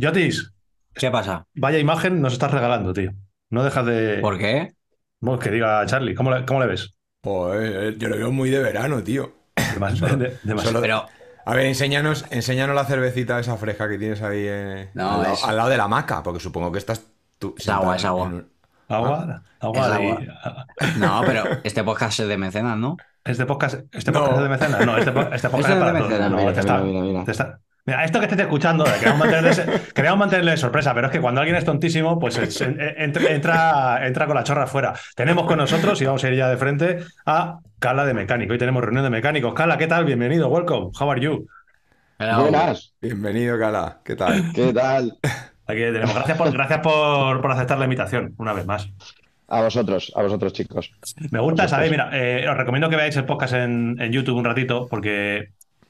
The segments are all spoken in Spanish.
Yotis, ¿Qué pasa? vaya imagen nos estás regalando, tío. No dejas de. ¿Por qué? Vamos, que diga Charlie, ¿cómo le, cómo le ves? Joder, yo lo veo muy de verano, tío. Demasiado- de- demasiado- Solo- Pero, A ver, enséñanos, enséñanos la cervecita esa fresca que tienes ahí eh, No, al, lado, es- al lado de la hamaca, porque supongo que estás tú. Es agua, es agua. en un- Agua, agua. Es de- agua. no, pero este podcast es de mecenas, ¿no? Este podcast, este No. podcast es de mecenas. No, este, po- este podcast Este es de para mecenas, No, mira, te está- mira, mira, mira. te está- Mira, esto que estés escuchando, queremos mantenerle, queremos mantenerle sorpresa, pero es que cuando alguien es tontísimo, pues es- en- entra, entra, entra con la chorra afuera. Tenemos con nosotros, y vamos a ir ya de frente, a Cala de Mecánico. Hoy tenemos reunión de mecánicos. Cala, ¿qué tal? Bienvenido, welcome. How are you? Hello. Buenas, Bienvenido, Cala. ¿Qué tal? ¿qué tal? Aquí tenemos. Gracias por, gracias por, por aceptar la invitación, una vez más. A vosotros, a vosotros, chicos. Me gusta, ¿sabéis? Mira, eh, os recomiendo que veáis el podcast en, en YouTube un ratito, porque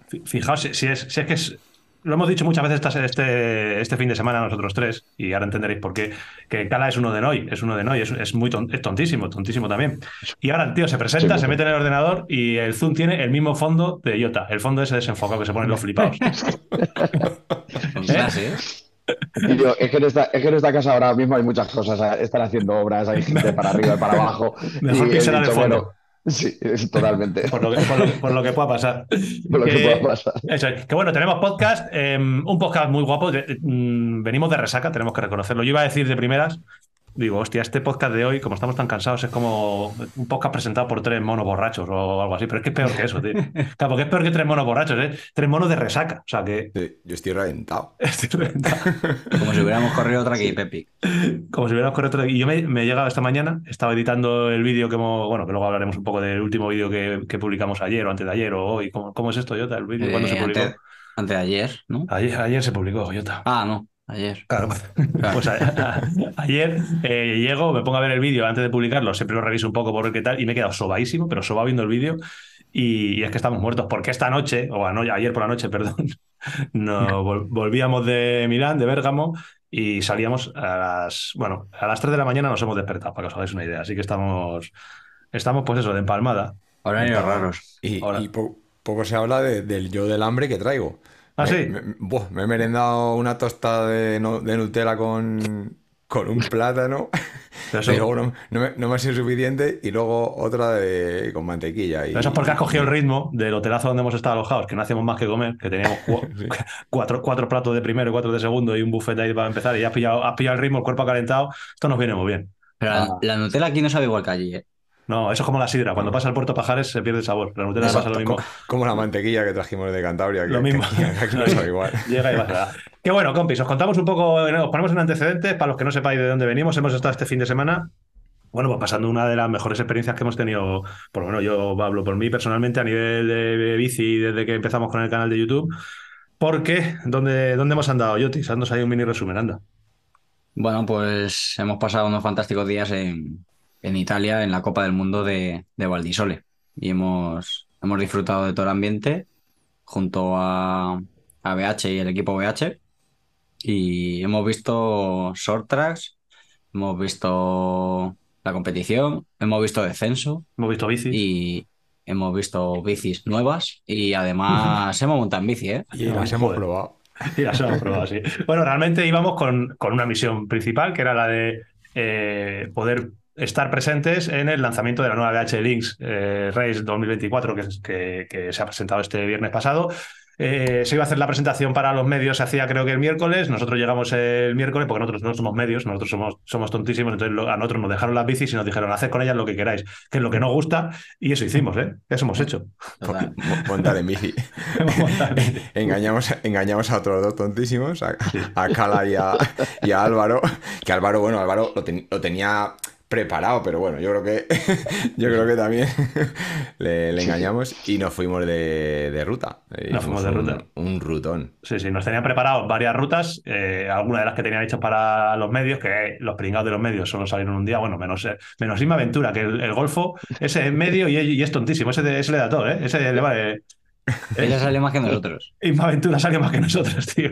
fi- fijaos si, si es, si es que es. Lo hemos dicho muchas veces este, este fin de semana nosotros tres, y ahora entenderéis por qué. Que Cala es uno de Noy, es uno de Noy, es, es muy ton- es tontísimo, tontísimo también. Y ahora el tío se presenta, Sí, se mete en el ordenador y el Zoom tiene el mismo fondo de Iota, el fondo ese desenfocado que se ponen los flipados. ¿eh? Es, que en esta, es que en esta casa ahora mismo hay muchas cosas. Están haciendo obras, hay gente para arriba y para abajo. Mejor y que será de dicho, fondo. bueno, sí, es totalmente. Por lo que, por lo que- por lo que pueda pasar. Por lo que Que- pueda pasar. Eso es. Que bueno, tenemos podcast, eh, un podcast muy guapo. mm, venimos de resaca, tenemos que reconocerlo. Yo iba a decir de primeras, digo, hostia, este podcast de hoy, como estamos tan cansados, es como un podcast presentado por tres monos borrachos o algo así. Pero es que es peor que eso, tío. Claro, porque es peor que tres monos borrachos, ¿eh? Tres monos de resaca. O sea que. Sí, Yo estoy reventado. estoy reventado. Como si hubiéramos corrido otra que Pepi. Como si hubiéramos corrido otro- Y yo me, me he llegado esta mañana, estaba editando el vídeo que hemos. Bueno, que luego hablaremos un poco del último vídeo que, que publicamos ayer o antes de ayer o hoy. ¿Cómo, cómo es esto, Jota? ¿El vídeo? ¿Cuándo se Eh, publicó? antes, antes de ayer, ¿no? Ayer, ayer se publicó, Jota. Ah, no, ayer. Claro. Pues a- a- ayer eh, llego, me pongo a ver el vídeo antes de publicarlo, siempre lo reviso un poco por ver qué tal, y me he quedado sobadísimo, pero sobado viendo el vídeo, y, y es que estamos muertos, porque esta noche, o ano- ayer por la noche, perdón, no, vol- volvíamos de Milán, de Bérgamo, y salíamos a las, bueno, a las 3 de la mañana nos hemos despertado, para que os hagáis una idea, así que estamos, estamos pues eso, de empalmada. Horarios raros. Y, Ahora. y po- poco se habla de- del yo del hambre que traigo. ¿Ah, Me- sí? Me, he merendado una tostada de, no- de Nutella con, con un plátano. Eso, Y luego no, no me, no me ha sido suficiente. Y luego otra de, con mantequilla. Y, eso es porque has cogido el ritmo del hotelazo donde hemos estado alojados, que no hacíamos más que comer, que teníamos cu- Sí. cuatro, cuatro platos de primero y cuatro de segundo y un buffet ahí para empezar y has pillado, has pillado el ritmo, el cuerpo ha calentado, esto nos viene muy bien. Pero Ah. la, la Nutella aquí no sabe igual que allí, ¿eh? No, eso es como la sidra, cuando pasa al puerto Pajares se pierde el sabor, la Nutella pasa lo mismo. co- Como la mantequilla que trajimos de Cantabria. Que, Lo mismo. que aquí- aquí no sabe igual. Llega y va. Qué bueno, compis, os contamos un poco, eh, os ponemos en antecedentes para los que no sepáis de dónde venimos. Hemos estado este fin de semana, bueno, pues pasando una de las mejores experiencias que hemos tenido, por lo menos yo hablo por mí personalmente a nivel de bici desde que empezamos con el canal de YouTube. Porque, ¿dónde, dónde hemos andado, Yotis? Haznos ahí un mini resumen, anda. Bueno, pues hemos pasado unos fantásticos días en, en Italia, en la Copa del Mundo de, de Valdisole. Y hemos, hemos disfrutado de todo el ambiente junto a, a BH y el equipo BH. Y hemos visto short tracks, hemos visto la competición, hemos visto descenso Hemos visto bici. y hemos visto bicis nuevas. Y además hemos montado en bici, ¿eh? Y las hemos Joder. probado. Y las hemos probado, sí. Bueno, realmente íbamos con, con una misión principal, que era la de eh, poder estar presentes en el lanzamiento de la nueva BH Links eh, Race 2024, que, que, que se ha presentado este viernes pasado. Eh, se iba a hacer la presentación para los medios, se hacía creo que el miércoles, nosotros llegamos el miércoles porque nosotros no somos medios, nosotros somos, somos tontísimos, entonces lo- a nosotros nos dejaron las bicis y nos dijeron, haced con ellas lo que queráis, que es lo que nos gusta, y eso hicimos, ¿eh? Eso hemos hecho. Mo- Montar en bici. Engañamos, engañamos a otros dos tontísimos, a, a Cala y a, y a Álvaro. Que Álvaro, bueno, Álvaro lo, ten- lo tenía preparado, pero bueno, yo creo que yo creo que también le, le engañamos y nos fuimos de, de ruta. Eh, Nos fuimos de un- ruta. Un, rutón. Sí, sí, nos tenían preparados varias rutas, eh, algunas de las que tenían hechas para los medios, que los pringados de los medios solo salieron un día, bueno, menos, eh, menos Aventura, que el, el Golfo, ese es medio y, y es tontísimo, ese, de- ese le da todo, ¿eh? Ese le vale. Ella sale más que nosotros. Inma Aventura salió más que nosotros, tío.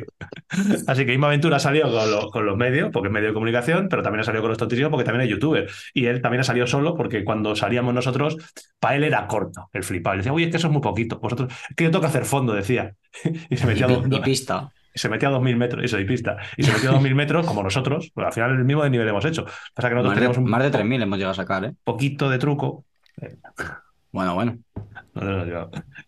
Así que Inma Aventura salió con, lo- con los medios, porque es medio de comunicación, pero también ha salido con los tontísimos porque también es youtuber. Y él también ha salido solo porque cuando salíamos nosotros, para él era corto el flipado. Y decía, uy, es que eso es muy poquito. Vosotros, es que yo tengo que hacer fondo, decía. Y se Y, metía pi- dos- y pista. se metía a 2.000 metros, y soy pista, y se metió a 2.000 metros como nosotros, pues al final el mismo de nivel hemos hecho. Pasa que nosotros Más de, un más de 3.000 hemos llegado a sacar, ¿eh? poquito de truco. Bueno, bueno.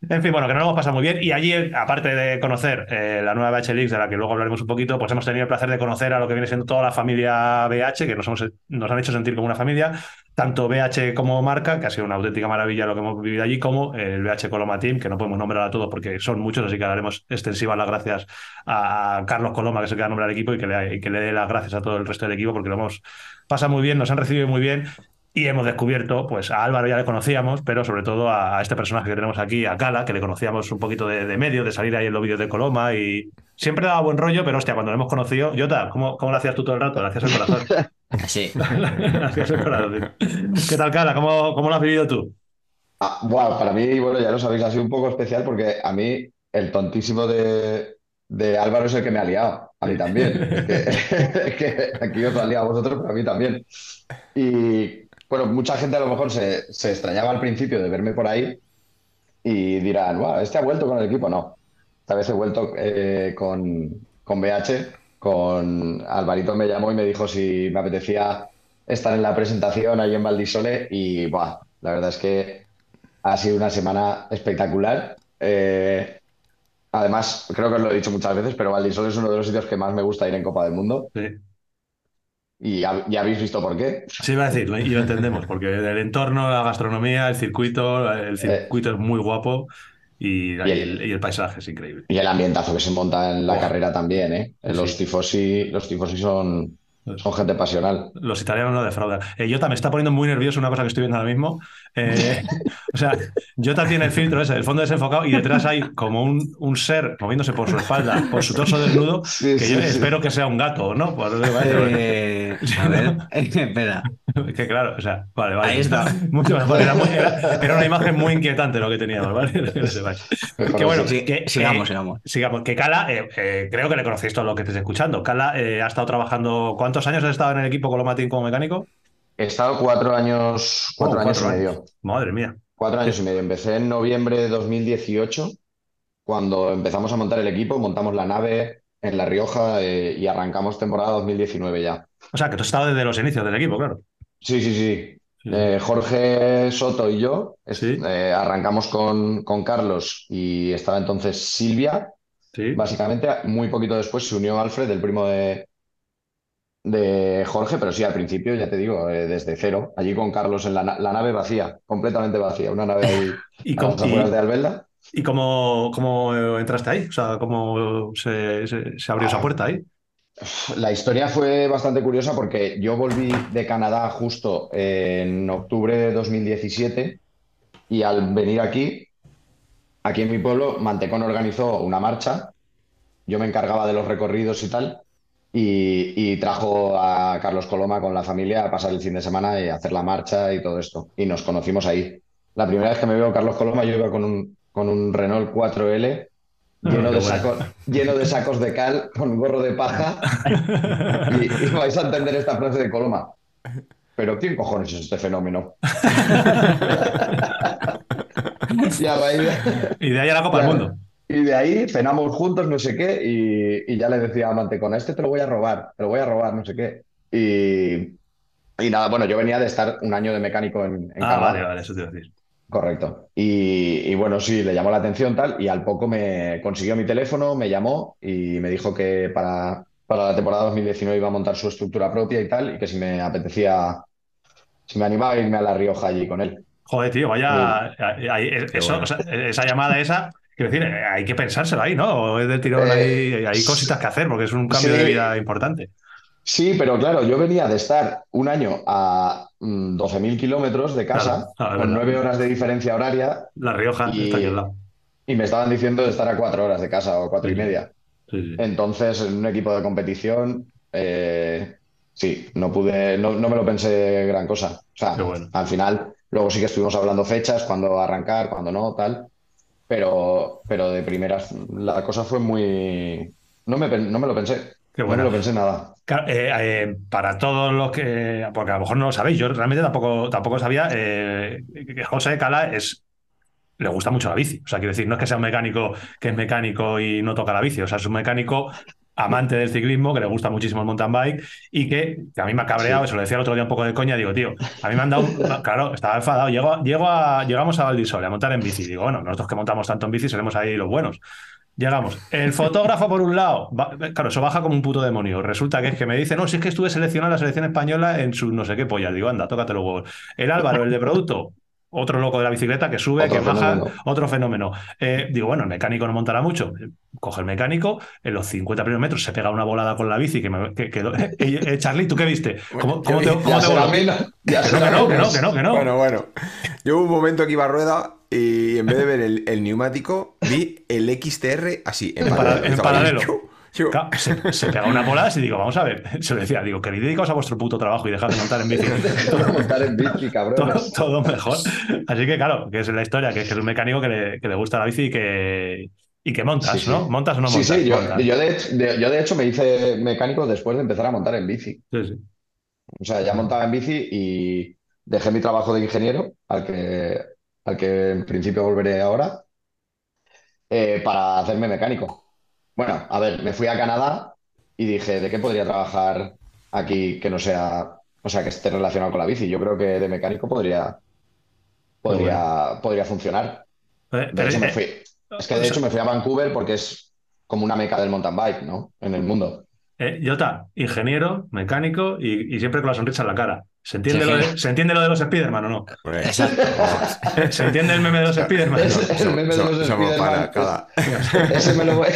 En fin, bueno, que nos lo hemos pasado muy bien. Y allí, aparte de conocer eh, la nueva BH Leagues, de la que luego hablaremos un poquito, pues hemos tenido el placer de conocer a lo que viene siendo toda la familia BH, que nos, hemos- nos han hecho sentir como una familia, tanto BH como marca, que ha sido una auténtica maravilla lo que hemos vivido allí, como el BH Coloma Team, que no podemos nombrar a todos porque son muchos, así que daremos extensivas las gracias a Carlos Coloma, que es el que da nombre al equipo, y que le, y que le dé las gracias a todo el resto del equipo, porque lo hemos pasado muy bien, nos han recibido muy bien. Y hemos descubierto, pues a Álvaro ya le conocíamos, pero sobre todo a, a este personaje que tenemos aquí, a Cala, que le conocíamos un poquito de, de medio, de salir ahí en los vídeos de Coloma y siempre daba buen rollo, pero hostia, cuando lo hemos conocido, Jota, ¿cómo, cómo lo hacías tú todo el rato? Le hacías el corazón. Sí. Le hacías el corazón. ¿Qué tal, Cala? ¿Cómo, cómo lo has vivido tú? Ah, bueno, para mí, bueno, ya lo sabéis, ha sido un poco especial porque a mí el tontísimo de, de Álvaro es el que me ha liado. A mí también. Es que, es que aquí os lo han liado a vosotros, pero a mí también. Y bueno, mucha gente a lo mejor se, se extrañaba al principio de verme por ahí y dirán, wow, ¿este ha vuelto con el equipo? No. Esta vez he vuelto eh, con, con BH, con Alvarito me llamó y me dijo si me apetecía estar en la presentación ahí en Valdisole y buah, la verdad es que ha sido una semana espectacular. Eh, además, creo que os lo he dicho muchas veces, pero Valdisole es uno de los sitios que más me gusta ir en Copa del Mundo Sí. Y ya, ya habéis visto por qué. Sí, iba a decir, y lo entendemos, porque el entorno, la gastronomía, el circuito, el circuito es muy guapo y, y el, y el paisaje es increíble. Y el ambientazo que se monta en la carrera también, ¿eh? Los Sí. tifosi, los tifosi son, son gente pasional. Los italianos no defraudan. Eh, Jota me está poniendo muy nervioso una cosa que estoy viendo ahora mismo. Eh, o sea, Jota tiene el filtro ese, el fondo desenfocado, y detrás hay como un, un ser moviéndose por su espalda, por su torso desnudo, Sí, que sí, yo sí. espero que sea un gato, ¿no? Por- Eh, a ver, espera. que claro, o sea, vale, vale. Ahí está. Mucho mejor. Era, muy- era- era una imagen muy inquietante lo que teníamos, ¿vale? Que lo bueno, Sí, que, sigamos, eh, sigamos. Sigamos, que Cala, eh, eh, creo que le conocéis todos los que estéis escuchando. Cala eh, ha estado trabajando. ¿Cuántos años has estado en el equipo Coloma Team como mecánico? He estado cuatro años, cuatro Oh, años y medio. Madre mía. Cuatro años y medio. Empecé en noviembre de 2018, cuando empezamos a montar el equipo, montamos la nave en La Rioja eh, y arrancamos temporada 2019 ya. O sea, que tú has estado desde los inicios del equipo, claro. Sí, sí, sí. Sí. Eh, Jorge Soto y yo Sí. eh, arrancamos con, con Carlos y estaba entonces Silvia. Sí. Básicamente, muy poquito después se unió Alfred, el primo de, de Jorge, pero sí, al principio, ya te digo, eh, desde cero, allí con Carlos en la, la nave vacía, completamente vacía, una nave ahí ¿Y, a cómo, las afueras y- de Albelda. y cómo, cómo entraste ahí? O sea, ¿cómo se, se- se abrió esa puerta ahí? La historia fue bastante curiosa porque yo volví de Canadá justo en octubre de 2017 y al venir aquí, aquí en mi pueblo, Mantecón organizó una marcha, yo me encargaba de los recorridos y tal, y, y trajo a Carlos Coloma con la familia a pasar el fin de semana y a hacer la marcha y todo esto. Y nos conocimos ahí. La primera vez que me veo Carlos Coloma, yo iba con un, con un Renault 4L lleno, Ah, qué de bueno. sacos, lleno de sacos de cal, con gorro de paja. Y, y vais a entender esta frase de Coloma. Pero ¿quién cojones es este fenómeno? y, a raíz de, Y de ahí a la Copa del. Mundo. Y de ahí cenamos juntos, no sé qué, y, y ya le decía a a este te lo voy a robar, te lo voy a robar, no sé qué. Y, y nada, bueno, yo venía de estar un año de mecánico en, en Ah, vale, vale, eso te iba a decir. Correcto. Y, y bueno, sí, le llamó la atención tal, y al poco me consiguió mi teléfono, me llamó y me dijo que para, para la temporada 2019 iba a montar su estructura propia y tal, y que si me apetecía, si me animaba a irme a La Rioja allí con él. Joder, tío, vaya. ahí- ahí- eso, bueno. o sea, esa llamada esa. Quiero decir, hay que pensárselo ahí, ¿no? O es del tirón Eh, ahí. Hay cositas que hacer porque es un cambio sí. de vida importante. Sí, pero claro, yo venía de estar un año a mm, 12.000 kilómetros de casa, Claro, con nueve horas de diferencia horaria, La Rioja Y- está aquí al lado. y me estaban diciendo de estar a cuatro horas de casa o cuatro y media. Sí. Entonces, en un equipo de competición, eh, sí, no pude, no, no me lo pensé gran cosa. O sea, bueno. al final, luego sí que estuvimos hablando fechas, cuándo arrancar, cuándo no, tal. Pero, pero de primeras, la cosa fue muy. No me, no me lo pensé. Qué No bueno. me lo pensé nada. Eh, eh, para todos los que, porque a lo mejor no lo sabéis, yo realmente tampoco, tampoco sabía, eh, que José Cala es le gusta mucho la bici. O sea, quiero decir, no es que sea un mecánico que es mecánico y no toca la bici, o sea, es un mecánico amante del ciclismo, que le gusta muchísimo el mountain bike y que, que a mí me ha cabreado, eso lo decía el otro día un poco de coña, digo, tío, a mí me han dado, claro, estaba enfadado, llego, llego a, llegamos a Valdisole a montar en bici, digo, bueno, nosotros que montamos tanto en bici seremos ahí los buenos. Llegamos. El fotógrafo, por un lado, claro, eso baja como un puto demonio. Resulta que es que me dice, no, si es que estuve seleccionando la selección española en su no sé qué polla. Digo, anda, tócate los huevos. El Álvaro, el de producto, otro loco de la bicicleta que sube, que baja, otro fenómeno. Eh, digo, bueno, el mecánico no montará mucho. Coge el mecánico, en los 50 primeros metros se pega una volada con la bici. Que, me, que, eh, eh, Charlie, ¿tú qué viste? ¿Cómo, cómo te, cómo te que no, que no, que no, que no. Bueno, bueno. Yo hubo un momento que iba a rueda y en vez de ver el, el neumático, vi el XTR así, en, en paralelo. En paralelo. se, se, pega una bola y digo, vamos a ver, se lo decía, digo, queréis dedicaos a vuestro puto trabajo y dejad de montar en bici. todo, montar en bici, cabrón. Todo, todo, mejor. Así que claro, que es la historia, que es un mecánico que le, que le gusta la bici y que, y que montas, sí, sí. ¿no? ¿Montas o no montas? Sí, sí, yo, yo, de, de, yo, de, hecho me hice mecánico después de empezar a montar en bici. Sí, sí. O sea, ya montaba en bici y dejé mi trabajo de ingeniero, al que, al que en principio volveré ahora, eh, para hacerme mecánico. Bueno, a ver, me fui a Canadá y dije, ¿de qué podría trabajar aquí que no sea, o sea, que esté relacionado con la bici? Yo creo que de mecánico podría, podría, bueno. podría funcionar. Eh, De hecho, me fui. Es que de hecho me fui a Vancouver porque es como una meca del mountain bike, ¿no? En el mundo. Eh, Jota, ingeniero, mecánico y, y, siempre con la sonrisa en la cara. ¿Se entiende, sí, lo, de, ¿se entiende lo de los Spiderman o no? Exacto. ¿Se entiende el meme de los Spiderman? Es, el meme de los Spiderman. Cada... Ese, me lo voy,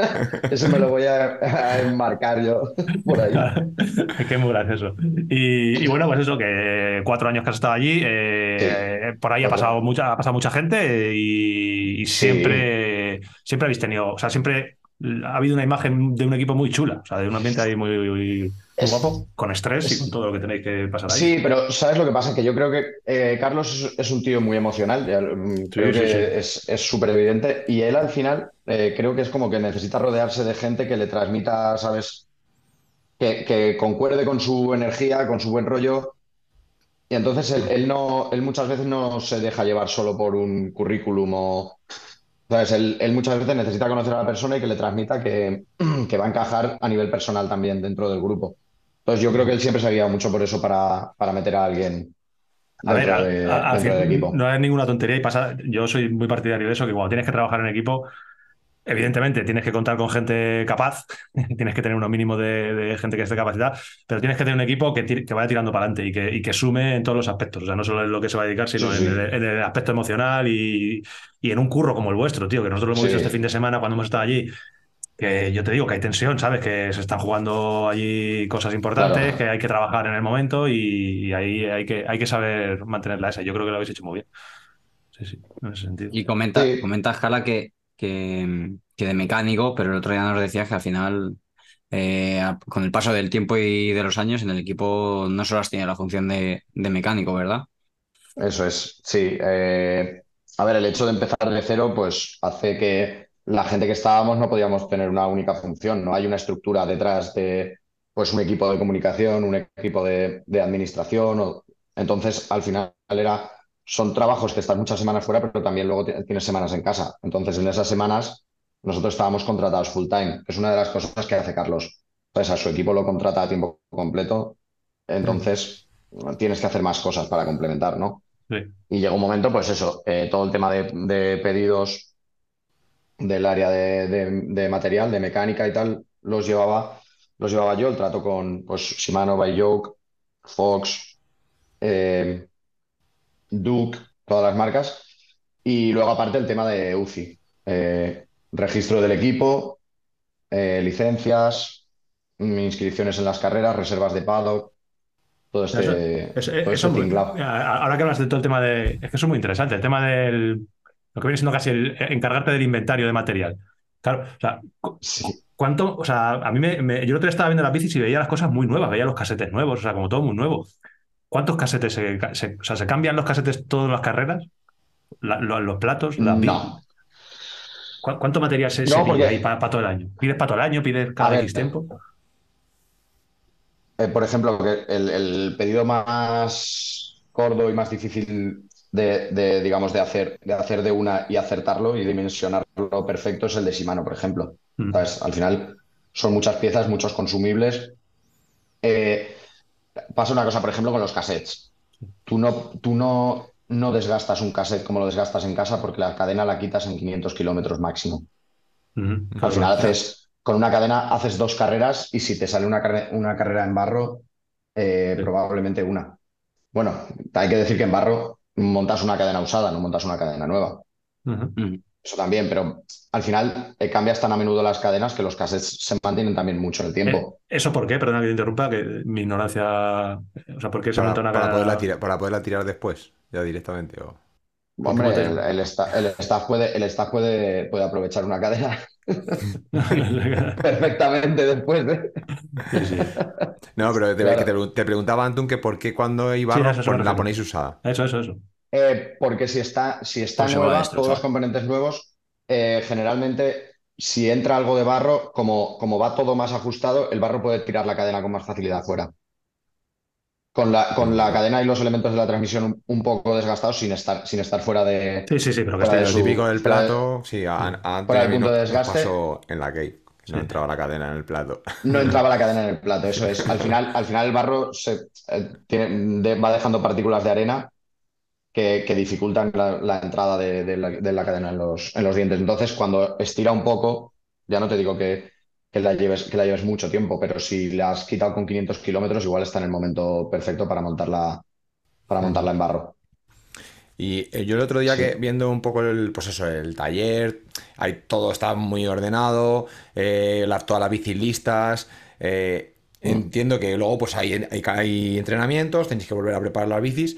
ese me lo voy a, a enmarcar yo por ahí. Es que es muy gracioso. Y, y, bueno, pues eso, que cuatro años que has estado allí, eh, sí, por ahí ha pasado, mucha, ha pasado mucha gente y, y siempre, siempre habéis tenido, o sea, siempre ha habido una imagen de un equipo muy chula, o sea, de un ambiente ahí muy, muy, muy es, guapo, con estrés es, y con todo lo que tenéis que pasar ahí. Sí, pero ¿sabes lo que pasa? Que yo creo que eh, Carlos es, es, un tío muy emocional, mm, creo sí, que sí, es súper evidente, y él al final eh, creo que es como que necesita rodearse de gente que le transmita, ¿sabes? Que, que concuerde con su energía, con su buen rollo, y entonces él, él, no, él muchas veces no se deja llevar solo por un currículum o entonces, él, él, muchas veces necesita conocer a la persona y que le transmita que, que, va a encajar a nivel personal también dentro del grupo. Entonces, yo creo que él siempre se ha guiado mucho por eso para, para meter a alguien a ver, de, a, a, dentro del equipo. No es ninguna tontería y pasa. Yo soy muy partidario de eso, que cuando tienes que trabajar en equipo, Evidentemente, tienes que contar con gente capaz, tienes que tener uno mínimo de, de, gente que esté capacitada, pero tienes que tener un equipo que, que vaya tirando para adelante y que, y que, sume en todos los aspectos. O sea, no solo en lo que se va a dedicar, sino sí, sí. En, el, en, el, aspecto emocional y, y, en un curro como el vuestro, tío, que nosotros lo hemos sí. visto este fin de semana cuando hemos estado allí. Que yo te digo que hay tensión, ¿sabes? Que se están jugando allí cosas importantes, claro. que hay que trabajar en el momento y, y ahí hay que, hay que saber mantenerla esa. Yo creo que lo habéis hecho muy bien. Sí, sí, en ese sentido. Y comenta, comenta Jala, que que, de mecánico, pero el otro día nos decías que al final, eh, con el paso del tiempo y de los años, en el equipo no solo has tenido la función de, de mecánico, ¿verdad? Eso es, sí. Eh, a ver, el hecho de empezar de cero, pues hace que la gente que estábamos no podíamos tener una única función, no hay una estructura detrás de pues un equipo de comunicación, un equipo de, de administración. O... Entonces, al final era son trabajos que están muchas semanas fuera, pero también luego tienes semanas en casa. Entonces, en esas semanas, nosotros estábamos contratados full time, que es una de las cosas que hace Carlos. Pues a su equipo lo contrata a tiempo completo, entonces tienes que hacer más cosas para complementar, ¿no? Sí. Y llega un momento, pues eso, eh, todo el tema de, de, pedidos del área de, de, de, material, de mecánica y tal, los llevaba, los llevaba yo, el trato con pues, Shimano, Baiyoke, Fox, eh, Duke, todas las marcas. Y luego aparte el tema de UCI, eh, registro del equipo, eh, licencias, inscripciones en las carreras, reservas de paddock, todo este, eso, eso, todo muy, Ahora que hablas de todo el tema de... Es que eso es muy interesante, el tema del... Lo que viene siendo casi el encargarte del inventario de material. Claro, o sea, sí. ¿cuánto? O sea, a mí me, me, yo no te estaba viendo las bicis y veía las cosas muy nuevas, veía los casetes nuevos, o sea, como todo muy nuevo. ¿Cuántos casetes se, se, o sea, se cambian los casetes todas las carreras? La, lo, los platos, la no. ¿Cuánto material se, no, porque... ahí para, para, todo el año? ¿Pides para todo el año? ¿Pides cada X tiempo? Eh, por ejemplo, el, el, pedido más gordo y más difícil de, digamos, de hacer, de hacer de una y acertarlo y dimensionarlo perfecto es el de Shimano, por ejemplo. Mm. Al final son muchas piezas, muchos consumibles. Eh, pasa una cosa, por ejemplo, con los cassettes. Tú no, tú no, no desgastas un cassette como lo desgastas en casa porque la cadena la quitas en 500 kilómetros máximo. Al final haces, con una cadena haces dos carreras y si te sale una, una carrera en barro, eh, Sí. probablemente una. Bueno, hay que decir que en barro montas una cadena usada, no montas una cadena nueva. Eso también, pero al final eh, cambias tan a menudo las cadenas que los cassettes se mantienen también mucho en el tiempo. Eh, ¿Eso por qué? Perdona que te interrumpa, que mi ignorancia. O sea, ¿por qué se Para, una para cadena? poderla tirar, para poderla tirar después, ya directamente. o- Hombre, ¿Cómo te- el, el sta- el staff, puede, el staff puede, puede aprovechar una cadena perfectamente después de... Sí, sí. No, pero te, Claro. que te, pregun- te preguntaba Antun que por qué cuando iba Sí, la ponéis usada. Eso, eso, eso. Eh, porque si está, si está Pues nueva, todos los componentes nuevos, eh, generalmente, si entra algo de barro, como, como va todo más ajustado, el barro puede tirar la cadena con más facilidad fuera. Con la, con la cadena y los elementos de la transmisión un, un poco desgastados sin estar, sin estar fuera de. Sí, sí, sí, pero que esté Lo típico del de- plato, sí, a, a Antun fuera y a del mí punto no- de desgaste. pasó en la que No Sí. entraba la cadena en el plato. No entraba la cadena en el plato, eso es. Al final, al final el barro se, eh, tiene- de- va dejando partículas de arena que, que dificultan la, la entrada de, de la, de la cadena en los, en los dientes. Entonces, cuando estira un poco, ya no te digo que, que la lleves, que la lleves mucho tiempo, pero si la has quitado con 500 kilómetros, igual está en el momento perfecto para montarla, para montarla en barro. Y eh, yo el otro día Sí. que viendo un poco el, pues eso, el taller, ahí todo está muy ordenado, eh, las- todas las bicis listas. eh, entiendo que luego pues hay, hay, hay entrenamientos, tenéis que volver a preparar las bicis.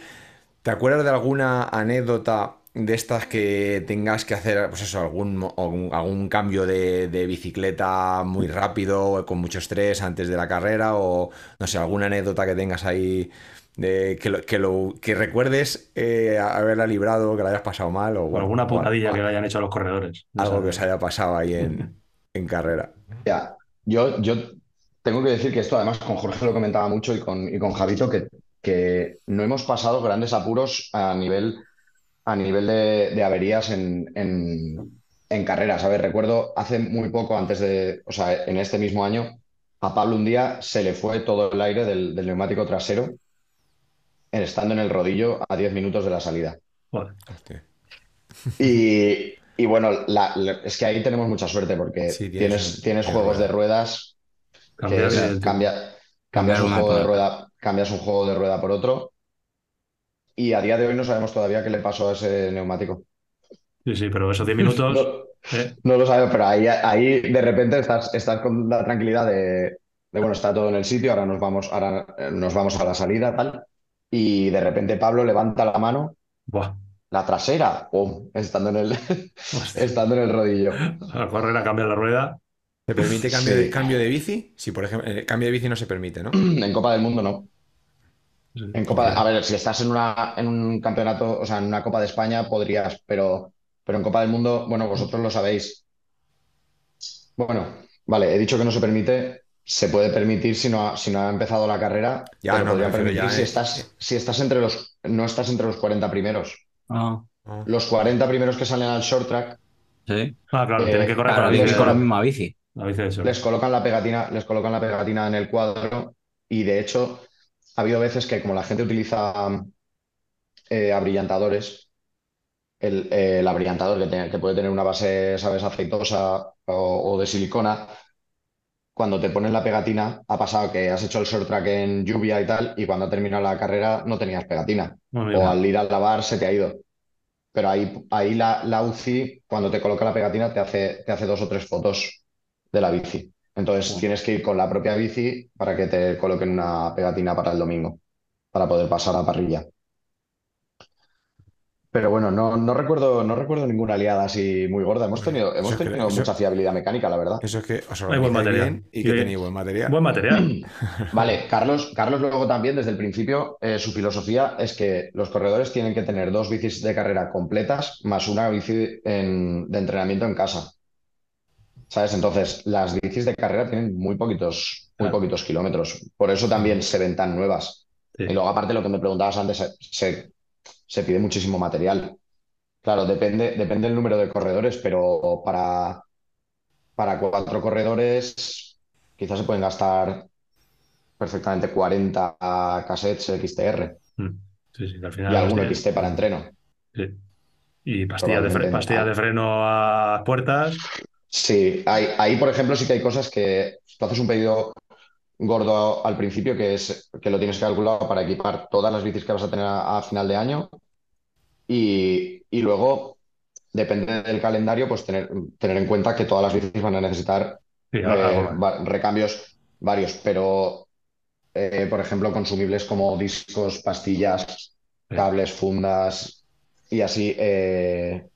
¿Te acuerdas de alguna anécdota de estas que tengas que hacer, pues eso, algún, algún, algún cambio de, de bicicleta muy rápido, con mucho estrés antes de la carrera? O no sé, alguna anécdota que tengas ahí de que, lo, que, lo, que recuerdes eh, haberla librado, que la hayas pasado mal, o O bueno, alguna putadilla que le hayan hecho a los corredores. No algo que os haya pasado ahí en, en carrera. Ya, yo, yo tengo que decir que esto además con Jorge lo comentaba mucho y con, y con Javito que, que no hemos pasado grandes apuros a nivel, a nivel de, de averías en, en, en carreras. A ver, recuerdo hace muy poco, antes de, o sea, en este mismo año, a Pablo un día se le fue todo el aire del, del neumático trasero estando en el rodillo a 10 minutos de la salida. Y, y bueno, la- la- es que ahí tenemos mucha suerte porque Sí, tienes tienes, juegos de rueda. ruedas que es- el- cambia, cambias un juego de rueda, cambias un juego de rueda por otro. Y a día de hoy no sabemos todavía qué le pasó a ese neumático. Sí, sí, pero esos 10 minutos. No, eh, no lo sabemos, pero ahí, ahí de repente estás, estás con la tranquilidad de, de, bueno, está todo en el sitio, ahora nos vamos, ahora eh, nos vamos a la salida, tal. Y de repente Pablo levanta la mano, buah. la trasera, ¡pum! estando en el, estando en el rodillo. A correr a cambiar la rueda. ¿Se permite cambio, de, cambio de bici? Sí, por ejemplo, el cambio de bici no se permite, ¿no? En Copa del Mundo no. En Copa a ver, si estás en una, en un campeonato, o sea, en una Copa de España podrías, pero, pero en Copa del Mundo, bueno, vosotros lo sabéis. Bueno, vale, he dicho que no se permite, se puede permitir si no ha, si no ha empezado la carrera, Ya, pero no, podría permitir ya, si eh. estás, si estás entre los, no estás entre los 40 primeros. Ah, Ah. Los 40 primeros que salen al short track sí. Ah, claro, Eh, tienen que correr Claro, con la bici con la de- misma bici. la bici les colocan la pegatina, les colocan la pegatina en el cuadro y de hecho ha habido veces que como la gente utiliza eh, abrillantadores, el, eh, el abrillantador que, que puede tener una base, sabes, aceitosa o, o de silicona, cuando te pones la pegatina, ha pasado que has hecho el short track en lluvia y tal, y cuando ha terminado la carrera no tenías pegatina. No, O al ir al lavar se te ha ido. Pero ahí, ahí la, la UCI, cuando te coloca la pegatina, te hace, te hace dos o tres fotos de la bici. Entonces tienes que ir con la propia bici para que te coloquen una pegatina para el domingo, para poder pasar a parrilla. Pero bueno, no, no recuerdo, no recuerdo ninguna aliada así muy gorda. Hemos tenido, hemos eso- mucha fiabilidad mecánica, la verdad. Eso es que os Hay buen material. bien y que Sí. tenéis buen material. Buen material. Vale, Carlos, Carlos luego también desde el principio eh, su filosofía es que los corredores tienen que tener dos bicis de carrera completas más una bici en- de entrenamiento en casa. ¿Sabes? Entonces, las bicis de carrera tienen muy poquitos, muy Claro. poquitos kilómetros. Por eso también se ven tan nuevas. Sí. Y luego, aparte, lo que me preguntabas antes, se, se- se pide muchísimo material. Claro, depende, depende del número de corredores, pero para, para cuatro corredores quizás se pueden gastar perfectamente 40 cassettes XTR Mm. Sí, sí, que al final y algún XT para entreno. sí. Y pastillas de, fre- pastillas de freno a puertas. Sí, hay- ahí, por ejemplo, sí que hay cosas que tú haces un pedido gordo al principio, que es que lo tienes calculado para equipar todas las bicis que vas a tener a, a final de año. Y, y luego, depende del calendario, pues tener, tener en cuenta que todas las bicis van a necesitar Sí, eh, va- recambios varios, pero, eh, por ejemplo, consumibles como discos, pastillas, Sí. cables, fundas y así eh,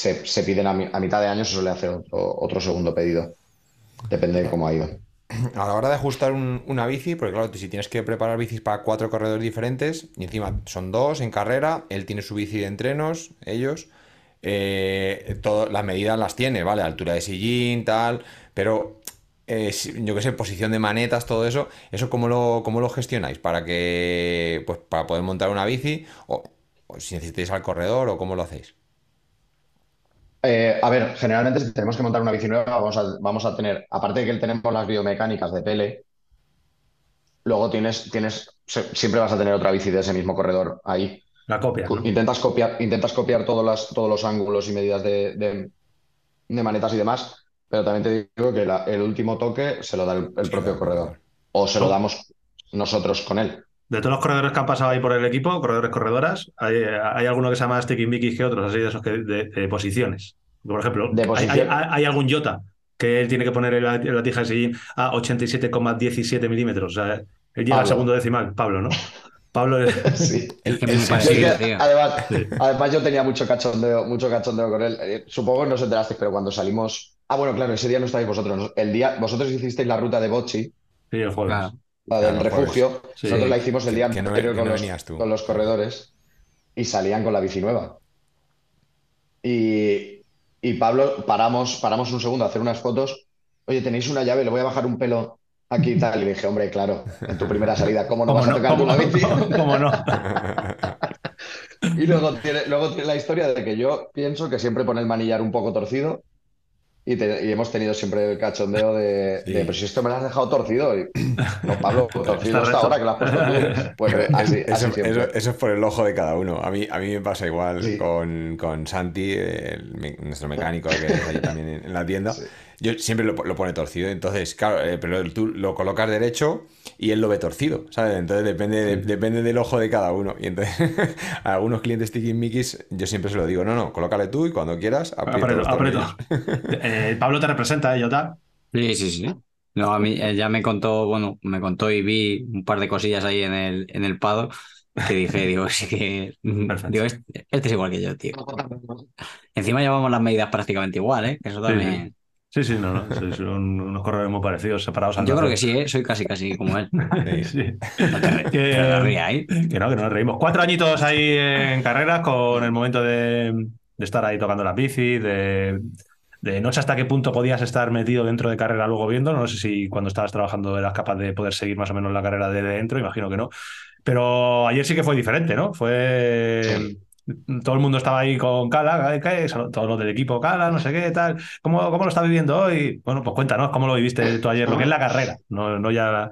se, se piden a, mi- a mitad de año, se suele hacer otro, otro segundo pedido. Depende de cómo ha ido. A la hora de ajustar un- una bici, porque claro, si tienes que preparar bicis para cuatro corredores diferentes, y encima son dos en carrera, él tiene su bici de entrenos, ellos, eh, todo- las medidas las tiene, ¿vale? Altura de sillín, tal, pero eh, yo qué sé, posición de manetas, todo eso, ¿eso cómo lo, cómo lo gestionáis? Para que, pues, para poder montar una bici, o, o si necesitáis al corredor, o cómo lo hacéis. Eh, a ver, generalmente si tenemos que montar una bici nueva, vamos a, vamos a tener, aparte de que tenemos las biomecánicas de Pele, luego tienes, tienes, siempre vas a tener otra bici de ese mismo corredor ahí. La copia, ¿no? Intentas copiar, intentas copiar todos, las, todos los ángulos y medidas de, de- de manetas y demás, pero también te digo que la- el último toque se lo da el, el propio corredor. O se lo damos nosotros con él. De todos los corredores que han pasado ahí por el equipo, corredores, corredoras, hay, hay alguno que se llama Sticky Mickey que otros, así de esos que, de, de posiciones. Por ejemplo, De hay, posición. hay- hay algún Jota que él tiene que poner la, la tija de sillín a 87,17 milímetros. O sea, él llega al segundo decimal, Pablo, ¿no? Pablo es- Sí. Que me es que, tío. además, Sí. además yo tenía mucho cachondeo, mucho cachondeo con él. Eh, Supongo que no os enterasteis, pero cuando salimos. Ah, bueno, claro, ese día no estáis vosotros. ¿no? El día, vosotros hicisteis la ruta de Bochi, Sí, el jueves. Claro. La del Claro, refugio. Sí. Nosotros la hicimos el día Que anterior que con, no los, venías tú. con los corredores y salían con la bici nueva. Y, y Pablo, paramos, paramos un segundo a hacer unas fotos. Oye, tenéis una llave, le voy a bajar un pelo aquí y tal. Y le dije, hombre, claro, en tu primera salida, ¿cómo no ¿Cómo vas a tocar tú ¿Cómo, la bici? cómo no? Y luego tiene, luego tiene la historia de que yo pienso que siempre pone el manillar un poco torcido y, te- y hemos tenido siempre el cachondeo de, Sí. de, pero si esto me lo has dejado torcido. Y, no, Pablo, torcido hasta ahora que lo has puesto tú. Pues Pero así, eso, así eso- siempre. eso- eso es por el ojo de cada uno. A mí, a mí me pasa igual Sí. con, con Santi, el nuestro mecánico que es ahí también en, en la tienda. Sí. Yo siempre lo, lo pone torcido. Entonces, claro, eh, pero tú lo colocas derecho y él lo ve torcido, ¿sabes? Entonces depende, de- depende del ojo de cada uno. Y entonces, a algunos clientes Tiki Mikis, yo siempre se lo digo, no, no, colócale tú y cuando quieras, aprieta Aprieto, los aprieto. tornillos. Eh, Pablo te representa, ¿eh, Jota? Sí, sí, sí. No, a mí él ya me contó, bueno, me contó y vi un par de cosillas ahí en el, en el pado que dije, digo, sí que. Digo, este, este es igual que yo, tío. Encima llevamos las medidas prácticamente igual, ¿eh? Eso Sí, también. Sí, sí, no, no. son unos corredores muy parecidos, separados al Yo creo que sí, ¿eh? Soy casi, casi como él. Sí. No te, re- Que- que no. Que no, que no nos reímos. Cuatro añitos ahí en carreras con el momento de, de estar ahí tocando la bici, de, de no sé hasta qué punto podías estar metido dentro de carrera luego viendo. No sé si cuando estabas trabajando eras capaz de poder seguir más o menos la carrera de dentro, imagino que no. Pero ayer sí que fue diferente, ¿no? Fue. Todo el mundo estaba ahí con Cala, todos los del equipo, Cala, no sé qué, tal. ¿Cómo, cómo lo estás viviendo hoy? Bueno, pues cuéntanos cómo lo viviste tú ayer, lo que es la carrera, no, no ya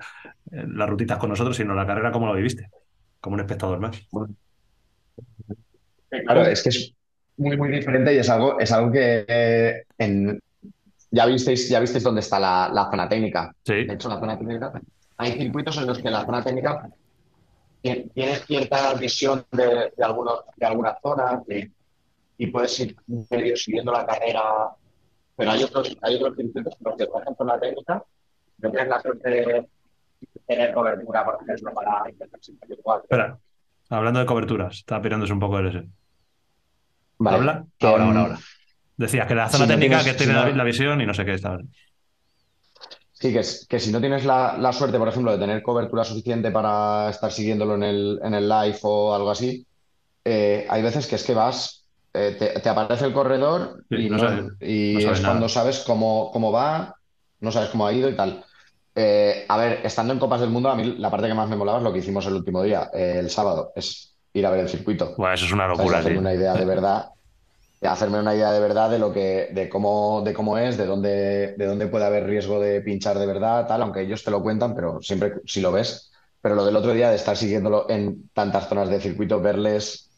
eh, las rutitas con nosotros, sino la carrera, cómo lo viviste, como un espectador más. Claro, es que es muy, muy diferente y es algo, es algo que eh, en- ya visteis, ya visteis dónde está la, la zona técnica. Sí, De hecho, la zona técnica, hay circuitos en los que la zona técnica tienes cierta visión de, de, algunos, de algunas zonas y, y puedes ir medio siguiendo la carrera, pero hay otros, hay otros circuitos por ejemplo, en la técnica, no tienes la suerte de tener cobertura, por ejemplo, para intentar igual. espera, hablando de coberturas, está pirándose un poco el ese. Vale, ¿Habla? Ahora, ahora, ahora. Decías que la zona si no técnica tienes- que tiene si no- la, la visión y no sé qué está. Sí, que, es- que si no tienes la, la suerte, por ejemplo, de tener cobertura suficiente para estar siguiéndolo en el, en el live o algo así, eh, hay veces que es que vas, eh, te, te aparece el corredor Sí, y, no no- sabes- y no sabes es nada. cuando sabes cómo, cómo va, no sabes cómo ha ido y tal. Eh, a ver, estando en Copas del Mundo, a mí la parte que más me molaba es lo que hicimos el último día, el sábado. Es ir a ver el circuito. Bueno, eso es una locura, Hacerme tío. una idea de verdad, hacerme una idea de verdad de lo que, de cómo, de cómo es, de dónde, de dónde puede haber riesgo de pinchar de verdad, tal, aunque ellos te lo cuentan, pero siempre si lo ves. Pero lo del otro día de estar siguiéndolo en tantas zonas de circuito, verles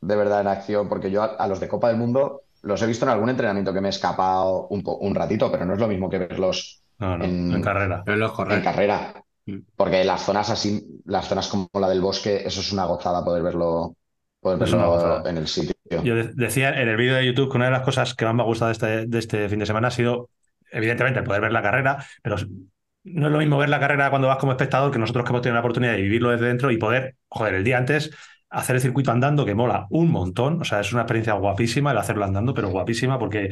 de verdad en acción, porque yo a, a los de Copa del Mundo los he visto en algún entrenamiento que me he escapado un, po- un ratito, pero no es lo mismo que verlos No, no, en- en carrera. En carrera. Mm. Porque las zonas así, las zonas como la del bosque, eso es una gozada poder verlo, poder verlo en el sitio. Yo de- decía en el vídeo de YouTube que una de las cosas que más me ha gustado de este, de este fin de semana ha sido, evidentemente, poder ver la carrera, pero no es lo mismo ver la carrera cuando vas como espectador que nosotros que hemos tenido la oportunidad de vivirlo desde dentro y poder, joder, el día antes hacer el circuito andando, que mola un montón. O sea, es una experiencia guapísima el hacerlo andando, pero guapísima porque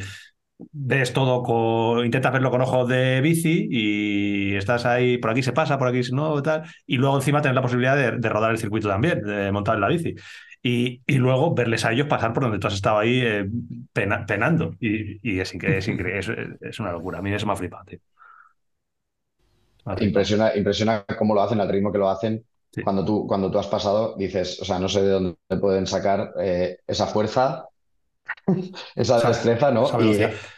ves todo, con, intentas verlo con ojos de bici y estás ahí, por aquí se pasa, por aquí no, tal, y luego encima tener la posibilidad de, de rodar el circuito también, de montar en la bici. Y, y luego verles a ellos pasar por donde tú has estado ahí eh, pena- penando. Y, y es, es, es, es una locura. A mí eso me ha flipado, tío. Impresiona, impresiona cómo lo hacen, al ritmo que lo hacen. Sí. Cuando tú, cuando tú has pasado, dices, o sea, no sé de dónde pueden sacar eh, esa fuerza, esa destreza, ¿no?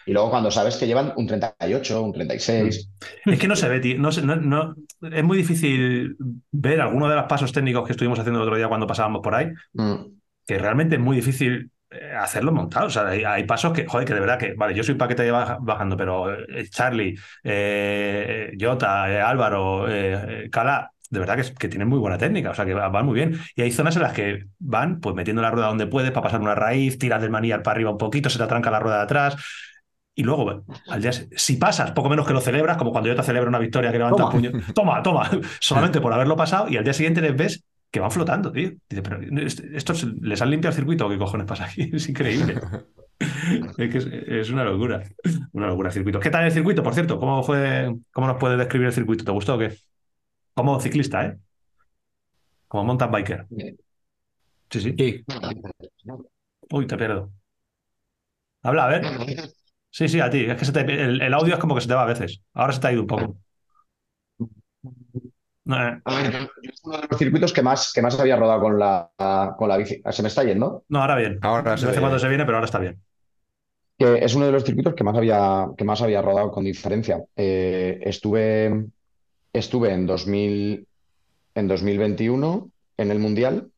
Y, luego cuando sabes que llevan un 38, un 36, Es que no se ve, tío. No, se- no- no- es muy difícil ver alguno de los pasos técnicos que estuvimos haciendo el otro día cuando pasábamos por ahí, mm, que realmente es muy difícil eh, hacerlo montado. O sea, hay, hay pasos que, joder, que de verdad que, vale, yo soy paquete de baja- bajando, pero eh, Charlie, eh, Jota, eh, Álvaro, eh, Cala, de verdad que, tienen muy buena técnica, o sea, que va- van muy bien. Y hay zonas en las que van, pues metiendo la rueda donde puedes para pasar una raíz, tiras del manillar para arriba un poquito, se te atranca la rueda de atrás. Y luego, al día, si pasas, poco menos que lo celebras, como cuando yo te celebro una victoria que levanta Toma. el puño. Toma, toma, solamente por haberlo pasado, y al día siguiente les ves que van flotando, tío. Dice, pero estos les han limpiado el circuito, ¿qué cojones pasa aquí? Es increíble. Es que es, es una locura. Una locura el circuito. ¿Qué tal el circuito, por cierto? ¿Cómo fue, cómo nos puedes describir el circuito? ¿Te gustó o qué? Como ciclista, ¿eh? Como mountain biker. Sí, sí. Sí, Uy, te pierdo. Habla, a ver. Sí, sí, a ti. Es que se te- el, el audio es como que se te va a veces. Ahora se te ha ido un poco. No, eh, A ver, yo- yo es uno de los circuitos que más, que más había rodado con la, con la bici. ¿Se me está yendo? no, ahora bien. Ahora De se vez en ve. cuando se viene, pero ahora está bien. Que es uno de los circuitos que más había, que más había rodado con diferencia. Eh, estuve, estuve en 2000, en 2021 en el Mundial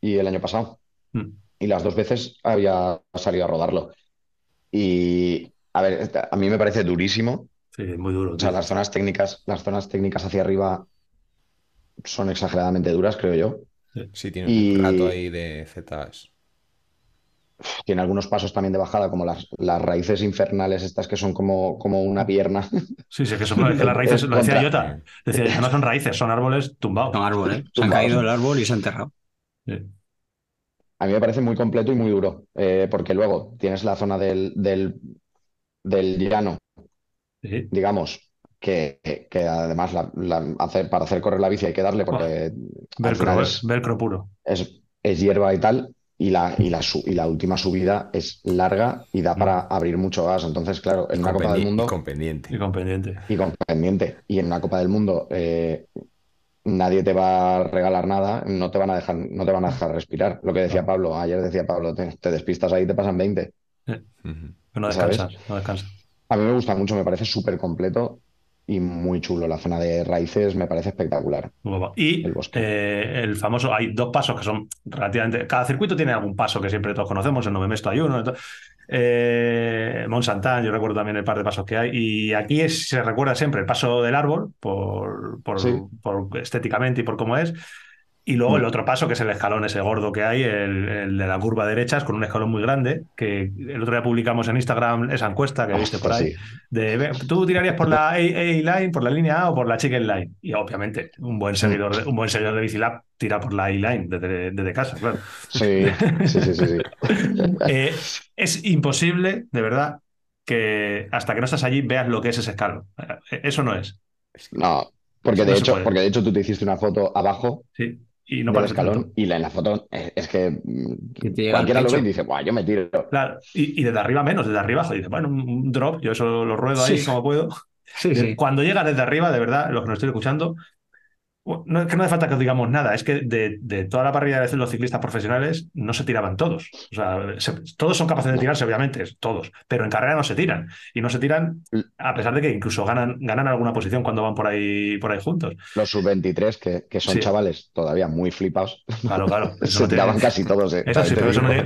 y el año pasado. Mm. Y las dos veces había salido a rodarlo. Y, a ver, a mí me parece durísimo. Sí, muy duro. O sea, las zonas técnicas, las zonas técnicas hacia arriba son exageradamente duras, creo yo. Sí, tiene Y- un rato ahí de Zetas. Tiene algunos pasos también de bajada, como las, las raíces infernales, estas que son como, como una pierna. Sí, sí, que, son, que las raíces, lo decía Jota, decía, "Ya no son raíces, son árboles tumbados. son árboles. Se han caído el árbol y se ha enterrado. Sí. A mí me parece muy completo y muy duro, eh, porque luego tienes la zona del, del, del llano, Sí. digamos, que, que además la- la- hacer, para hacer correr la bici hay que darle porque Velcro, ¿eh? es, Velcro puro. es, es hierba y tal, y la, y, la, su- y la última subida es larga y da para abrir mucho gas. Entonces, claro, en una Copa del Mundo y con pendiente. Y con pendiente. y con pendiente, y en una Copa del Mundo eh, nadie te va a regalar nada, no te van a dejar, no te van a dejar respirar. Lo que decía. Pablo, ayer decía Pablo, te, te despistas ahí y te pasan 20. Ujú. Que no ¿Sabes? descansas, no descansas. A mí me gusta mucho, me parece súper completo y muy chulo. La zona de raíces me parece espectacular. Y El bosque. eh, el famoso, hay dos pasos que son relativamente. Cada circuito tiene algún paso que siempre todos conocemos. En Novemesto hay uno. Eh, Mont Santán, yo recuerdo también el par de pasos que hay. Y aquí es- se recuerda siempre el paso del árbol, por, por, Sí. por estéticamente y por cómo es. Y luego el Mm. otro paso, que es el escalón ese gordo que hay, el, el de la curva derecha, con un escalón muy grande, que el otro día publicamos en Instagram esa encuesta que viste por ahí. sí. De, ve, ¿tú tirarías por la A-Line, por la línea A o por la Chicken Line? Y obviamente, un buen seguidor de, un buen seguidor de Bicilab tira por la A-Line desde, desde casa, claro. Sí, sí, sí, sí, sí. Eh, es imposible, de verdad, que hasta que no estás allí veas lo que es ese escalón. Eh, Eso no es. No, porque de No hecho, porque de hecho tú te hiciste una foto abajo Sí. Y no parece tanto. escalón y la, en la foto es, es que cualquiera lo ve y dice, Buah, yo me tiro. Claro, y, y desde arriba menos, desde arriba abajo. Dices, bueno, un, un drop, yo eso lo ruedo ahí Sí. como puedo. Sí, sí. Cuando llega desde arriba, de verdad, los que nos estoy escuchando, No es que no hace falta que os digamos nada, es que de, de toda la parrilla de los ciclistas profesionales no se tiraban todos. O sea, se- todos son capaces de tirarse, obviamente, todos, pero en carrera no se tiran. Y no se tiran a pesar de que incluso ganan, ganan alguna posición cuando van por ahí, por ahí juntos. Los sub-23, que, que son Sí. chavales todavía muy flipados, Claro, claro. Se no tiene- tiraban casi todos. ¿eh? Eso sí, pero eso no, tiene-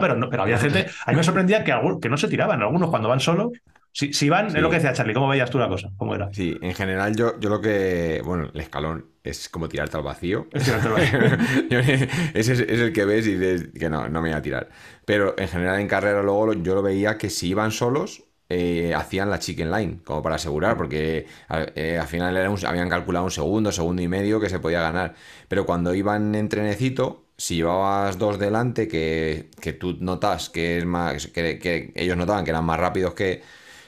pero, no, pero había gente. A mí me sorprendía que, algún- que no se tiraban. Algunos cuando van solo. Si, si van, Sí. es lo que decía Charlie. ¿Cómo veías tú la cosa? ¿Cómo era? Sí, en general yo, yo lo que... Bueno, el escalón es como tirarte al vacío. Es tirarte al vacío. Yo- ese es, es el que ves y dices que no, no me voy a tirar. Pero en general en carrera luego yo lo veía que si iban solos eh, hacían la chicken line, como para asegurar, porque eh, al final era un- habían calculado un segundo, segundo y medio que se podía ganar. Pero cuando iban en trenecito, si llevabas dos delante, que, que tú notas que es más, que, que ellos notaban que eran más rápidos que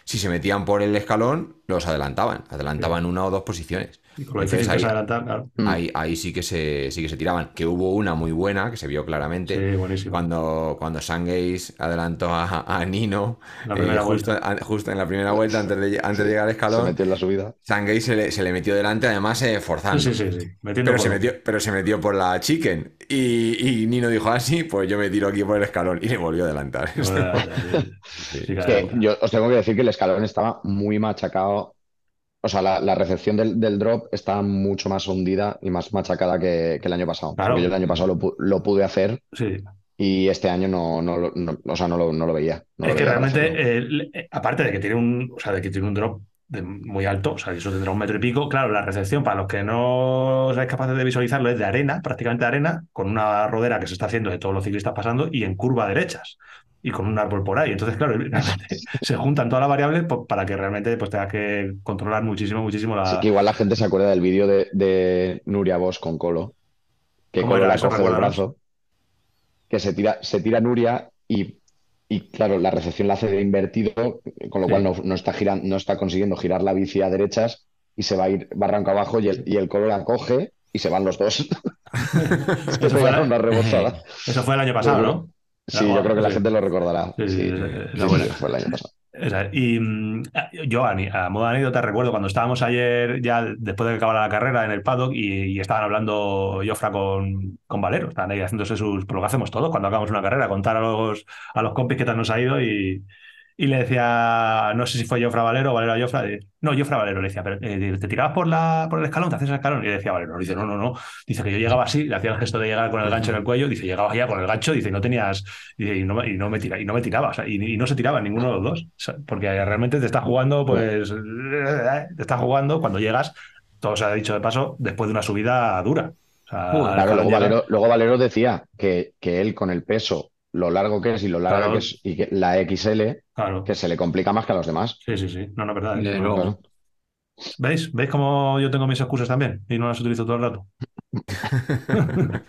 si se metían por el escalón, los adelantaban, adelantaban una o dos posiciones. Y con lo Entonces, difícil que es ahí- adelantar, claro. Mm. Ahí, ahí sí que se, sí que se tiraban. Que hubo una muy buena, que se vio claramente, Sí, buenísimo. cuando, cuando Sangeis adelantó a, a Nino eh, justo, en la primera vuelta, antes de, antes de llegar al Se escalón. metió en la subida. Sangeis se le, se le metió delante, además eh, forzando. Sí, sí, sí. Pero se, metió, pero se metió por la chicken. Y, y Nino dijo así, pues yo me tiro aquí por el escalón. Y le volvió a adelantar. Sí, Sí. sí, Es claro. que yo os tengo que decir que el escalón estaba muy machacado. O sea, la, la recepción del, del drop está mucho más hundida y más machacada que, que el año pasado. Claro. Porque yo el año pasado lo, lo pude hacer Sí. y este año no, no, lo- no- o sea, no, lo, no lo veía. Es lo que veía realmente, eh, eh, aparte de que tiene un, o sea, de que tiene un drop de- muy alto, o sea, eso tendrá un metro y pico. Claro, la recepción, para los que no seáis capaces de visualizarlo, es de arena, prácticamente de arena, con una rodera que se está haciendo de todos los ciclistas pasando y en curva derechas. Y con un árbol por ahí. Entonces, claro, se juntan todas las variables pues, para que realmente pues, tengas que controlar muchísimo, muchísimo la. Sí que igual la gente se acuerda del vídeo de, de Nuria Bosch con Colo, que ¿Cómo Colo la coge del brazo, que se tira, se tira Nuria y, y, claro, la recepción la hace de invertido, con lo Sí. cual no, no está girando, no está consiguiendo girar la bici a derechas y se va a ir barranco abajo y el, y el Colo la coge y se van los dos. Se Eso fue, pegan una rebozada. eso fue el año pasado, ¿no? Sí, yo creo que la gente lo recordará. Sí, sí, Sí, sí, sí, sí, la sí, buena. fue el año pasado. Y mm, yo, a, modo de anécdota, recuerdo cuando estábamos ayer, ya después de que acabara la carrera en el paddock, y, estaban hablando Jofra con, con Valero, estaban ahí haciéndose sus. Por lo que hacemos todos cuando acabamos una carrera, contar a los, a los compis qué tal nos ha ido, y, y le decía, no sé si fue Jofra Valero o Valero a Jofra, de- no, Jofra Valero le decía, pero eh, ¿te tirabas por, la, por el escalón? ¿Te hacías el escalón? Y le decía Valero, dice, no, no, no. Dice que yo llegaba así, le hacía el gesto de llegar con el gancho en el cuello, dice, llegaba ya con el gancho, dice, no tenías. Dice, y, no, me- y, no me tira, y no me tiraba, o sea, y, y no se tiraba ninguno de los dos. O sea, porque realmente te está jugando, pues. Te está jugando cuando llegas, todo se ha dicho de paso, después de una subida dura. O sea, Claro, luego Valero, luego Valero decía que, que él con el peso, lo largo que es y lo larga Claro. que es, y que la XL, Claro. que se le complica más que a los demás. Sí, sí, sí. No, no, es verdad. ¿eh? No. Claro. ¿Veis? ¿Veis cómo yo tengo mis excusas también? Y no las utilizo todo el rato.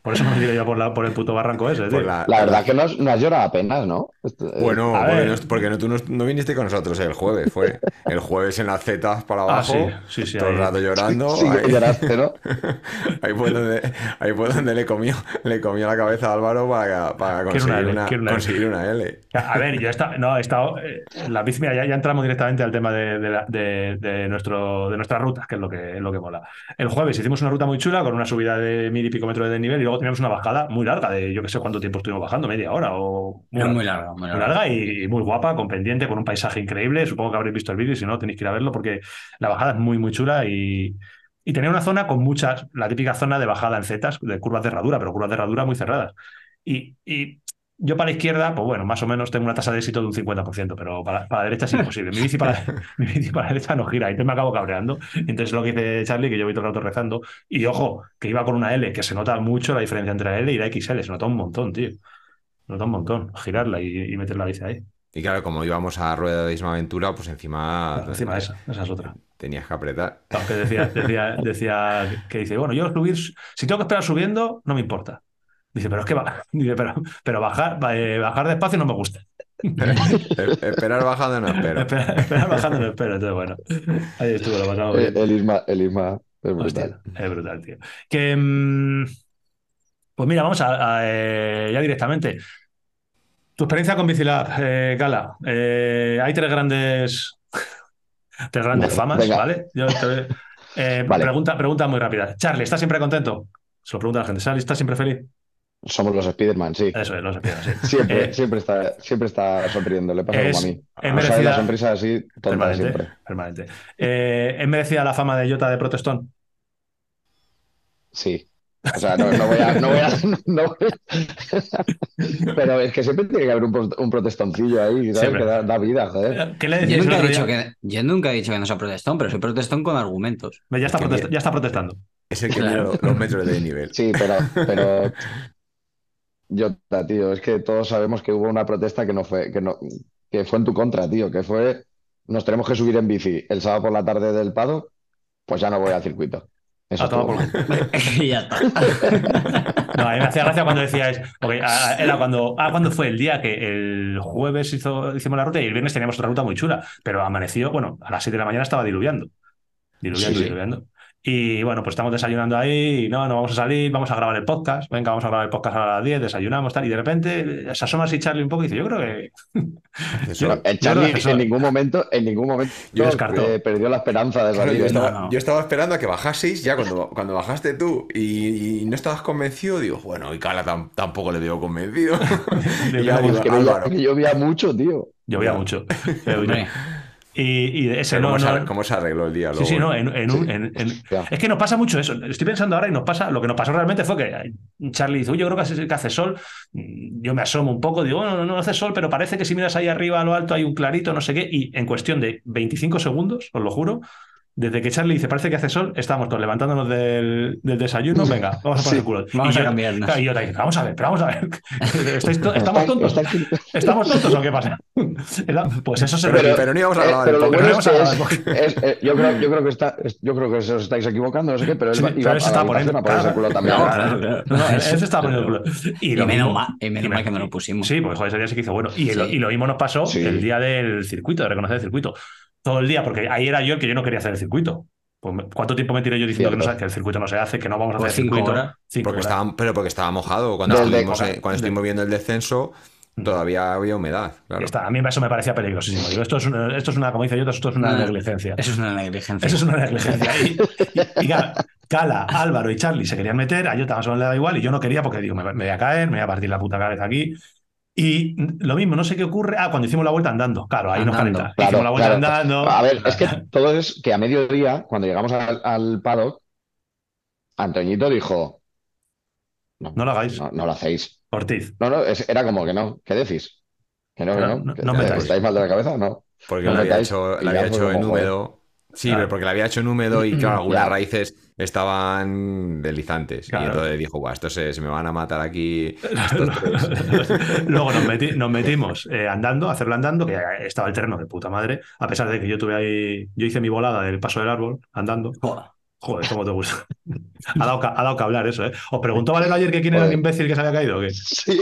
Por eso no me tiro yo por, la, por el puto barranco ese, tío. La- La verdad que no, has- no has llorado apenas, ¿no? Eh, Bueno, porque, ver. no, porque no- tú no, no viniste con nosotros el jueves, fue el jueves en las zetas para Ah, abajo, sí, sí, sí. todo el rato llorando. ahí, lloraste, ¿no? ahí fue donde, ahí fue donde le comió, le comió la cabeza a Álvaro para, para una conseguir, L, una, conseguir una L. A ver, yo he estado, no, he estado, eh, la bici, mira, ya, ya entramos directamente al tema de, de, la- de- de nuestro, de nuestras rutas, que es lo que, es lo que mola. El jueves hicimos una ruta muy chula con una subida de mil y pico metros de nivel y luego teníamos una bajada muy larga de yo que sé cuánto tiempo estuvimos bajando, media hora o muy larga, muy muy larga. larga y, y muy guapa, con pendiente, con un paisaje increíble. Supongo que habréis visto el vídeo y si no, tenéis que ir a verlo porque la bajada es muy, muy chula y, y tenía una zona con muchas, la típica zona de bajada en zetas, de curvas de herradura, pero curvas de herradura muy cerradas. Y, y yo para la izquierda, pues bueno, más o menos tengo una tasa de éxito de un 50%, pero para, para la derecha es imposible. Mi bici para, mi bici para la derecha no gira, y entonces me acabo cabreando. Entonces lo que dice Charlie, que yo voy todo el rato rezando, y ojo, que iba con una L, que se nota mucho la diferencia entre la L y la XL, se nota un montón, tío. Se nota un montón, girarla y, y meter la bici ahí. Y claro, como íbamos a rueda de Isma Aventura, pues encima, Claro, encima esa, esa es otra. tenías que apretar. Aunque decía, decía, decía que dice, bueno, yo subir, si tengo que esperar subiendo, no me importa. Dice, pero es que va, dice, pero, pero bajar, eh, bajar despacio no me gusta. E- Esperar bajando no espero. Esperar, esperar bajando no espero. Entonces, bueno, ahí estuvo, lo pasamos Eh, bien. El Isma, el Isma es Hostia, brutal. es brutal, tío. Que, mm, pues mira, vamos a, a, eh, ya directamente. Tu experiencia con Bicilab, eh, Gala. Eh, hay tres grandes, tres grandes Bueno, famas, venga. ¿vale? Yo te, Eh, Vale. pregunta, pregunta muy rápida. Charlie, ¿estás siempre contento? Se lo pregunta la gente. Charlie, ¿estás siempre feliz? Somos los Spiderman, sí. Eso es, no se pierda, sí. Siempre, Eh, siempre está, siempre está sonriendo, le pasa es- como a mí. es la sonrisa así, permanente. siempre. permanente. Eh, ¿Es merecida la fama de Jota de protestón? Sí. O sea, no, no voy a, no voy a, no voy a- Pero es que siempre tiene que haber un, un protestoncillo ahí, ¿sabes? Que da, da vida, joder. ¿Qué le Yo nunca, he dicho que, yo nunca he dicho que no sea protestón, pero soy protestón con argumentos. Ya está, protest- ya está protestando. Es el que Claro. mira los metros de nivel. Sí, pero, pero yo, tío, es que todos sabemos que hubo una protesta que no fue, que no, que fue en tu contra, tío, que fue nos tenemos que subir en bici el sábado por la tarde del Pado, pues ya no voy al circuito. Eso A todo estuvo por mal. y ya está. No, a mí me hacía gracia cuando decíais, porque ah, era cuando, ah, cuando fue el día que el jueves hizo, hicimos la ruta y el viernes teníamos otra ruta muy chula, pero amaneció, bueno, a las 7 de la mañana estaba diluviando. Diluviando, Sí, sí. diluviando. Y bueno, pues estamos desayunando ahí, y no, no vamos a salir, vamos a grabar el podcast, venga, vamos a grabar el podcast a las 10, desayunamos, tal, y de repente se asoma así Charlie un poco y dice, yo creo que... El Yo Charlie creo que eso- en ningún momento, en ningún momento Yo descarto. eh, perdió la esperanza de Claro, salir. yo, ¿eh? estaba, no, no. yo estaba esperando a que bajaseis, ya cuando, cuando bajaste tú y, y no estabas convencido, digo, bueno, y Cala tam- tampoco le veo convencido. y ya Vamos, digo, Es que veía, Álvaro, que llovía mucho, tío. Llovía Ya. mucho. Y, y ese no, ¿cómo, se, no- ar- cómo se arregló el día Sí, luego? sí, no, en, en un- en- es que nos pasa mucho eso. Estoy pensando ahora y nos pasa, lo que nos pasó realmente fue que Charlie dice, uy, yo creo que hace, que hace sol. Mm, Yo me asomo un poco, digo, no, no, no hace sol, pero parece que si miras ahí arriba a lo alto hay un clarito, no sé qué, y en cuestión de 25 segundos, os lo juro, desde que Charlie dice, parece que hace sol, estamos todos levantándonos del, del desayuno, venga, vamos a poner Sí, el culo. vamos y a yo- cambiarnos. claro, Y yo te dije, vamos a ver, pero vamos a ver. ¿Estáis to- ¿Estamos tontos? Está- ¿Estamos tontos o qué pasa? Pues eso se Pero, pero no íbamos a Eh, pero bueno Pero es no es, es- eh, yo, creo, yo creo que está, es- yo creo que os estáis equivocando, no sé qué, pero él Sí, pero iba él se estaba poniendo- a ponerse el culo también. Claro, claro, claro. claro. No, no, él, él se estaba poniendo el culo. Y, menos mal, y menos mal que me lo pusimos. Sí, porque joder, ese día sí que hizo bueno. Y, lo, y lo mismo nos pasó Sí. el día del circuito, de reconocer el circuito. Todo el día, porque ahí era yo el que yo no quería hacer el circuito. Pues ¿Cuánto tiempo me tiré yo diciendo que, no el circuito no se hace, que no vamos a Pues hacer el cinco circuito? horas. Cinco Porque horas. estaba, pero porque estaba mojado. Cuando Desde- estuvimos, eh, cuando de- estuvimos viendo el descenso, todavía había humedad. Claro. está, a mí eso me parecía peligrosísimo. Digo, esto es una, esto es una como dice yo, esto es una negligencia. Eso es una negligencia. Eso es una negligencia. Y, y- Gala, Álvaro y Charlie se querían meter, a Jota más o menos le daba igual y yo no quería porque digo, me, me voy a caer, me voy a partir la puta cabeza aquí. Y lo mismo, no sé qué ocurre. Ah, cuando hicimos la vuelta andando. Claro, ahí nos Andando. calenta. Claro, hicimos la vuelta claro. andando. A ver, es que todo es que a mediodía, cuando llegamos al, al paddock, Antoñito dijo, no, No lo hagáis. no, no lo hacéis. Ortiz. No, no, es- era como que no, ¿qué decís? Que no, que No, no, no- que- no que metáis. ¿Estáis mal de la cabeza? No. Porque No lo había hecho, lo había hecho en húmedo. Sí, Claro. pero porque lo había hecho en húmedo y claro, algunas raíces estaban deslizantes. Claro. Y entonces dijo, Buah, estos se, se me van a matar aquí. estos tres". Luego nos, meti- nos metimos eh, andando, a hacerlo andando, que estaba el terreno de puta madre, a pesar de que yo tuve ahí, yo hice mi volada del paso del árbol andando. Joder. Joder, cómo te gusta. Ha dado, que- ha dado que hablar eso, ¿eh? ¿Os preguntó Valero ayer que quién era el imbécil que se había caído? o ¿Qué? Sí,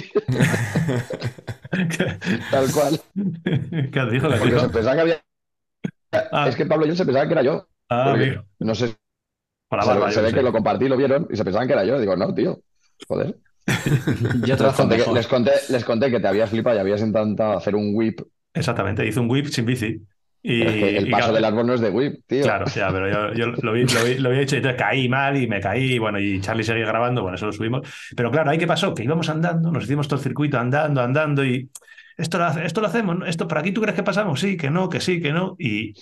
¿Qué, tal cual. qué dijo? ¿Qué Porque dijo? se pensaba que había. Ah. Es que Pablo y él se pensaban que era yo. Ah, no sé, la se, barba, se yo ve que lo compartí, lo vieron y se pensaban que era yo. Digo, no, tío. Joder. Yo Les conté, que, les, conté, les conté que te habías flipado y habías intentado hacer un whip. Exactamente, hizo un whip sin bici. Y, Pero es que el y paso claro, del árbol no es de whip, tío. Claro, ya, pero yo, yo lo, vi, lo, vi, lo vi hecho y entonces caí mal y me caí, bueno, y Charlie seguía grabando, bueno, eso lo subimos. Pero claro, ahí qué pasó, que íbamos andando, nos hicimos todo el circuito andando, andando y esto lo, esto lo hacemos, ¿no? esto por aquí tú crees que pasamos, sí, que no, que sí, que no. Y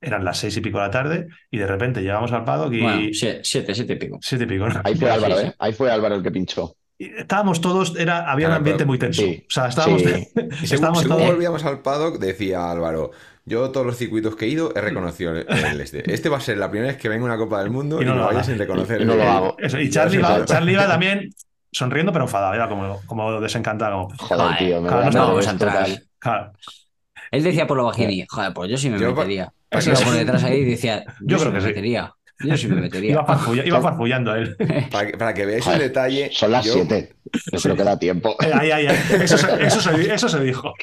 eran las seis y pico de la tarde y de repente llegamos al paddock y Bueno, siete, siete y pico. siete y pico, ¿no? Ahí fue Álvaro. ¿eh? Ahí fue Álvaro el que pinchó. Estábamos todos, era, había un ambiente pero- muy tenso. sí, o sea, estábamos, sí. Y según, estábamos según todos. volvíamos al paddock, decía Álvaro, yo todos los circuitos que he ido he reconocido el, el este. Este va a ser la primera vez que venga una Copa del Mundo Y y, no lo vaya sin reconocer. Y no lo hago. Eso, y Charlie sabe. Charlie iba también sonriendo pero enfadado, era como, como desencantado. como, Joder, Joder, tío. Me claro, no vamos a entrar. claro, Él decía por lo bajini, joder, pues yo sí me Yo metería. Pues sí. por detrás ahí decía, yo, Yo sí creo me que sí. Yo sí me metería. iba, farfulla- iba farfullando él. Para que, para que veáis Joder, el detalle. Son las yo- 7. Yo creo que da tiempo. Eh, Ahí, ahí, ahí. Eso, se, eso, se, eso se dijo.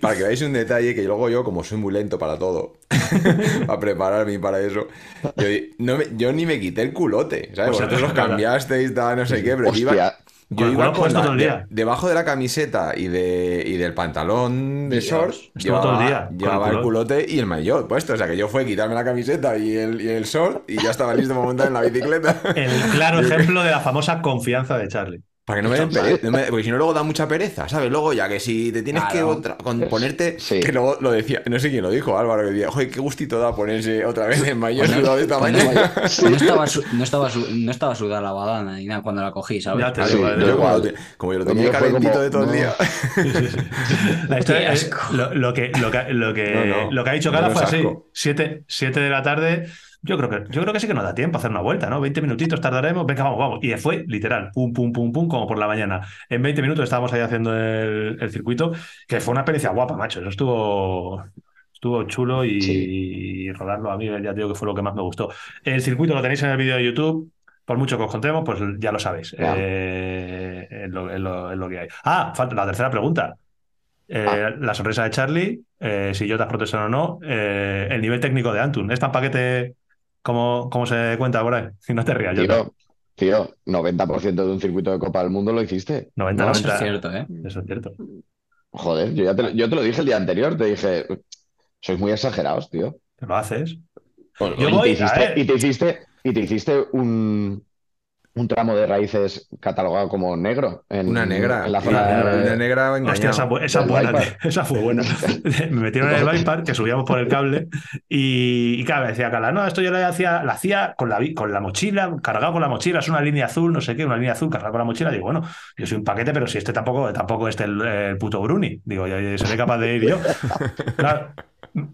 Para que veáis un detalle que luego yo, como soy muy lento para todo, para prepararme para eso, yo, no me- yo ni me quité el culote, ¿sabes? Pues Vosotros verdad. cambiasteis, tal, no sé qué, pero iba, Yo iba con puesto la- todo el de- día. debajo de la camiseta y, de, y del pantalón de shorts estuvo llevaba, todo el día llevaba el el culote y el maillot puesto. O sea que yo fue quitarme la camiseta y el, y el short y ya estaba listo para montar en la bicicleta. El claro ejemplo de la famosa confianza de Charlie. Para que no me den pereza, porque si no luego da mucha pereza, ¿sabes? Luego ya que si te tienes que Claro. con- ponerte, Sí. que luego lo decía, no sé quién lo dijo, Álvaro, que decía, joder, qué gustito da ponerse otra vez en sudado de. No estaba, su- no, estaba su- no estaba sudada la badana ni nada cuando la cogí, ¿sabes? Ya te Claro, digo, Sí, eh, yo como, lo igual. te- como yo lo tenía calentito como, de todo el día. La historia Qué es- asco. lo, lo que, lo, que, lo, que, No, no, lo que ha dicho Cala fue así. asco. 7 siete de la tarde. Yo creo, que, yo creo que sí que nos da tiempo a hacer una vuelta, ¿no? 20 minutitos tardaremos. Venga, vamos, vamos. Y fue literal, pum, pum, pum, pum, como por la mañana. En 20 minutos estábamos ahí haciendo el, el circuito, que fue una experiencia guapa, macho. Eso estuvo, estuvo chulo y, Sí. y rodarlo a mí, ya digo que fue lo que más me gustó. El circuito lo tenéis en el vídeo de YouTube. Por mucho que os contemos, pues ya lo sabéis. Eh, es, lo, es lo- es lo que hay. Ah, falta la tercera pregunta. Eh, La sonrisa de Charlie, eh, si yo te has protestado o no, eh, el nivel técnico de Antun. ¿Es tan paquete como, como se cuenta por ahí? Si no te rías, yo Tío, tío, 90% de un circuito de Copa del Mundo lo hiciste. 90, No, eso 90. es cierto, ¿eh? Eso es cierto. Joder, yo, ya te, lo- yo te lo dije el día anterior, te dije, sois muy exagerados, tío. Te lo haces. Yo y, voy, te hiciste, y te hiciste, y te hiciste un, un tramo de raíces catalogado como negro en, Una negra, en la zona de- una negra Hostia, esa, esa buena, esa fue buena. Me metieron en el bypass, que subíamos por el cable, y, y claro, me decía Cala, no, esto yo lo hacía, la hacía con la, con la mochila, cargado con la mochila, es una línea azul, no sé qué, una línea azul cargada con la mochila. Digo, bueno, yo soy un paquete, pero si este tampoco, tampoco este el, el puto Bruni. Digo, yo, yo seré capaz de ir yo. Claro,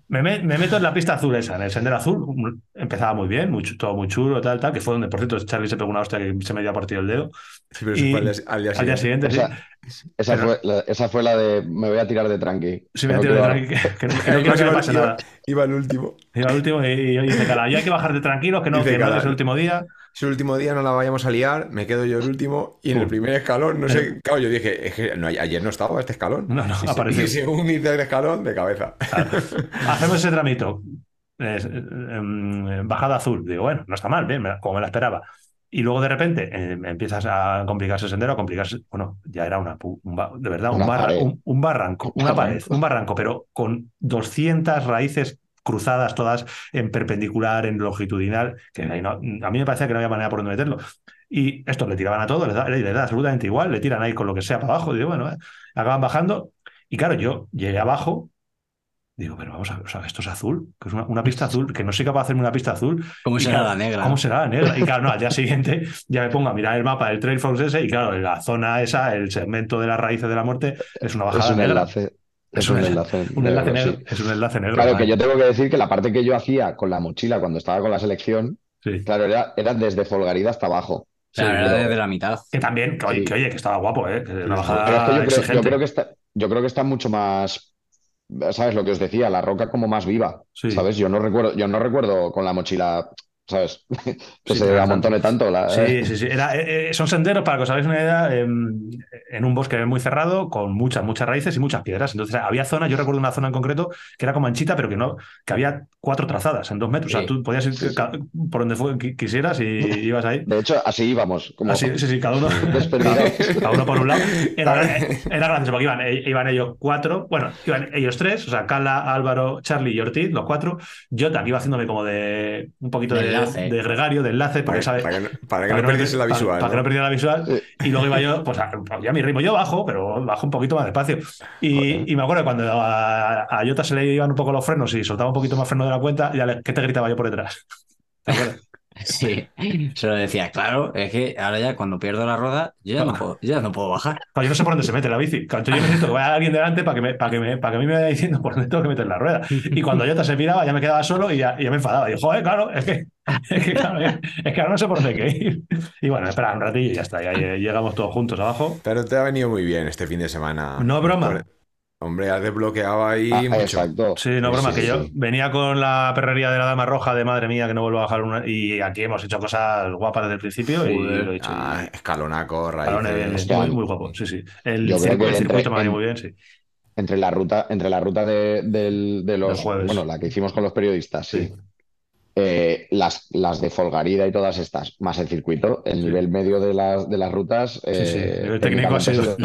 me, me- me meto en la pista azul esa, en el sendero azul. Empezaba muy bien, muy, todo muy chulo, tal, tal, que fue donde, por cierto, Charlie se pegó una hostia que se me dio partido el dedo. Sí, pero eso Y fue al día, al día Al día siguiente. siguiente, sí. Esa, Pero- fue la, esa fue la de me voy a tirar de tranqui. Sí, me No ha tirado de tranqui, que, que no, que no quiero que me pase iba, nada. iba el último. Iba al último y, y yo dije, Cala, ya hay que bajarte tranquilo, que no, Dice que no es el último día. Si el último día no la vayamos a liar, me quedo yo el último y en el Pum. primer escalón, no sé, claro, yo dije, es que no, ayer no estaba este escalón. No, no, y, se- apareció. y según hice el escalón, de cabeza. Hacemos ese tramito. Es, eh, em, bajada azul. Digo, bueno, no está mal, bien, me- como me la esperaba. Y luego de repente eh, empiezas a complicarse el sendero, a complicarse. Bueno, ya era una, un de verdad, un, Una barra- pared. un, un barranco, Un una pared, un barranco, pero con 200 raíces cruzadas todas en perpendicular, en longitudinal, que ahí no- a mí me parecía que no había manera por donde meterlo. Y esto le tiraban a todo, les da, les da absolutamente igual, le tiran ahí con lo que sea para abajo, y digo, bueno, eh, acaban bajando. Y claro, yo llegué abajo, digo, pero vamos a ver, o sea, esto es azul, que es una, una pista azul, que no soy capaz de hacerme una pista azul. ¿Cómo Y será claro, la negra? ¿Cómo será la negra? Y claro, no, al día siguiente ya me pongo a mirar el mapa del Trail Fox ese, y claro, en la zona esa, el segmento de las raíces de la muerte, es una Es bajada un negra. enlace. Es Es un un enla- enlace. Un enlace negro, negro, sí. es un enlace negro. Claro, que yo tengo que decir que la parte que yo hacía con la mochila cuando estaba con la selección, Sí. claro, era, era desde Folgarida hasta abajo. Sí, pero- desde la mitad. Que también, que, oye, Sí. que, oye, que estaba guapo, ¿eh? Que bajada Pero es que yo creo, yo creo que está, yo creo que está mucho más, ¿sabes? Lo que os decía, la roca como más viva, Sí. ¿sabes? Yo no recuerdo, yo no recuerdo con la mochila, ¿sabes? que Sí, se amontone tanto. La, Sí, sí, sí. Era, eh, eh, son senderos, para que os hagáis una idea, em, en un bosque muy cerrado, con muchas, muchas raíces y muchas piedras. Entonces había zonas, yo recuerdo una zona en concreto que era como anchita, pero que no, que había cuatro trazadas en dos metros. O sea, Sí. tú podías ir Sí, sí. por donde fue- qui- quisieras y ibas ahí. De hecho, así íbamos, como Así, sí, sí, cada uno, cada uno por un lado. Era, era gracioso porque iban, iban ellos cuatro, bueno, iban ellos tres, o sea, Cala, Álvaro, Charlie y Ortiz, los cuatro. Yo aquí iba haciéndome como de un poquito De de, de gregario, de enlace, Para, porque para que no, para que para no perdiese la para- visual. Para, que no ¿no? perdiera la visual. Sí. Y luego iba yo, pues a, ya a mi ritmo. Yo bajo, pero bajo un poquito más despacio. Y, y me acuerdo que cuando a, a Jota se le iban un poco los frenos y soltaba un poquito más freno de la cuenta, ya le, ¿qué te gritaba yo por detrás? ¿Te acuerdas? Sí, se lo decía, claro, es que ahora ya cuando pierdo la rueda, yo ya no puedo, yo ya no puedo bajar. Claro, yo no sé por dónde se mete la bici. Entonces yo necesito que vaya alguien delante para que, me, para, que me, para que a mí me vaya diciendo por dónde tengo que meter la rueda. Y cuando Jota se piraba, ya me quedaba solo y ya, y ya me enfadaba. Y yo, joder, claro, es que, es que, claro, es que ahora no sé por dónde hay que ir. Y bueno, espera un ratillo y ya está. Y ahí llegamos todos juntos abajo. Pero te ha venido muy bien este fin de semana. No broma. Por- Hombre, has desbloqueado ahí Ah, mucho. exacto. Sí, no broma, sí, que yo sí. venía con la perrería de la dama roja de madre mía que no vuelvo a bajar una. Y aquí hemos hecho cosas guapas desde el principio y lo he dicho. Ah, escalonaco, raíces. Muy, muy guapo, sí, sí. El, Yo creo circuito, que el entre- circuito me ha venido en- muy bien, sí. Entre la ruta, entre la ruta de, los, jueves. bueno, la que hicimos con los periodistas, sí. Eh, las, las de Folgarida y todas estas, más el circuito, el nivel medio de las, de las rutas. Sí, sí, eh, el nivel técnico ha sido-.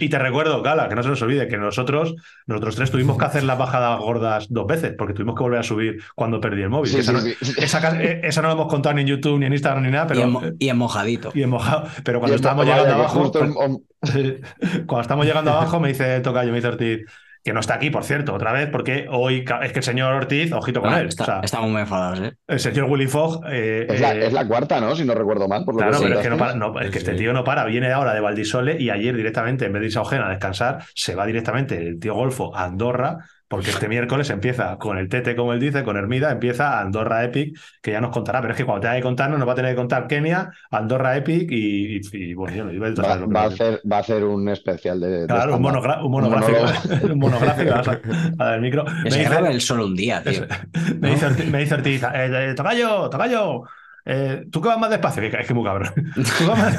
Y te recuerdo, Gala, que no se nos olvide que nosotros, nosotros tres tuvimos que hacer las bajadas gordas dos veces, porque tuvimos que volver a subir cuando perdí el móvil. Sí, esa, sí, no, sí. esa ca- eh, esa no lo hemos contado ni en YouTube, ni en Instagram, ni nada, pero. y, en, mo- y en mojadito. y en mojado. Pero cuando estábamos llegando abajo. Cuando estamos llegando abajo, me dice Tocayo, me dice Ortiz, que no está aquí, por cierto, otra vez, porque hoy es que el señor Ortiz, ojito con Ah, él. está- o sea, estamos muy enfadados, ¿eh? el señor Willy Fogg. eh, es, la, eh, es la cuarta, ¿no? Si no recuerdo mal. Por lo Claro, que pero es que, no contaste. para, no, es que este tío no para, viene ahora de Valdisole y ayer directamente, en vez de irse a Ojena a descansar, se va directamente el tío Golfo a Andorra, porque este miércoles empieza con el Tete, como él dice, con Hermida, empieza Andorra Epic, que ya nos contará, pero es que cuando tenga que contarnos nos va a tener que contar Kenia, Andorra Epic y, y- y, bueno, yo no iba a Va, a hacer, va a hacer un especial de. de Claro, un, monogra- monográfico, un monográfico, vas a, a dar el micro. Que Me se dice- grabe él solo un día, tío. Me dice, Ortiz, me dice Ortiz, eh, eh, Tocayo, Tocayo, eh, tú que vas más despacio, que es que muy cabrón. Tú más-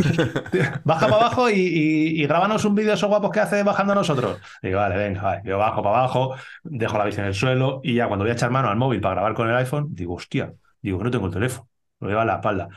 Baja para abajo y, y, y grábanos un vídeo de esos guapos que haces bajando a nosotros. Digo, vale, venga, vale. Yo bajo para abajo, dejo la bici en el suelo y ya cuando voy a echar mano al móvil para grabar con el iPhone, digo, hostia, digo que no tengo el teléfono, lo lleva en la espalda.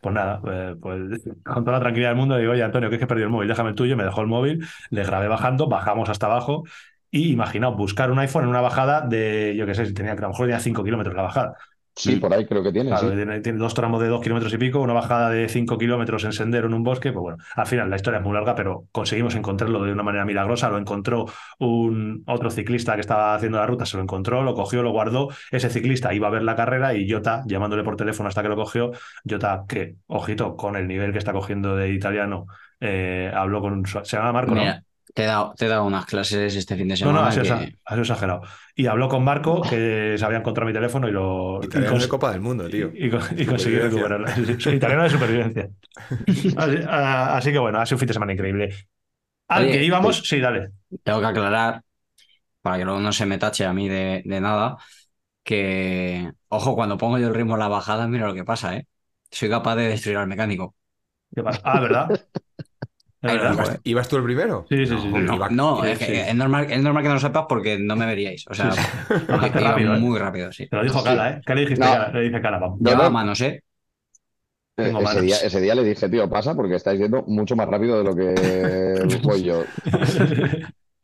Pues nada, eh, pues con toda la tranquilidad del mundo digo, oye, Antonio, que es que he perdido el móvil, déjame el tuyo, me dejó el móvil, le grabé bajando, bajamos hasta abajo y imaginaos, buscar un iPhone en una bajada de, yo qué sé, si tenía, que a lo mejor tenía 5 kilómetros la bajada. Sí, por ahí creo que tiene. Claro, sí. tiene, tiene dos tramos de dos kilómetros y pico, una bajada de cinco kilómetros en sendero en un bosque. Pues bueno, al final la historia es muy larga, pero conseguimos encontrarlo de una manera milagrosa. Lo encontró un otro ciclista que estaba haciendo la ruta, se lo encontró, lo cogió, lo guardó. Ese ciclista iba a ver la carrera y Jota, llamándole por teléfono hasta que lo cogió, Jota, que, ojito, con el nivel que está cogiendo de italiano, eh, habló con. Se llama Marco, ¿no? Te he, dado, te he dado unas clases este fin de No, no, semana. ha sido, que- exa- ha sido exagerado. Y habló con Marco, que se había encontrado mi teléfono y lo. y Italiano de Copa del Mundo, tío. y, y y sí, soy italiano de supervivencia. Así, ah, así que bueno, ha sido un fin de semana increíble. Al Oye, que íbamos, sí, dale. Tengo que aclarar, para que luego no se me tache a mí de, de nada, que, ojo, cuando pongo yo el ritmo en la bajada, mira lo que pasa, ¿eh? Soy capaz de destruir al mecánico. ¿Qué pasa? Ah, ¿verdad? ¿Ibas, ibas tú el primero? Sí, sí, sí. sí. No, es, que sí. es normal, es normal que no lo sepas porque no me veríais. O sea, rápido, ¿eh? muy rápido, sí. Te lo dijo Cala, ¿eh? ¿Qué le dijiste? No. Le dice Cala, vamos. No, Llevaba no. manos, ¿eh? Tengo ese, manos. día, ese día le dije, tío, pasa porque estáis yendo mucho más rápido de lo que voy yo.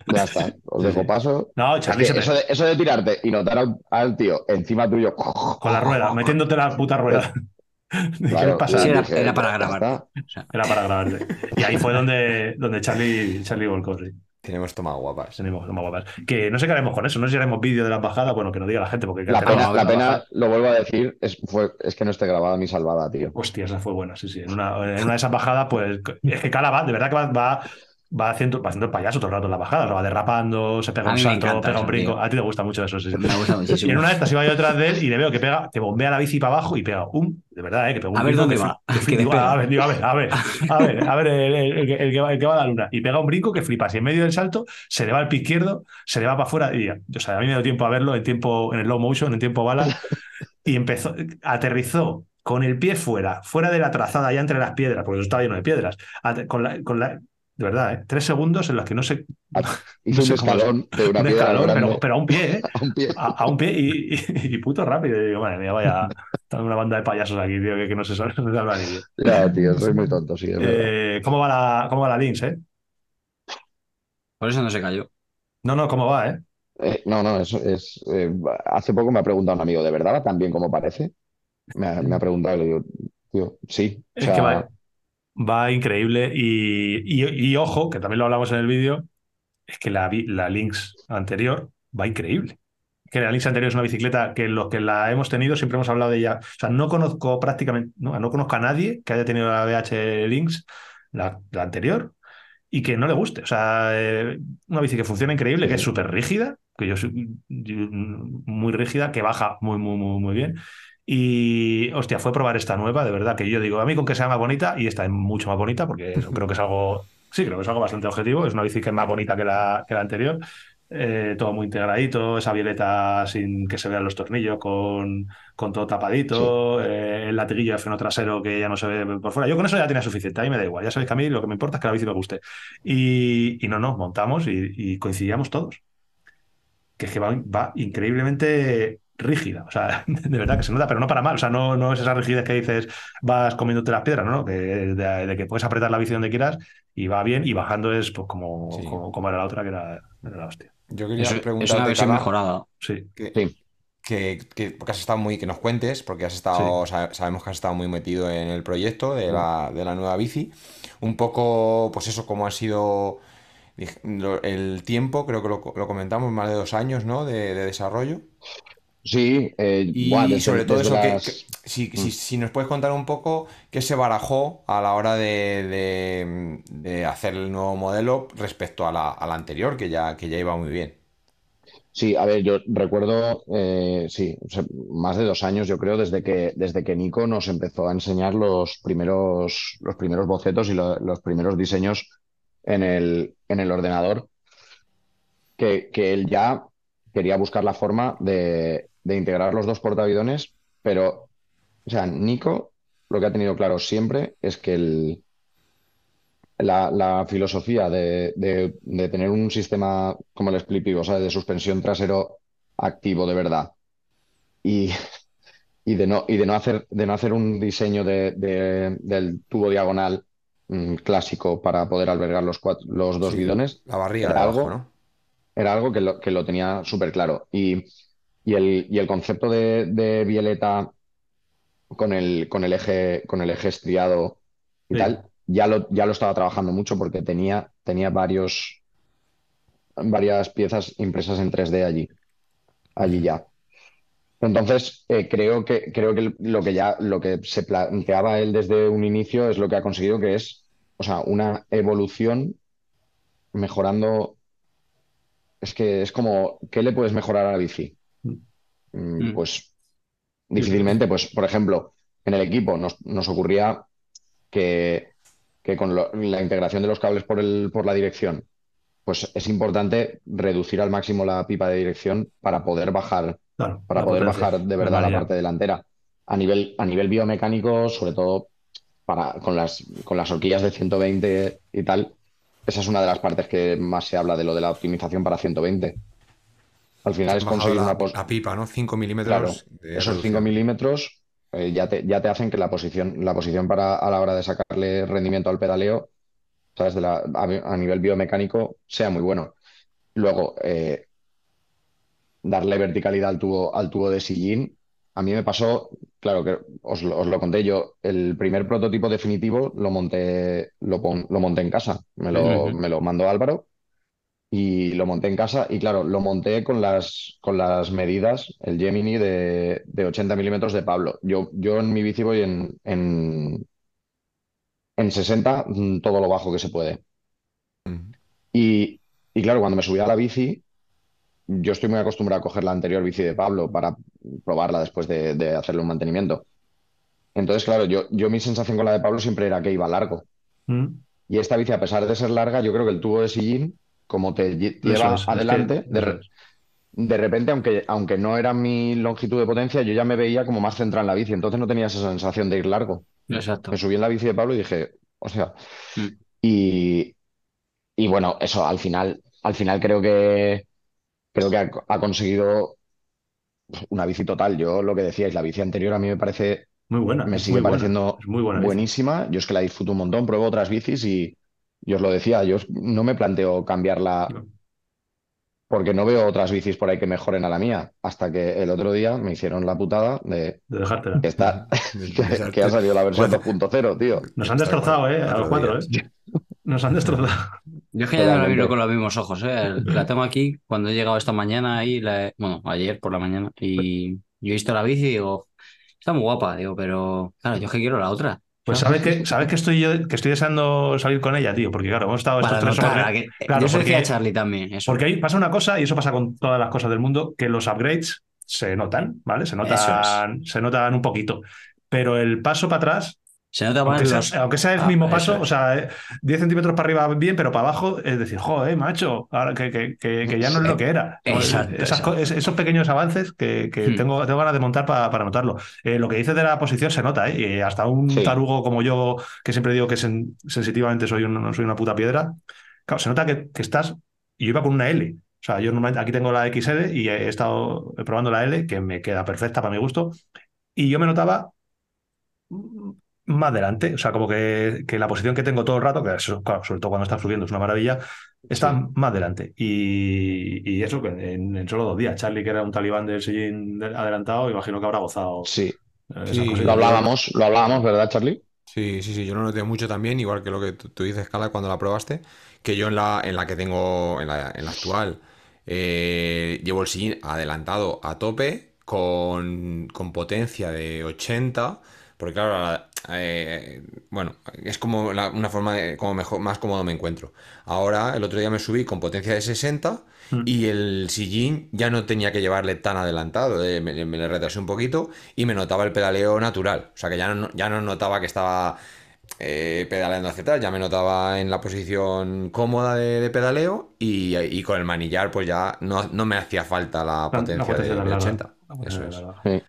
Ya está, os dejo paso. No, Es Charlie que eso, de, eso de tirarte y notar al, al tío encima tuyo. con la rueda, metiéndote la puta rueda. ¿Qué Claro, le pasa? Sí, era- dije, era para grabar. está. O sea, Era para grabarte. Y ahí fue donde, donde Charlie, Charlie volcó, sí. Tenemos toma guapas. Tenemos más guapas. Que no sé qué haremos con eso, no sé si haremos vídeo de las bajadas, bueno, que nos diga la gente, porque La pena, no, la no, pena, bajada- lo vuelvo a decir, es, fue, es que no esté grabada ni salvada, tío. Hostia, esa fue buena, sí, sí. En una, en una de esas bajadas, pues es que Cala va, de verdad que va, va, va haciendo, va haciendo payaso todo el rato en la bajada, o sea, va derrapando, se pega un salto, encanta pega un brinco. tío. A ti te gusta mucho eso, sí. sí. me gusta Y en una de estas iba yo detrás de él y le veo que pega, que bombea la bici para abajo y pega un, de verdad, ¿eh? que pega un A ver dónde va, que digo, a ver, digo, a ver, a ver, a ver, a ver, el, el- el que- el que va, a la luna. Y pega un brinco que flipas. Y en medio del salto se le va al pie izquierdo, se le va para afuera. Y, o sea, a mí me dio tiempo a verlo en tiempo, en el low motion, en tiempo bala. Y empezó, aterrizó con el pie fuera, fuera de la trazada, ya entre las piedras, porque eso estaba lleno de piedras. Ate- Con la, con la, de verdad, ¿eh? tres segundos en los que no sé. Hizo sé un cómo es. escalón de una un piedra escalón, pero, pero a un pie, ¿eh? a un pie. a, a un pie y, y- y puto rápido. Y digo, madre mía, vaya, están una banda de payasos aquí, tío, que, que no se sal- no se salva ni Dios. Ya, tío, soy muy tonto, sí, es. Eh, ¿Cómo va la, cómo va la Lynx, eh? Por eso no se cayó. No, no, ¿cómo va, eh? Eh, no, no, eso es. eh, hace poco me ha preguntado un amigo, ¿de verdad va tan bien como parece? Me ha, me ha preguntado y le digo, tío, sí. O Es que va, va increíble y, y- y ojo, que también lo hablamos en el vídeo, es que la, la Lynx anterior va increíble. Que la Lynx anterior es una bicicleta que los que la hemos tenido siempre hemos hablado de ella. O sea, no conozco prácticamente, no, no conozco a nadie que haya tenido la BH Lynx, la, la anterior, y que no le guste. O sea, eh, una bici que funciona increíble, que es súper rígida, que yo soy muy rígida, que baja muy, muy, muy, muy bien. Y, hostia, fue probar esta nueva, de verdad, que yo digo, a mí con que sea más bonita, y esta es mucho más bonita, porque eso creo que es algo, sí, creo que es algo bastante objetivo, es una bici que es más bonita que la, que la anterior, Eh, todo muy integradito, esa violeta sin que se vean los tornillos, con, con todo tapadito, eh, el latiguillo de freno trasero que ya no se ve por fuera. Yo con eso ya tenía suficiente, ahí me da igual, ya sabéis que a mí lo que me importa es que la bici me guste. Y, y no, no, montamos y, y coincidíamos todos que es que va, va increíblemente rígida. O sea, de verdad que se nota, pero no para mal. O sea, no, no es esa rigidez que dices vas comiéndote las piedras, ¿no? de, que puedes apretar la bici donde quieras y va bien, y bajando es pues como, como, era la otra, que era, la hostia. Yo quería preguntarte, es una versión mejorada. Sí. sí que, porque has estado muy, que nos cuentes, porque has estado, sabemos que has estado muy metido en el proyecto de la, de la nueva bici. Un poco, pues eso, cómo ha sido el tiempo, creo que lo, comentamos, más de dos años, ¿no? De, desarrollo. Sí, eh, y, sobre todo eso, que, si, mm. si, nos puedes contar un poco qué se barajó a la hora de, de, hacer el nuevo modelo respecto a la, a la anterior, que ya, que ya iba muy bien. Sí, a ver, yo recuerdo, eh, sí, más de dos años, yo creo, desde que, desde que Nico nos empezó a enseñar los primeros, los primeros bocetos y los primeros diseños en el, en el ordenador, que, que, él ya quería buscar la forma de, de integrar los dos portavidones, pero, o sea, Nico lo que ha tenido claro siempre es que el, la, filosofía de, tener un sistema como el split pivot, de suspensión trasero activo de verdad y, de, no, y de, no, hacer, de no hacer un diseño del tubo diagonal mm, clásico para poder albergar los, los dos bidones. La barriga era algo, Era algo que lo, que lo tenía súper claro. Y, el, y el concepto de, Violeta con el, con el, eje, con el eje estriado y tal, ya lo, ya lo estaba trabajando mucho porque tenía, tenía varios, varias piezas impresas en 3D allí, allí ya. Entonces, eh, creo que, creo que lo que ya lo que se planteaba él desde un inicio es lo que ha conseguido, que es, o sea, una evolución mejorando. Es que es como, ¿qué le puedes mejorar a la bici? Mm, mm. Pues difícilmente, pues, por ejemplo, en el equipo nos, nos ocurría que que con la integración de los cables por, el, por la dirección, pues es importante reducir al máximo la pipa de dirección para poder bajar, para poder bajar de verdad la parte delantera. A nivel, a nivel biomecánico, sobre todo para, con, las, con las horquillas de 120 y tal, esa es una de las partes que más se habla de lo de la optimización para 120. Al final es conseguir una... La pipa, ¿no? 5 milímetros. esos 5 milímetros eh, ya, te, ya te hacen que la posición, la posición para a la hora de sacarle rendimiento al pedaleo, ¿sabes? De la, a, nivel biomecánico, sea muy bueno. Luego, eh, darle verticalidad al tubo, al tubo de sillín. A mí me pasó, claro que os, lo conté yo, el primer prototipo definitivo lo monté, lo, lo monté en casa, me lo, me lo mandó Álvaro y lo monté en casa y claro, lo monté con las, con las medidas, el Gemini de, de 80 milímetros de Pablo. Yo, yo en mi bici voy en, en, en 60, mm, todo lo bajo que se puede. Y, y, claro, cuando me subí a la bici, yo estoy muy acostumbrado a coger la anterior bici de Pablo para probarla después de, de hacerle un mantenimiento. Entonces, claro, yo, yo mi sensación con la de Pablo siempre era que iba largo. Y esta bici, a pesar de ser larga, yo creo que el tubo de sillín como te lleva adelante, de, repente, aunque, aunque no era mi longitud de potencia, yo ya me veía como más centrado en la bici, entonces no tenía esa sensación de ir largo. Exacto. Me subí en la bici de Pablo y dije, o sea, mm. y, y, bueno, eso al final, al final creo que creo que ha, conseguido una bici total. Yo lo que decíais, la bici anterior a mí me parece muy buena. Me sigue pareciendo muy buenísima. Yo es que la disfruto un montón, pruebo otras bicis y, yo os lo decía, yo no me planteo cambiarla porque no veo otras bicis por ahí que mejoren a la mía. Hasta que el otro día me hicieron la putada de, que, está, que, ha salido la versión 2.0, tío. Nos han destrozado, ¿eh? A los cuatro, ¿eh? Nos han destrozado. Yo es que ya no la miro con los mismos ojos, ¿eh? La tengo aquí cuando he llegado esta mañana y la bueno, ayer por la mañana y yo he visto la bici y digo, está muy guapa, digo, pero claro, yo es que quiero la otra. Pues sabes que, sabes que estoy yo, que estoy deseando salir con ella, tío, porque claro, hemos estado estos tres horas. Claro, yo porque, Charlie también. Porque ahí pasa una cosa, y eso pasa con todas las cosas del mundo, que los upgrades se notan, ¿vale? Se notan, se notan un poquito. Pero el paso para atrás aunque, sea, el ah, mismo paso, o sea, 10 centímetros para arriba bien, pero para abajo es decir, joder, macho, ahora que, que, ya no es lo que era. esos pequeños avances que, hmm. tengo, tengo ganas de montar para, para notarlo. Eh, lo que dices de la posición se nota, ¿eh? Y hasta un tarugo como yo, que siempre digo que sensitivamente soy, un, soy una puta piedra, claro, se nota que, estás. Y yo iba con una L. O sea, yo normalmente aquí tengo la XL y he estado probando la L, que me queda perfecta para mi gusto. Y yo me notaba más adelante, o sea, como que, que la posición que tengo todo el rato, que eso, claro, sobre todo cuando estás subiendo es una maravilla, está más adelante. Y, y eso que en, en solo dos días, Charlie, que era un talibán del sillín de- adelantado, imagino que habrá gozado Sí, lo hablábamos, lo hablábamos, ¿verdad, Charlie? Sí, sí, sí, yo lo noté mucho también, igual que lo que tú, dices, Cala, cuando la probaste, que yo en la, en la que tengo, en la, en la actual, eh, llevo el sillín adelantado a tope, con, con potencia de 80, porque claro, la- eh, bueno, es como la- una forma de, como mejor, más cómodo me encuentro. Ahora, el otro día me subí con potencia de 60 Mm. y el sillín ya no tenía que llevarle tan adelantado, eh, me, me le retrasé un poquito y me notaba el pedaleo natural, o sea que ya no, ya no notaba que estaba eh, pedaleando hacia atrás, ya me notaba en la posición cómoda de, de pedaleo y, y con el manillar pues ya no, no me hacía falta la potencia, la potencia de, de larga. 80. La potencia Eso tan es. larga. Sí.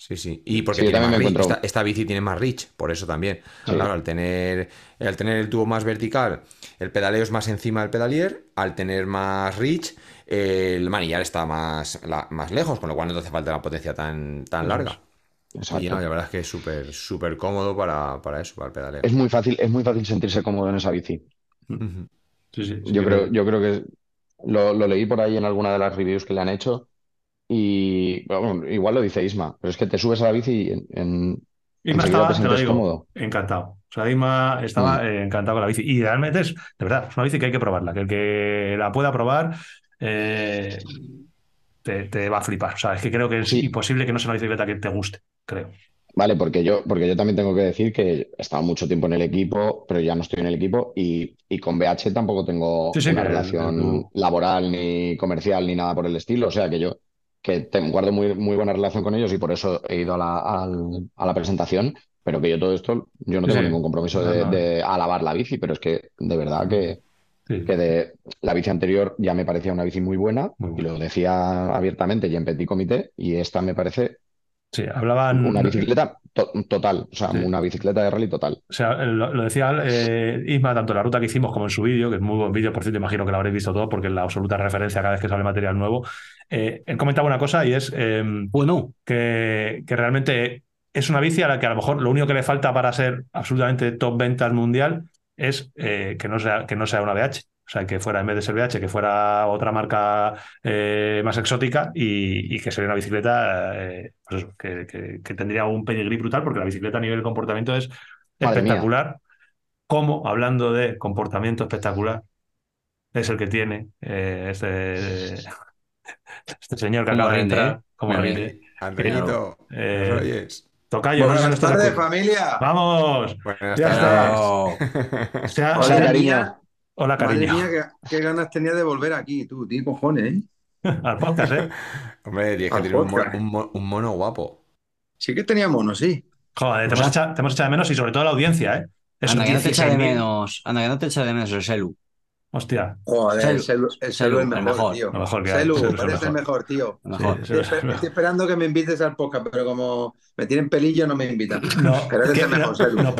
Sí, sí. Y porque Sí, tiene más reach. Esta, esta bici tiene más reach, por eso también. Sí. Claro, al tener, al tener el tubo más vertical, el pedaleo es más encima del pedalier. Al tener más reach, el manillar está más, la- más lejos, con lo cual no te hace falta una potencia tan, tan larga. Exacto. Y no, la verdad es que es súper, súper cómodo para, para eso, para el pedaleo. Es muy fácil, es muy fácil sentirse cómodo en esa bici. Ujú. Sí, sí, sí, Yo creo, yo creo que lo, lo leí por ahí en alguna de las reviews que le han hecho y bueno, igual lo dice Isma, pero es que te subes a la bici y en, en- Isma estaba, te te lo digo, cómodo. encantado. O sea, Isma estaba Mm. eh, encantado con la bici. Y realmente es, de verdad, es una bici que hay que probarla. Que el que la pueda probar eh, te, te va a flipar. O sea, es que creo que es Sí. imposible que no sea una bicicleta que te guste, creo. Vale, porque yo, porque yo también tengo que decir que he estado mucho tiempo en el equipo, pero ya no estoy en el equipo y, y con BH tampoco tengo Sí, sí, una relación laboral ni comercial ni nada por el estilo. O sea que yo que guardo muy, muy buena relación con ellos y por eso he ido a la, a la presentación, pero que yo todo esto, yo no tengo sí. ningún compromiso de, alabar la bici, pero es que de verdad que, Sí. que de la bici anterior ya me parecía una bici muy buena Muy y buena. lo decía abiertamente y en petit comité y esta me parece Sí, hablaban. una bicicleta to- total, o sea, Sí. una bicicleta de rally total. O sea, lo, lo decía eh, Isma, tanto en la ruta que hicimos como en su vídeo, que es muy buen vídeo, por cierto, imagino que lo habréis visto todo porque es la absoluta referencia cada vez que sale material nuevo. Eh, él comentaba una cosa y es eh, Bueno, que, que realmente es una bici a la que a lo mejor lo único que le falta para ser absolutamente top ventas mundial es eh, que, no sea, que no sea una BH. O sea, que fuera, en vez de ser BH, que fuera otra marca eh, más exótica y, y que sería una bicicleta eh, pues eso, que, que- que tendría un pedigrí brutal, porque la bicicleta a nivel de comportamiento es Madre mía. espectacular. Como, hablando de comportamiento espectacular, es el que tiene eh, este, este señor que acaba de entrar. Andreito. Tocayo, Buenas tardes, familia. ¡Vamos! Buenas Ya tardes. Oh, Se ha- Hola, se ha- cariño. Hola, madre cariño. mía, qué, qué ganas tenía de volver aquí, tú, tío, cojones, ¿eh? Al podcast, ¿eh? Hombre, tienes que Al tener un, podcast. mono- un mo- un mono guapo. Sí que tenía mono, sí. Joder, te Pues hemos, ha- echado, te hemos echado de menos y sobre todo la audiencia, ¿eh? Esos anda que no te echa de 16.000. menos, anda que no te echa de menos el Selu. Hostia, Joder, Celu, el Celu, el Celu, Celu es el mejor, tío. lo mejor que hay. Celu, Celu es el eres el mejor. tío. el mejor. Sí, Estoy, eso es- esper- estoy esperando que me invites al podcast, pero como me tienen pelillo, no me invitan. No, Pero eres que- el mejor, no, Celu. no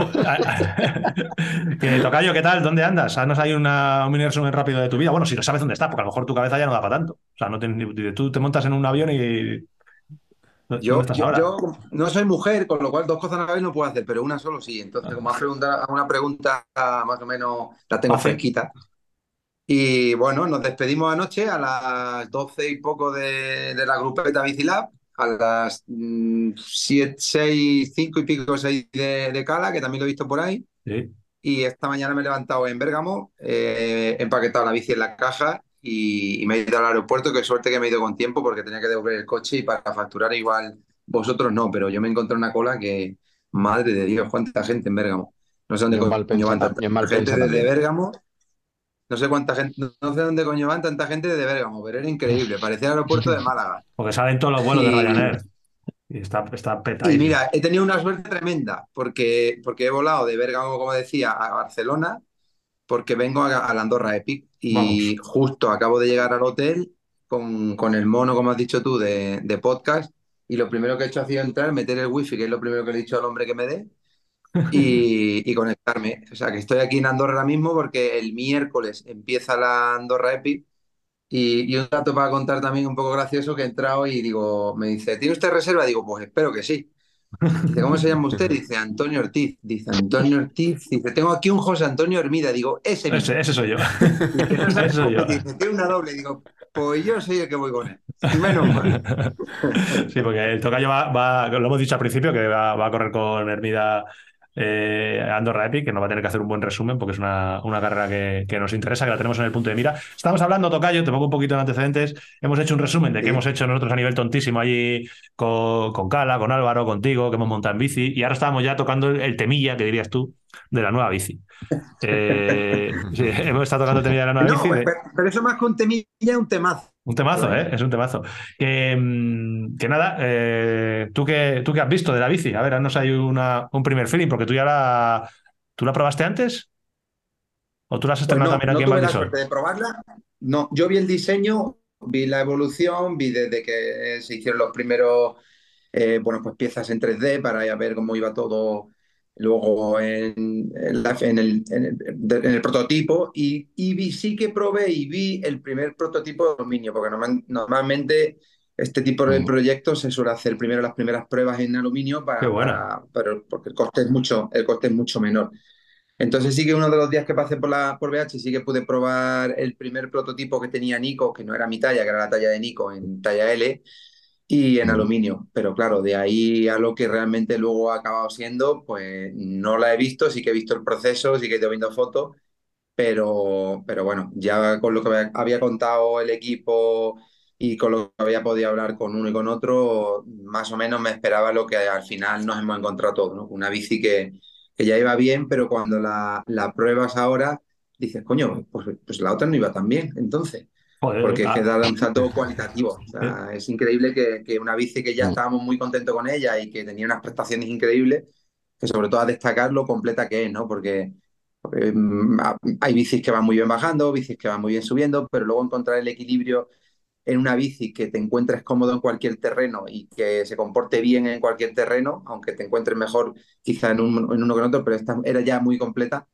que, Tocayo, ¿qué tal? ¿Dónde andas? Haznos ahí una, un mini resumen rápido de tu vida. Bueno, si no sabes dónde estás, porque a lo mejor tu cabeza ya no da para tanto. O sea, no tienes ni- tú te montas en un avión y. ¿Dónde Yo, yo, no soy mujer, con lo cual dos cosas a la vez no puedo hacer, pero una solo sí. Entonces, como has preguntado una pregunta más o menos, la tengo fresquita. Y bueno, nos despedimos anoche a las 12 y poco de, de la grupeta Bicilab, a las 7, 6, 5 y pico, 6 de, de Cala, que también lo he visto por ahí. Sí. Y esta mañana me he levantado en Bérgamo, eh, he empaquetado la bici en la caja y, y me he ido al aeropuerto. Qué suerte que me he ido con tiempo porque tenía que devolver el coche y para facturar igual vosotros no, pero yo me encontré una cola que, madre de Dios, cuánta gente en Bérgamo. No sé dónde Y en coño Malpensa van tam- tanta y en Malpensa gente desde. Bérgamo. No sé cuánta gente, no, sé dónde coño van tanta gente desde Bérgamo, pero era increíble, parecía el aeropuerto de Málaga. Porque salen todos los vuelos de Y- Ryanair. Y está, está Y petadísimo. mira, he tenido una suerte tremenda porque, porque he volado de Bérgamo, como decía, a Barcelona, porque vengo a, a la Andorra Epic y justo acabo de llegar al hotel con, con el mono, como has dicho tú, de, de podcast. Y lo primero que he hecho ha sido entrar, meter el wifi, que es lo primero que le he dicho al hombre que me dé, y, y conectarme. O sea, que estoy aquí en Andorra ahora mismo porque el miércoles empieza la Andorra Epic Y, un dato para contar también un poco gracioso que he entrado y digo, me dice, ¿tiene usted reserva? Digo, pues espero que sí. Dice, ¿cómo se llama usted? Dice, Antonio Ortiz. Dice, Antonio Ortiz. Dice, tengo aquí un José Antonio Hermida. Digo, ese Ese, ese soy yo. Dice, ese soy yo. Dice, tiene una doble. Digo, pues yo soy el que voy con él. Menos mal. Sí, porque el tocayo va, va, lo hemos dicho al principio, que va, va a correr con Hermida eh, Andorra Epic, que nos va a tener que hacer un buen resumen porque es una, una carrera que, que, nos interesa, que la tenemos en el punto de mira. Estamos hablando, Tocayo, te pongo un poquito de antecedentes. Hemos hecho un resumen de qué hemos hecho nosotros a nivel tontísimo allí con, con Cala, con Álvaro, contigo, que hemos montado en bici, y ahora estábamos ya tocando el temilla, que dirías tú, de la nueva bici. Eh, sí, hemos estado tocando el temilla de la nueva no, bici. De... Pero, eso más que un temilla es un temazo. Un temazo, ¿eh? Es un temazo. Que, mm, que nada, eh, ¿tú, qué, ¿tú qué has visto de la bici? A ver, haznos ahí una, un primer feeling, porque tú ya la... ¿Tú la probaste antes? ¿O tú la has estrenado pues no, también aquí no en tuve la suerte de probarla. No, yo vi el diseño, vi la evolución, vi desde que se hicieron los primeros, eh, bueno, pues piezas en 3D para ver cómo iba todo luego en, en, la, en, el, en, el, en, el, prototipo y, y vi, sí que probé y vi el primer prototipo de aluminio, porque normal, normalmente este tipo de proyectos se suele hacer primero las primeras pruebas en aluminio para, para, para, porque el coste es mucho, el coste es mucho menor. Entonces sí que uno de los días que pasé por, la, por BH sí que pude probar el primer prototipo que tenía Nico, que no era mi talla, que era la talla de Nico en talla L, y en aluminio. Pero claro, de ahí a lo que realmente luego ha acabado siendo, pues no la he visto, sí que he visto el proceso, sí que he ido viendo fotos, pero, pero bueno, ya con lo que había contado el equipo y con lo que había podido hablar con uno y con otro, más o menos me esperaba lo que al final nos hemos encontrado todos, ¿no? Una bici que, que ya iba bien, pero cuando la, la pruebas ahora, dices, coño, pues, pues la otra no iba tan bien, entonces. Joder, porque ah. es que da un salto cualitativo. O sea, es increíble que, que, una bici que ya estábamos muy contentos con ella y que tenía unas prestaciones increíbles, que sobre todo a destacar lo completa que es, ¿no? Porque, porque hay bicis que van muy bien bajando, bicis que van muy bien subiendo, pero luego encontrar el equilibrio en una bici que te encuentres cómodo en cualquier terreno y que se comporte bien en cualquier terreno, aunque te encuentres mejor quizá en, un, en uno que en otro, pero esta era ya muy completa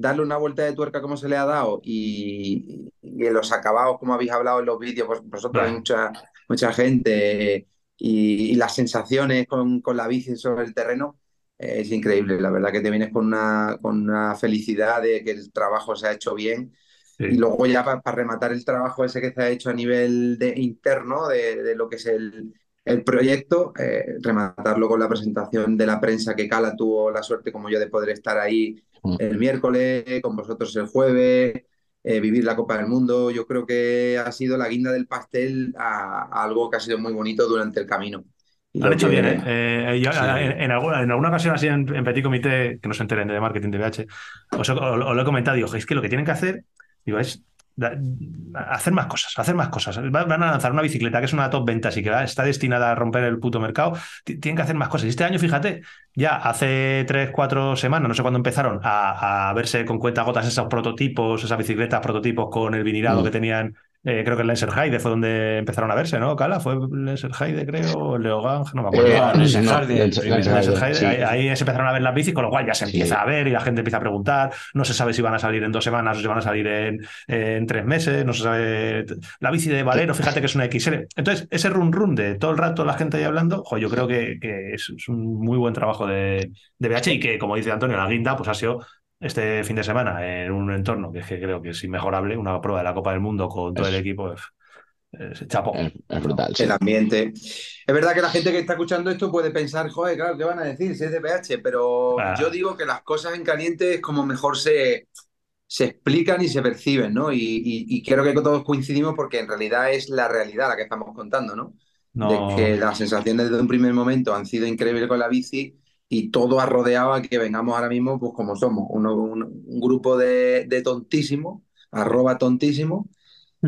darle una vuelta de tuerca como se le ha dado y, y en los acabados, como habéis hablado en los vídeos, pues vosotros hay mucha, mucha gente y, y, las sensaciones con, con, la bici sobre el terreno eh, es increíble. La verdad que te vienes con una, con una felicidad de que el trabajo se ha hecho bien. Sí. Y luego ya para pa rematar el trabajo ese que se ha hecho a nivel de, interno de, de lo que es el, el proyecto, eh, rematarlo con la presentación de la prensa que Cala tuvo la suerte como yo de poder estar ahí el miércoles, con vosotros el jueves, eh, vivir la Copa del Mundo. Yo creo que ha sido la guinda del pastel a, a algo que ha sido muy bonito durante el camino. Lo han hecho bien, ¿eh? eh yo, sí. en, en, alguna, en, alguna, ocasión así en, en, Petit Comité, que no se enteren de marketing de BH, os, os, os, lo he comentado, digo, es que lo que tienen que hacer, digo, es hacer más cosas, hacer más cosas. Van a lanzar una bicicleta que es una top ventas y que está destinada a romper el puto mercado. Tienen que hacer más cosas. Y este año, fíjate, ya hace tres, cuatro semanas, no sé cuándo empezaron a, a verse con cuenta gotas esos prototipos, esas bicicletas prototipos con el vinilado mm. que tenían eh, creo que el Lenserheide fue donde empezaron a verse, ¿no? Cala, fue Lenserheide, creo, Leogang, no me acuerdo. Eh, no, sí. ahí, ahí, se empezaron a ver las bicis, con lo cual ya se empieza sí. a ver y la gente empieza a preguntar. No se sabe si van a salir en dos semanas o si van a salir en, en tres meses, no se sabe. La bici de Valero, fíjate que es una XL. Entonces, ese run run de todo el rato la gente ahí hablando, jo, yo creo que, que es, es, un muy buen trabajo de, de BH y que, como dice Antonio, la guinda, pues ha sido este fin de semana en un entorno que, es que creo que es inmejorable, una prueba de la Copa del Mundo con todo es, el equipo. Es, es chapo. Es, es, brutal. Sí. El ambiente. Es verdad que la gente que está escuchando esto puede pensar, joder, claro, ¿qué van a decir si es de PH? Pero ah. yo digo que las cosas en caliente es como mejor se, se explican y se perciben, ¿no? Y, y, y, creo que todos coincidimos porque en realidad es la realidad la que estamos contando, ¿no? no. De que las sensaciones desde un primer momento han sido increíbles con la bici y todo ha rodeado a que vengamos ahora mismo pues como somos, uno, un, un, grupo de, de tontísimos, arroba tontísimos,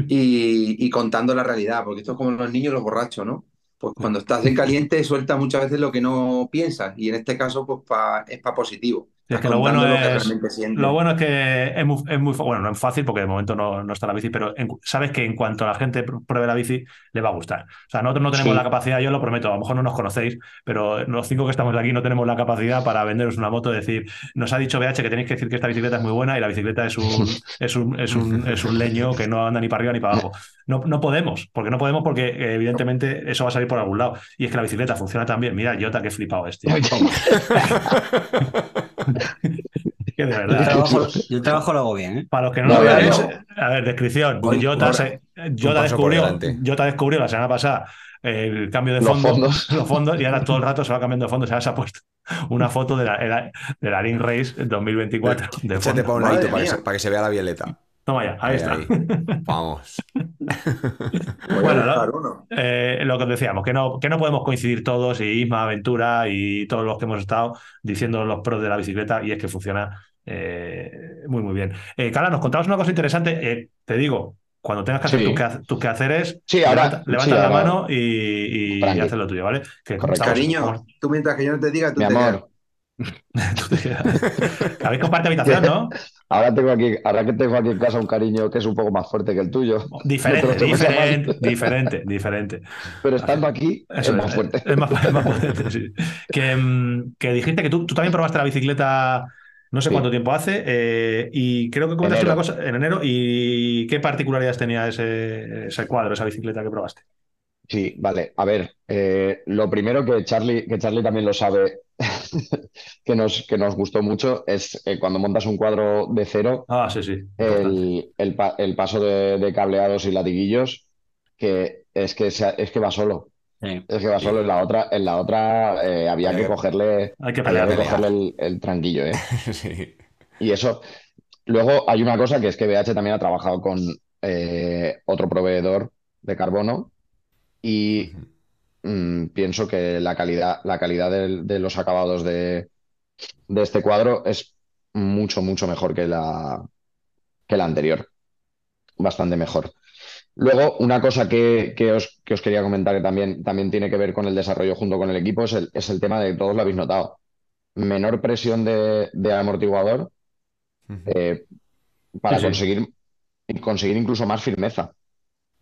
y, y, contando la realidad, porque esto es como los niños los borrachos, ¿no? Pues cuando estás en caliente suelta muchas veces lo que no piensas, y en este caso pues pa, es para positivo. Es que lo bueno es, lo, bueno es que es muy, es muy, bueno, no es fácil porque de momento no, no está la bici, pero sabes que en cuanto la gente pruebe la bici, le va a gustar. O sea, nosotros no tenemos la capacidad, yo lo prometo, a lo mejor no nos conocéis, pero los cinco que estamos aquí no tenemos la capacidad para venderos una moto, decir, nos ha dicho BH que tenéis que decir que esta bicicleta es muy buena y la bicicleta es un, es un, es un, es un leño que no anda ni para arriba ni para abajo. No, no podemos, porque no podemos porque evidentemente eso va a salir por algún lado. Y es que la bicicleta funciona también. Mira, Jota, qué flipado este. que de verdad. Yo trabajo, lo hago bien. ¿eh? Para los que no, lo veáis, a ver, descripción. Jota, descubrió, Jota descubrió la semana pasada el cambio de fondos, los fondos, y ahora todo el rato se va cambiando de fondos. Se ha puesto una foto de la, de la Ring Race 2024. De Échate para un ladito para, para que se vea la violeta. Toma ya, ahí, está. Vamos. bueno, eh, lo que decíamos, que no, que no podemos coincidir todos, y Isma, Aventura y todos los que hemos estado diciendo los pros de la bicicleta, y es que funciona eh, muy, muy bien. Eh, Cala, nos contabas una cosa interesante. te digo, cuando tengas que hacer tus, quehaceres, levanta, la mano y, y, haz lo tuyo, ¿vale? Que Cariño, tú mientras que yo no te diga, tú Mi te amor. Habéis comparte habitación, ¿no? Ahora tengo aquí, ahora que tengo aquí en casa un cariño que es un poco más fuerte que el tuyo. Diferente, diferente, diferente, diferente. Pero estando aquí es más fuerte. Es más, fuerte, sí. Mm, que, dijiste que tú, tú, también probaste la bicicleta no sé cuánto tiempo hace eh, y creo que comentaste una cosa en enero y qué particularidades tenía ese, ese cuadro, esa bicicleta que probaste. Sí, vale. A ver, eh, lo primero que Charlie, que Charlie también lo sabe, que, nos, que nos gustó mucho, es eh, cuando montas un cuadro de cero, ah, sí, sí, el, el, paso de, cableados y latiguillos, que es que, es que va solo. Es que va solo en la otra, en la otra eh, había que cogerle, hay que, cogerle el, tranquillo, ¿eh? sí. Y eso. Luego hay una cosa que es que BH también ha trabajado con otro proveedor de carbono y mm, pienso que la calidad, la calidad de, los acabados de, este cuadro es mucho, mucho mejor que la, que la anterior. Bastante mejor. Luego, una cosa que, os, quería comentar que también, también tiene que ver con el desarrollo junto con el equipo es el, tema de, todos lo habéis notado, menor presión de, amortiguador eh, para conseguir, conseguir incluso más firmeza.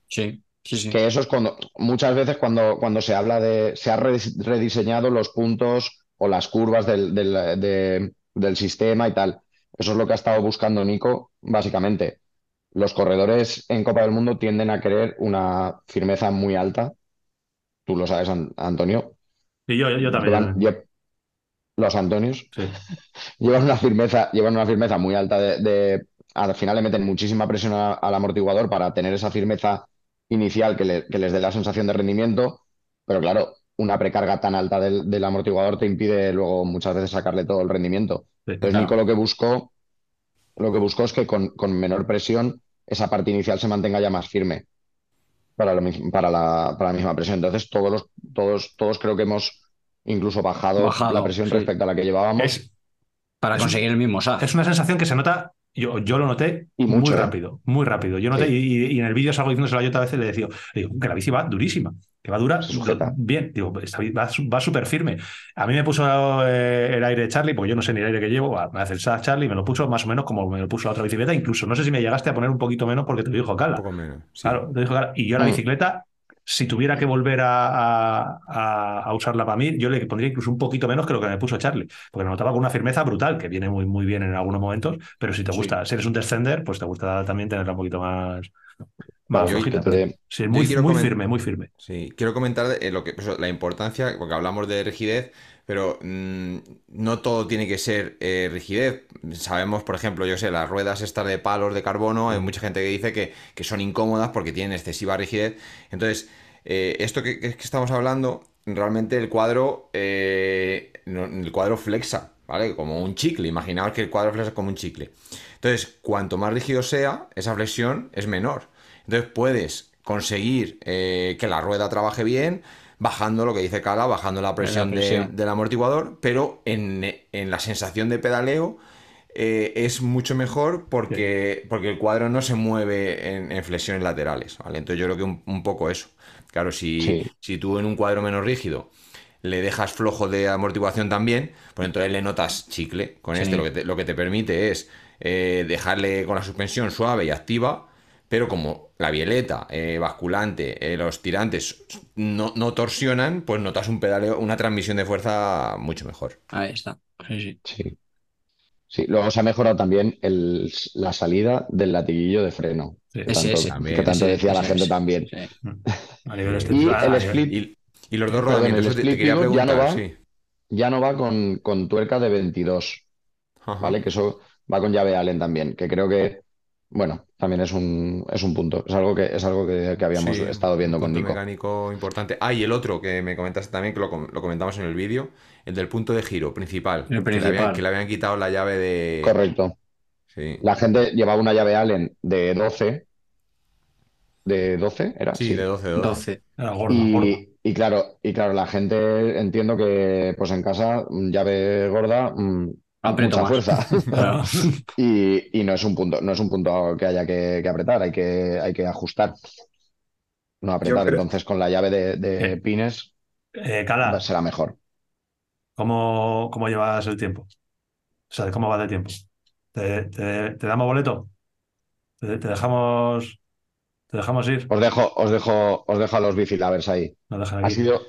Sí. Que eso es cuando, muchas veces cuando, cuando se habla de, se ha rediseñado los puntos o las curvas del, del, sistema y tal. Eso es lo que ha estado buscando Nico, básicamente. Los corredores en Copa del Mundo tienden a querer una firmeza muy alta. Tú lo sabes, Antonio. Y yo, yo, también. los Antonios llevan una firmeza, llevan una firmeza muy alta de, al final le meten muchísima presión al amortiguador para tener esa firmeza inicial que, les dé la sensación de rendimiento, pero claro, una precarga tan alta del, amortiguador te impide luego muchas veces sacarle todo el rendimiento. Entonces Nico lo que buscó, lo que buscó es que con, menor presión esa parte inicial se mantenga ya más firme para, para, la, para la misma presión. Entonces todos los, todos, todos creo que hemos incluso bajado, la presión respecto a la que llevábamos. para conseguir el mismo SAF. Es una sensación que se nota yo, yo lo noté muy ¿eh? rápido, muy rápido. Yo noté, y, y, en el vídeo salgo diciéndoselo a Jota a veces le decía, digo, que la bici va durísima, que va dura, sujeta. bien, digo, va, va súper firme. A mí me puso eh, el aire de Charlie, porque yo no sé ni el aire que llevo, me hace el SAS Charlie, me lo puso más o menos como me lo puso la otra bicicleta, incluso no sé si me llegaste a poner un poquito menos porque te lo dijo Carla. Un poco menos. Claro, te dijo Carla. Y yo la mm. bicicleta si tuviera que volver a, usarla para mí, yo le pondría incluso un poquito menos que lo que me puso Charlie, porque me notaba con una firmeza brutal, que viene muy, muy bien en algunos momentos, pero si te gusta, si eres un descender, pues te gusta también tenerla un poquito más, más Sí, muy, muy firme, muy firme. Sí, quiero comentar eh, lo que, pues, la importancia, porque hablamos de rigidez, pero mm, no todo tiene que ser eh, rigidez. Sabemos, por ejemplo, yo sé, las ruedas estas de palos de carbono, hay mucha gente que dice que, que son incómodas porque tienen excesiva rigidez. Entonces, eh, esto que, estamos hablando, realmente el cuadro, eh, el cuadro flexa, ¿vale? Como un chicle. Imaginaos que el cuadro flexa como un chicle. Entonces, cuanto más rígido sea, esa flexión es menor. Entonces, puedes conseguir eh, que la rueda trabaje bien, bajando lo que dice Cala, bajando la presión, del amortiguador, pero en, la sensación de pedaleo. es mucho mejor porque, porque el cuadro no se mueve en, flexiones laterales, ¿vale? Entonces yo creo que un poco eso. Claro, si, si tú en un cuadro menos rígido le dejas flojo de amortiguación también, pues entonces le notas chicle. Con Sí. este lo que te, lo que te permite es eh, dejarle con la suspensión suave y activa, pero como la bieleta, eh, basculante, eh, los tirantes no, no torsionan, pues notas un pedaleo, una transmisión de fuerza mucho mejor. Ahí está. Sí, sí. Sí. Sí, luego se ha mejorado también el- la salida del latiguillo de freno. Sí. Que Ese, tanto, que tanto Ese, decía la ese, gente ese. también. A nivel Y el split Y, y los dos Perdón, rodamientos, el te, split te quería pivot ya no preguntar, va. sí. ya no va con, con tuerca de 22, Ajá. ¿vale? Que eso va con llave Allen también, que creo que, bueno, también es un, es un punto. Es algo que, es algo que, que habíamos Sí, estado viendo un con Nico. mecánico importante. Ah, y el otro que me comentaste también, que lo, com- lo comentamos en el vídeo, el del punto de giro principal. El Que le principal. habían, que le habían quitado la llave de. Correcto. Sí. La gente llevaba una llave Allen de 12. ¿De 12? ¿Era? Sí, de 12, 12. 12. Era gordo, gordo. Y, claro, y claro, la gente entiendo que pues en casa, llave gorda, mm, Aprieto mucha más. fuerza. Claro. Y, y no es un punto, no es un punto que haya que, que apretar, hay que, hay que ajustar. No apretar. creo- Entonces, con la llave de, de Eh. pines Eh, Cala, será mejor. ¿cómo, cómo llevas el tiempo? O sea, ¿cómo vas de tiempo? ¿Te, te- te damos boleto? ¿Te, te dejamos, te dejamos ir? Os dejo, os dejo, os dejo a los bicilavers ahí. Nos dejan Ha sido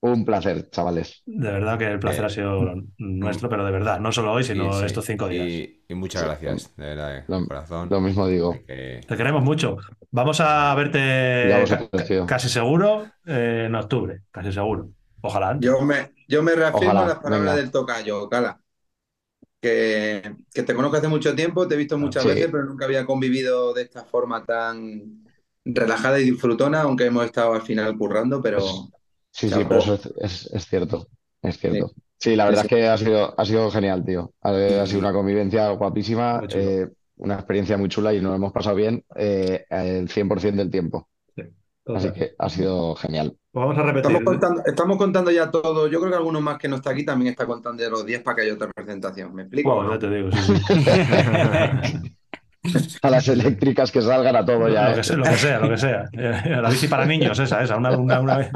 un placer, chavales. De verdad que el placer Eh, ha sido nuestro, pero de verdad, no solo hoy, sino Y, sí, estos cinco días. Y, y muchas Sí. gracias, de verdad, de Lo- corazón. Lo mismo digo. Que- Te queremos mucho. Vamos a verte ca- casi seguro eh, en octubre, casi seguro. Ojalá antes. Yo me, yo me reafirmo Ojalá, las palabras venga. del tocayo, Cala. Que, que te conozco hace mucho tiempo, te he visto muchas Sí. veces, pero nunca había convivido de esta forma tan relajada y disfrutona, aunque hemos estado al final currando, pero Sí, sí, pero eso es, es- es cierto. Es cierto. Sí, la verdad Sí, es que ha sido, ha sido genial, tío. Ha, ha sido una convivencia guapísima, eh, una experiencia muy chula y nos hemos pasado bien eh, el 100% del tiempo. Así que ha sido genial. Pues vamos a repetir. estamos contando, estamos contando ya todo. Yo creo que alguno más que no está aquí también está contando ya los días para que haya otra presentación. ¿Me explico? Bueno, ya te digo, sí, sí. A las eléctricas que salgan a todo ya, Lo ¿eh? que sea, lo que sea, lo que sea. Eh, La bici para niños, esa, esa, una, una, una vez,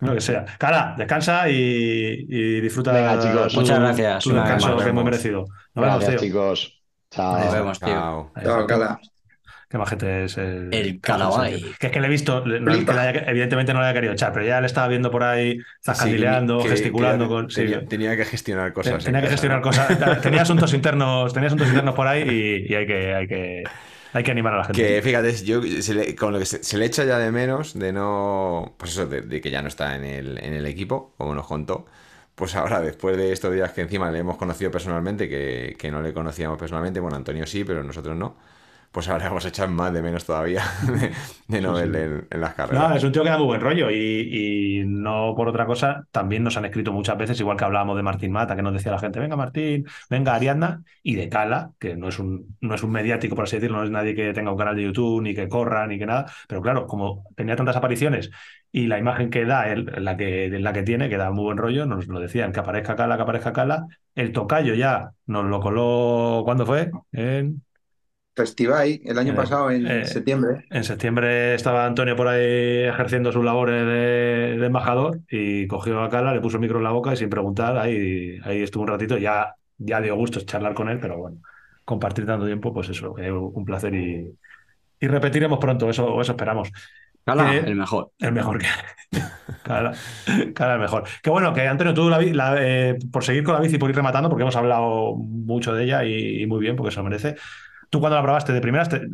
lo que sea. Cara, descansa y, y disfruta Venga, chicos. tu- Muchas gracias, vez descanso que es muy Nos merecido. Nos vemos, Gracias, tío. chicos. Chao. Nos vemos, tío. Chao. Chao. Cala. Qué majete es el, El Calabay. Que es que le he visto, no que haya- evidentemente no le haya querido echar, pero ya le estaba viendo por ahí zascandileando, Sí, que- gesticulando. que con, sí, tenía, tenía que gestionar cosas. tenía en que casa, gestionar ¿no? cosas. Tenía asuntos internos, tenía asuntos internos por ahí y, y hay, que, hay, que, hay que animar a la gente. Que fíjate, yo se le, con lo que se, se le echa ya de menos de no. Pues eso, de, de que ya no está en el, en el equipo, como nos contó. Pues ahora, después de estos días que encima le hemos conocido personalmente, que, que no le conocíamos personalmente, bueno, Antonio sí, pero nosotros no. Pues ahora vamos a echar más de menos todavía de, de no verle en, en las carreras. No, es un tío que da muy buen rollo y, y no por otra cosa, también nos han escrito muchas veces, igual que hablábamos de Martín Mata, que nos decía la gente, venga Martín, venga Ariadna, y de Cala, que no es un, no es un mediático, por así decirlo, no es nadie que tenga un canal de YouTube, ni que corra, ni que nada, pero claro, como tenía tantas apariciones y la imagen que da, él, la que, la que tiene, que da muy buen rollo, nos lo decían, que aparezca Cala, que aparezca Cala, el tocayo ya nos lo coló, ¿cuándo fue? En... Festival el año Eh, pasado, en eh, septiembre. En septiembre estaba Antonio por ahí ejerciendo sus labores de, de embajador y cogió a Cala, le puso el micro en la boca y sin preguntar, ahí, ahí estuvo un ratito. Ya, ya dio gusto charlar con él, pero bueno, compartir tanto tiempo, pues eso, que un placer y, y repetiremos pronto, eso, eso esperamos. Cala, Eh, el mejor. El mejor que. Cala, Cala el mejor. Que bueno, que Antonio, tú, la, la, eh, por seguir con la bici, por ir rematando, porque hemos hablado mucho de ella y, y muy bien, porque se lo merece. Tú cuando la probaste de primeras, te-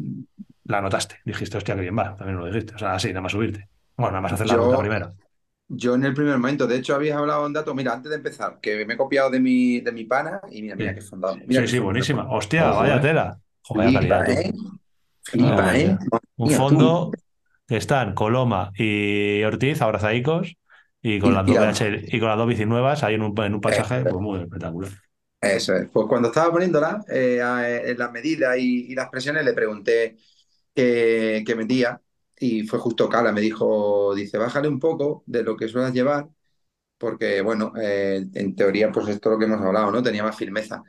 la notaste. Dijiste, hostia, que bien va. También lo dijiste. O sea, así, nada más subirte. Bueno, nada más hacer la Yo- ruta primero. Yo en el primer momento, de hecho, habías hablado un dato, mira, antes de empezar, que me he copiado de mi, de mi pana y mira, mira Sí. qué fondado. mira Sí, qué sí, fondado. buenísima. Hostia, Ojo, vaya eh. tela. Joder, vaya Flipa, calidad. ¿eh? Flipa, Ah, ¿eh? Un tú. fondo que están Coloma y Ortiz, abrazadicos, y con Y las dos y con las dos bici nuevas ahí en un, en un paisaje pues muy espectacular. Eso es. Pues cuando estaba poniéndola, eh, a- en las medidas y, las presiones, le pregunté qué, qué metía y fue justo Cala. Me dijo, dice, bájale un poco de lo que suelas llevar, porque, bueno, eh, en teoría, pues esto es lo que hemos hablado, ¿no? Tenía más firmeza.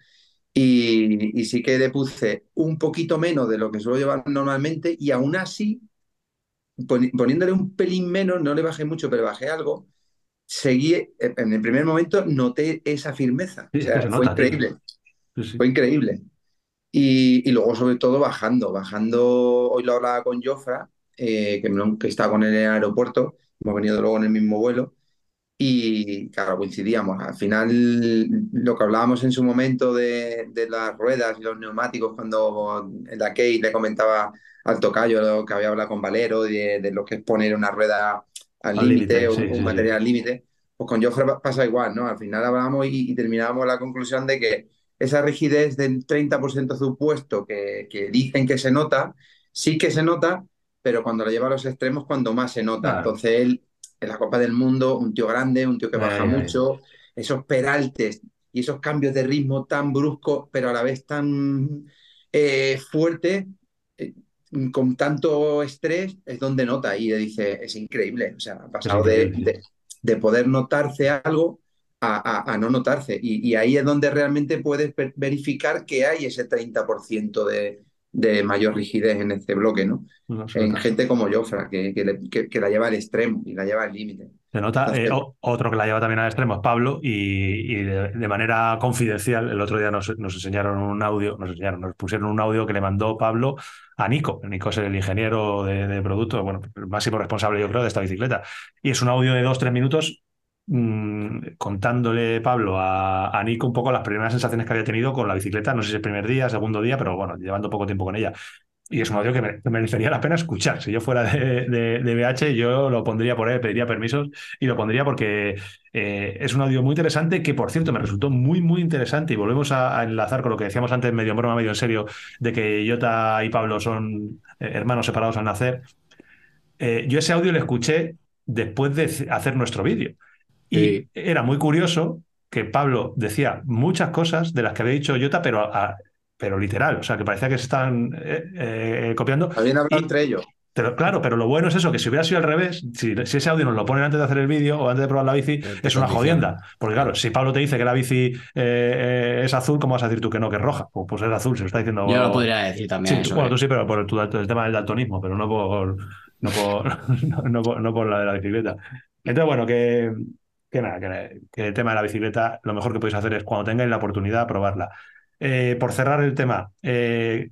Y, y sí que le puse un poquito menos de lo que suelo llevar normalmente y aún así, poni- poniéndole un pelín menos, no le bajé mucho, pero bajé algo. Seguí, en el primer momento noté esa firmeza. Sí, o sea, es que se fue nota, increíble. Sí. Fue increíble. Y, y luego, sobre todo, bajando. Bajando, hoy lo hablaba con Jofra, eh, que, que está con él en el aeropuerto. Hemos venido luego en el mismo vuelo. Y claro, coincidíamos. Al final, lo que hablábamos en su momento de, de las ruedas y los neumáticos, cuando en la Kate le comentaba al tocayo lo que había hablado con Valero, de, de lo que es poner una rueda al límite, sí, un sí, material sí. al límite, pues con Jofre pa- pasa igual, ¿no? Al final hablábamos y, y terminábamos la conclusión de que esa rigidez del 30% supuesto que, que dicen que se nota, sí que se nota, pero cuando lo lleva a los extremos, cuando más se nota. Claro. Entonces él en la Copa del Mundo, un tío grande, un tío que baja mucho, esos peraltes y esos cambios de ritmo tan bruscos, pero a la vez tan eh, fuertes, con tanto estrés, es donde nota y le dice, es increíble, o sea, ha pasado de, increíble, de- de poder notarse algo a, a- a no notarse. Y, y ahí es donde realmente puedes ver- verificar que hay ese 30% de, de mayor rigidez en este bloque, ¿no? En gente como Jofra, que, que, le- que- que la lleva al extremo y la lleva al límite. Se nota. Entonces- eh, o- otro que la lleva también al extremo es Pablo y, y de, de manera confidencial, el otro día nos, nos enseñaron un audio, nos enseñaron, nos pusieron un audio que le mandó Pablo a Nico. Nico es el ingeniero de, producto, bueno, máximo responsable yo creo de esta bicicleta. Y es un audio de dos, tres minutos mm, contándole Pablo a, a Nico un poco las primeras sensaciones que había tenido con la bicicleta, no sé si el primer día, segundo día, pero bueno, llevando poco tiempo con ella. Y es un audio que me- que merecería la pena escuchar. Si yo fuera de, de, de BH, yo lo pondría por él, pediría permisos y lo pondría porque eh, es un audio muy interesante que, por cierto, me resultó muy, muy interesante. Y volvemos a, a enlazar con lo que decíamos antes, medio en broma, medio en serio, de que Jota y Pablo son eh, hermanos separados al nacer. Eh, yo ese audio lo escuché después de hacer nuestro vídeo. Y Sí. era muy curioso que Pablo decía muchas cosas de las que había dicho Jota, pero, a- pero literal. O sea, que parecía que se estaban eh, eh, copiando. Habían hablado Y- entre ellos. pero claro, pero lo bueno es eso, que si hubiera sido al revés, si, si ese audio nos lo ponen antes de hacer el vídeo o antes de probar la bici, te es una jodienda. Porque claro, si Pablo te dice que la bici eh, eh, es azul, ¿cómo vas a decir tú que no, que es roja? Pues, pues es azul, se lo está diciendo. Yo lo podría decir también. Sí, eso, bueno, eh. tú sí, pero por el, tu- el tema del daltonismo, pero no por, no por, no, no por, no por la de la bicicleta. Entonces, bueno, que, que nada, que, que el tema de la bicicleta, lo mejor que podéis hacer es cuando tengáis la oportunidad, probarla. Eh, por cerrar el tema, eh,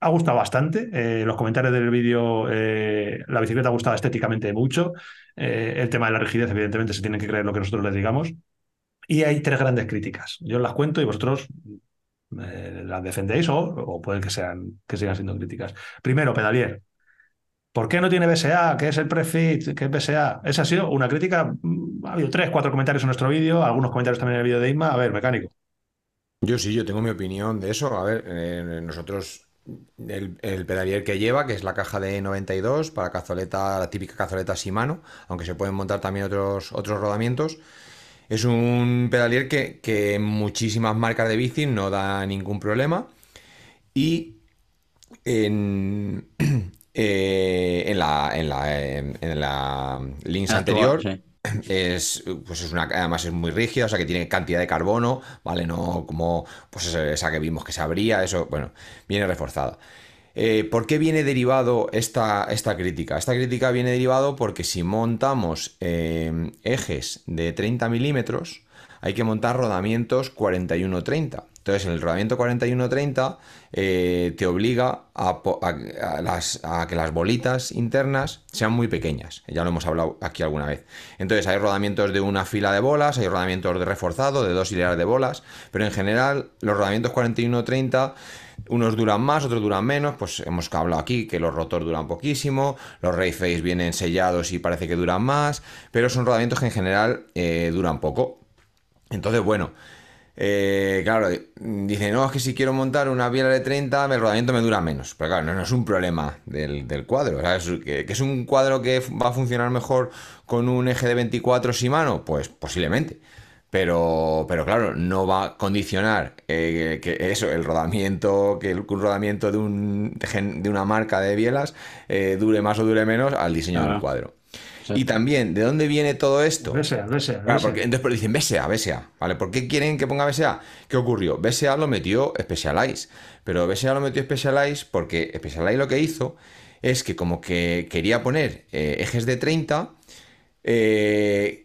ha gustado bastante. eh, los comentarios del vídeo, eh, la bicicleta ha gustado estéticamente mucho. El tema de la rigidez, evidentemente, se tienen que creer lo que nosotros les digamos. Y hay tres grandes críticas. Yo las cuento y vosotros las defendéis o, o puede que, sean, que sigan siendo críticas. Primero, Pedalier. ¿Por qué no tiene BSA? ¿Qué es el prefit? ¿Qué es BSA? Esa ha sido una crítica. mm, Ha habido tres, cuatro comentarios en nuestro vídeo, algunos comentarios también en el vídeo de Isma. A ver, mecánico. Yo sí, yo tengo mi opinión de eso. A ver, eh, nosotros, el, el pedalier que lleva, que es la caja de 92 para cazoleta, la típica cazoleta Shimano, aunque se pueden montar también otros, otros rodamientos, es un pedalier que, que en muchísimas marcas de bici no da ningún problema. Y en, eh, en la, en la, en, en la Actual, anterior. sí. Es, pues es una, además es muy rígida, o sea que tiene cantidad de carbono, ¿vale? No como pues esa- que vimos que se abría, eso, bueno, viene reforzada. Eh, ¿por qué viene derivado esta, esta crítica? Esta crítica viene derivado porque si montamos eh, ejes de 30 milímetros, hay que montar rodamientos 41-30. Entonces, el rodamiento 41-30 eh, te obliga a que las bolitas internas sean muy pequeñas. Ya lo hemos hablado aquí alguna vez. Entonces, hay rodamientos de una fila de bolas, hay rodamientos de reforzado, de dos hileras de bolas, pero en general, los rodamientos 41-30 unos duran más, otros duran menos, pues hemos hablado aquí que los rotor duran poquísimo, los Rayface vienen sellados y parece que duran más, pero son rodamientos que en general eh, duran poco. Entonces, bueno, eh, claro, dice, no, es que si quiero montar una biela de 30, el rodamiento me dura menos. Pero claro, no, no es un problema del, del cuadro. o sea, es que, que es un cuadro que va a funcionar mejor con un eje de 24 Shimano, pues posiblemente. Pero, pero claro, no va a condicionar eh, que eso, el rodamiento, que un rodamiento de, un, de una marca de bielas eh, dure más o dure menos al diseño del cuadro. Sí. Y también, ¿de dónde viene todo esto? BSA, BSA, Claro, BSA. porque entonces pues dicen BSA, BSA, ¿vale? ¿Por qué quieren que ponga BSA? ¿Qué ocurrió? BSA lo metió Specialized, pero BSA lo metió Specialized porque Specialized lo que hizo es que como que quería poner eh, ejes de 30, eh,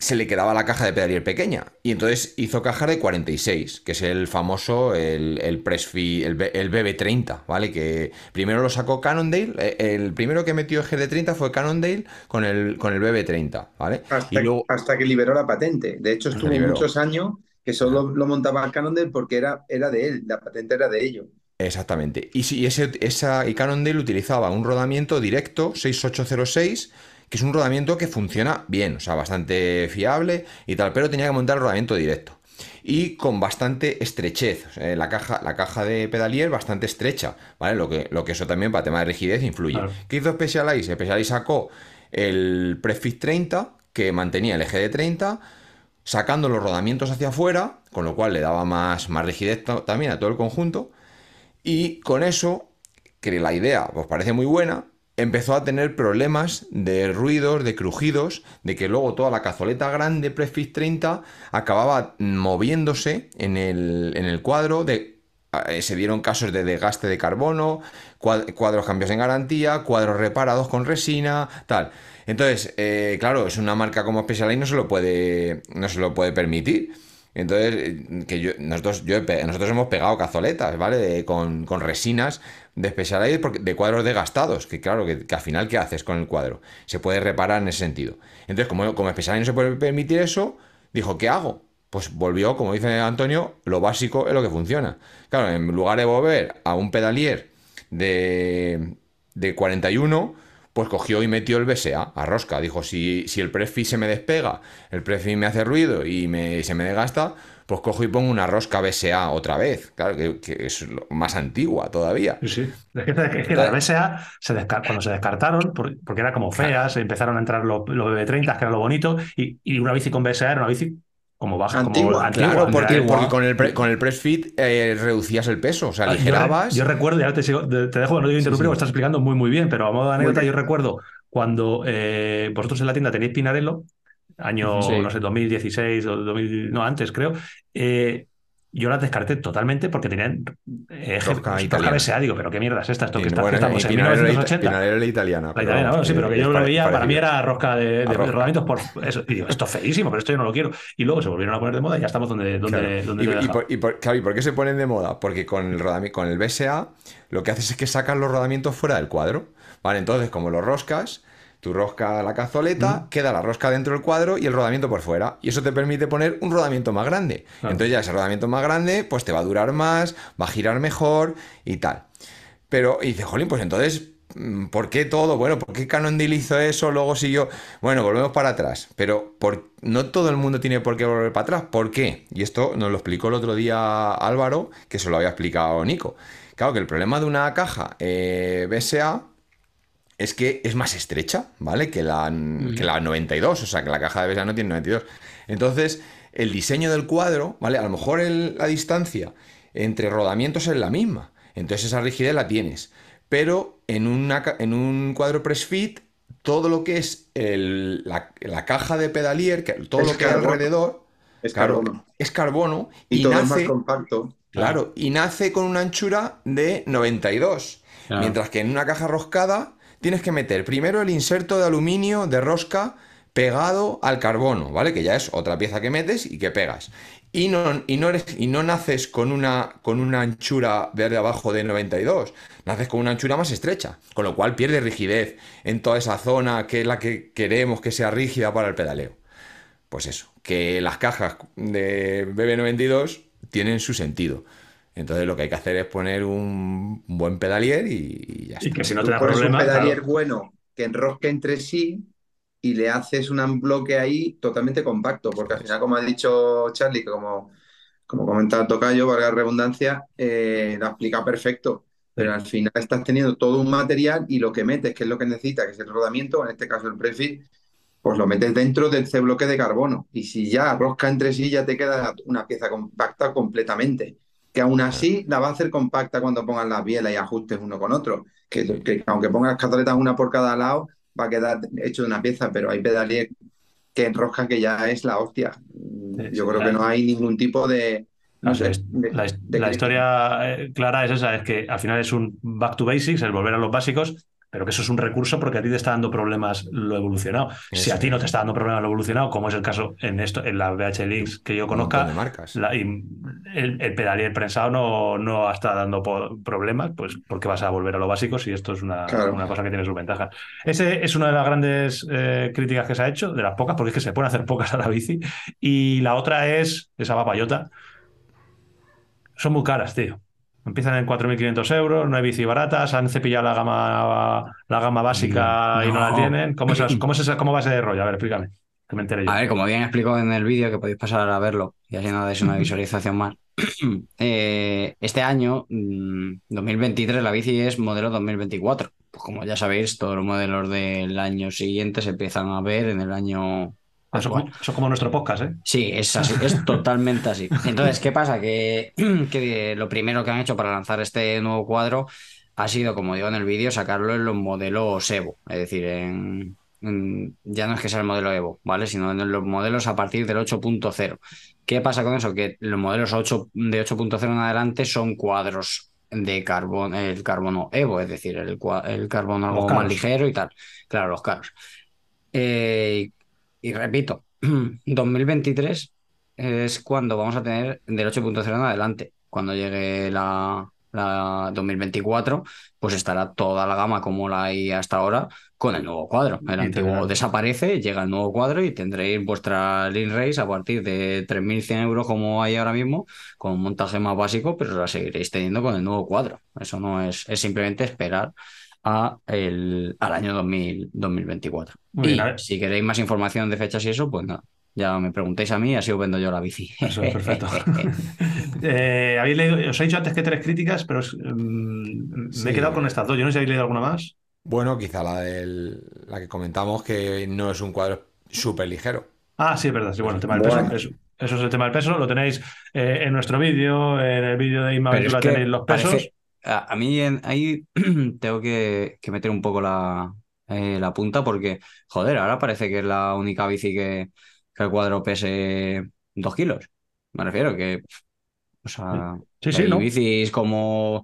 se le quedaba la caja de pedalier pequeña. Y entonces hizo caja de 46, que es el famoso, el, el Pressfi, el, el, BB30, ¿vale? Que primero lo sacó Cannondale, eh, el primero que metió GD30 fue Cannondale con el, con el BB30, ¿vale? Hasta, y luego, hasta que liberó la patente. De hecho, estuvo muchos años que solo lo montaba Cannondale porque era, era de él, la patente era de ellos. Exactamente. Y, si, ese, esa, y Cannondale utilizaba un rodamiento directo 6806 que es un rodamiento que funciona bien, o sea, bastante fiable y tal, pero tenía que montar el rodamiento directo. Y con bastante estrechez, la, caja, la caja de pedalier bastante estrecha, ¿vale? Lo que, lo que eso también para tema de rigidez influye. ¿Qué hizo Specialized? Specialized sacó el Prefix 30, que mantenía el eje de 30, sacando los rodamientos hacia afuera, con lo cual le daba más, más rigidez también a todo el conjunto. Y con eso, que la idea pues parece muy buena, empezó a tener problemas de ruidos, de crujidos, de que luego toda la cazoleta grande Prefix 30 acababa moviéndose en el, en el cuadro, de, eh, se dieron casos de desgaste de carbono, cuadros cambios en garantía, cuadros reparados con resina, tal. Entonces, eh, claro, es una marca como Specialized no se lo puede, no se lo puede permitir. Entonces, eh, que yo, nosotros, nosotros hemos pegado cazoletas, ¿vale? con, con, resinas de Specialized de cuadros desgastados, que claro, que, al final, ¿qué haces con el cuadro? Se puede reparar en ese sentido. Entonces, como, como Specialized no se puede permitir eso, dijo, ¿qué hago? Pues volvió, como dice Antonio, lo básico es lo que funciona. Claro, en lugar de volver a un pedalier de, de 41, pues cogió y metió el BSA a rosca. Dijo, si, si el prefi se me despega, el prefi me hace ruido y me, se me desgasta, pues cojo y pongo una rosca BSA otra vez. Claro, que, es más antigua todavía. Sí, sí. Es que, las BSA, se cuando se descartaron, porque era como feas, empezaron a entrar los, los BB30, que era lo bonito, y, y una bici con BSA era una bici como baja, antigua, como Claro, porque, con el, con el press fit eh, reducías el peso, o sea, ah, aligerabas. Yo, recuerdo, ya te, sigo, te, dejo, no te interrumpir, sí, estás explicando muy, muy bien, pero a modo de anécdota, yo recuerdo cuando eh, vosotros en la tienda tenéis Pinarello, año, no sé, 2016 o 2000, no, antes creo, eh, yo las descarté totalmente porque tenían eh, Rosca BSA. Digo, pero qué mierda es esta, esto que está, bueno, estamos en 1980. la italiana. La italiana, sí, pero que yo lo veía, para mí era rosca de, de, rodamientos por eso. Y digo, esto es feísimo, pero esto yo no lo quiero. Y luego se volvieron a poner de moda y ya estamos donde. donde, donde y, y, por, y, por, claro, ¿y por qué se ponen de moda? Porque con el, con el BSA lo que haces es que sacas los rodamientos fuera del cuadro. Vale, entonces, como los roscas tu rosca la cazoleta, queda la rosca dentro del cuadro y el rodamiento por fuera. Y eso te permite poner un rodamiento más grande. Entonces ya ese rodamiento más grande, pues te va a durar más, va a girar mejor y tal. Pero, y dice, jolín, pues entonces, mm, ¿por qué todo? Bueno, ¿por qué Cannondale hizo eso? Luego siguió. Bueno, volvemos para atrás. Pero por... no todo el mundo tiene por qué volver para atrás. ¿Por qué? Y esto nos lo explicó el otro día Álvaro, que se lo había explicado Nico. Claro que el problema de una caja eh, BSA es que es más estrecha, ¿vale? Que la, que la 92, o sea, que la caja de BSA no tiene 92. Entonces, el diseño del cuadro, ¿vale? A lo mejor la distancia entre rodamientos es la misma, entonces esa rigidez la tienes. Pero en, una, en un cuadro press fit, todo lo que es la, caja de pedalier, que, todo lo que hay alrededor, es carbono. Es carbono y, todo nace, más compacto. Claro, y nace con una anchura de 92. Mientras que en una caja roscada tienes que meter primero el inserto de aluminio de rosca pegado al carbono, ¿vale? Que ya es otra pieza que metes y que pegas. Y no, y no, naces con una, con una anchura de abajo de 92, naces con una anchura más estrecha, con lo cual pierde rigidez en toda esa zona que es la que queremos que sea rígida para el pedaleo. Pues eso, que las cajas de BB92 tienen su sentido. Entonces lo que hay que hacer es poner un buen pedalier y, ya está. Y que si no te da problema. un pedalier bueno que enrosque entre sí y le haces un bloque ahí totalmente compacto, porque al final, como ha dicho Charlie, que como, como comentaba Tocayo, valga la redundancia, eh, lo explica perfecto. Pero al final estás teniendo todo un material y lo que metes, que es lo que necesita, que es el rodamiento, en este caso el prefix, pues lo metes dentro de ese bloque de carbono. Y si ya rosca entre sí, ya te queda una pieza compacta completamente que aún así la va a hacer compacta cuando pongas las bielas y ajustes uno con otro. Que, aunque pongas cataletas una por cada lado, va a quedar hecho de una pieza, pero hay pedalier que enroscan que ya es la hostia. Yo creo que no hay ningún tipo de. No sé, la, historia eh, clara es esa, es que al final es un back to basics, el volver a los básicos, pero que eso es un recurso porque a ti te está dando problemas lo evolucionado. si a ti no te está dando problemas lo evolucionado, como es el caso en esto, en la VH Links que yo conozca, la, el, el, pedal y el prensado no, no está dando problemas, pues porque vas a volver a lo básico si esto es una, una cosa que tiene sus ventajas. Ese es una de las grandes eh, críticas que se ha hecho, de las pocas, porque es que se pueden hacer pocas a la bici. Y la otra es esa papayota. Son muy caras, tío. Empiezan en 4.500 euros, no hay bici baratas, han cepillado la gama, la gama básica y no la tienen. ¿Cómo, es, cómo, es cómo va ese rollo? A ver, explícame. Que me entere yo. A ver, como bien explico en el vídeo, que podéis pasar a verlo y así no dais una visualización más. Eh, este año, 2023, mm, la bici es modelo 2024. Pues como ya sabéis, todos los modelos del año siguiente se empiezan a ver en el año eso, es como nuestro podcast, ¿eh? Sí, es así, es totalmente así. Entonces, ¿qué pasa? Que, que, lo primero que han hecho para lanzar este nuevo cuadro ha sido, como digo en el vídeo, sacarlo en los modelos Evo. Es decir, en, ya no es que sea el modelo Evo, ¿vale? Sino en los modelos a partir del 8.0. ¿Qué pasa con eso? Que los modelos 8, de 8.0 en adelante son cuadros de carbono, el carbono Evo, es decir, el, el carbono algo más ligero y tal. Claro, los carros. Eh, y repito, 2023 es cuando vamos a tener del 8.0 en adelante. Cuando llegue la, 2024, pues estará toda la gama como la hay hasta ahora con el nuevo cuadro. El antiguo desaparece, llega el nuevo cuadro y tendréis vuestra Lean Race a partir de 3.100 euros como hay ahora mismo, con un montaje más básico, pero la seguiréis teniendo con el nuevo cuadro. Eso no es, es simplemente esperar a el, al año 2024. y si queréis más información de fechas y eso, pues nada, ya me preguntéis a mí, así os vendo yo la bici. Eso es perfecto. eh, ¿habéis leído, os he dicho antes que tres críticas, pero mm, me he quedado con estas dos. Yo no sé si habéis leído alguna más. Bueno, quizá la, del, la que comentamos, que no es un cuadro súper ligero. Ah, sí, es verdad. Sí, bueno, el tema del peso. Eso, eso, es el tema del peso. Lo tenéis eh, en nuestro vídeo, en el vídeo de Inma tenéis los pesos. A, mí ahí tengo que, meter un poco la, eh, la punta porque, joder, ahora parece que es la única bici que, que el cuadro pese dos kilos. Me refiero que, o sea, sí, sí, bicis como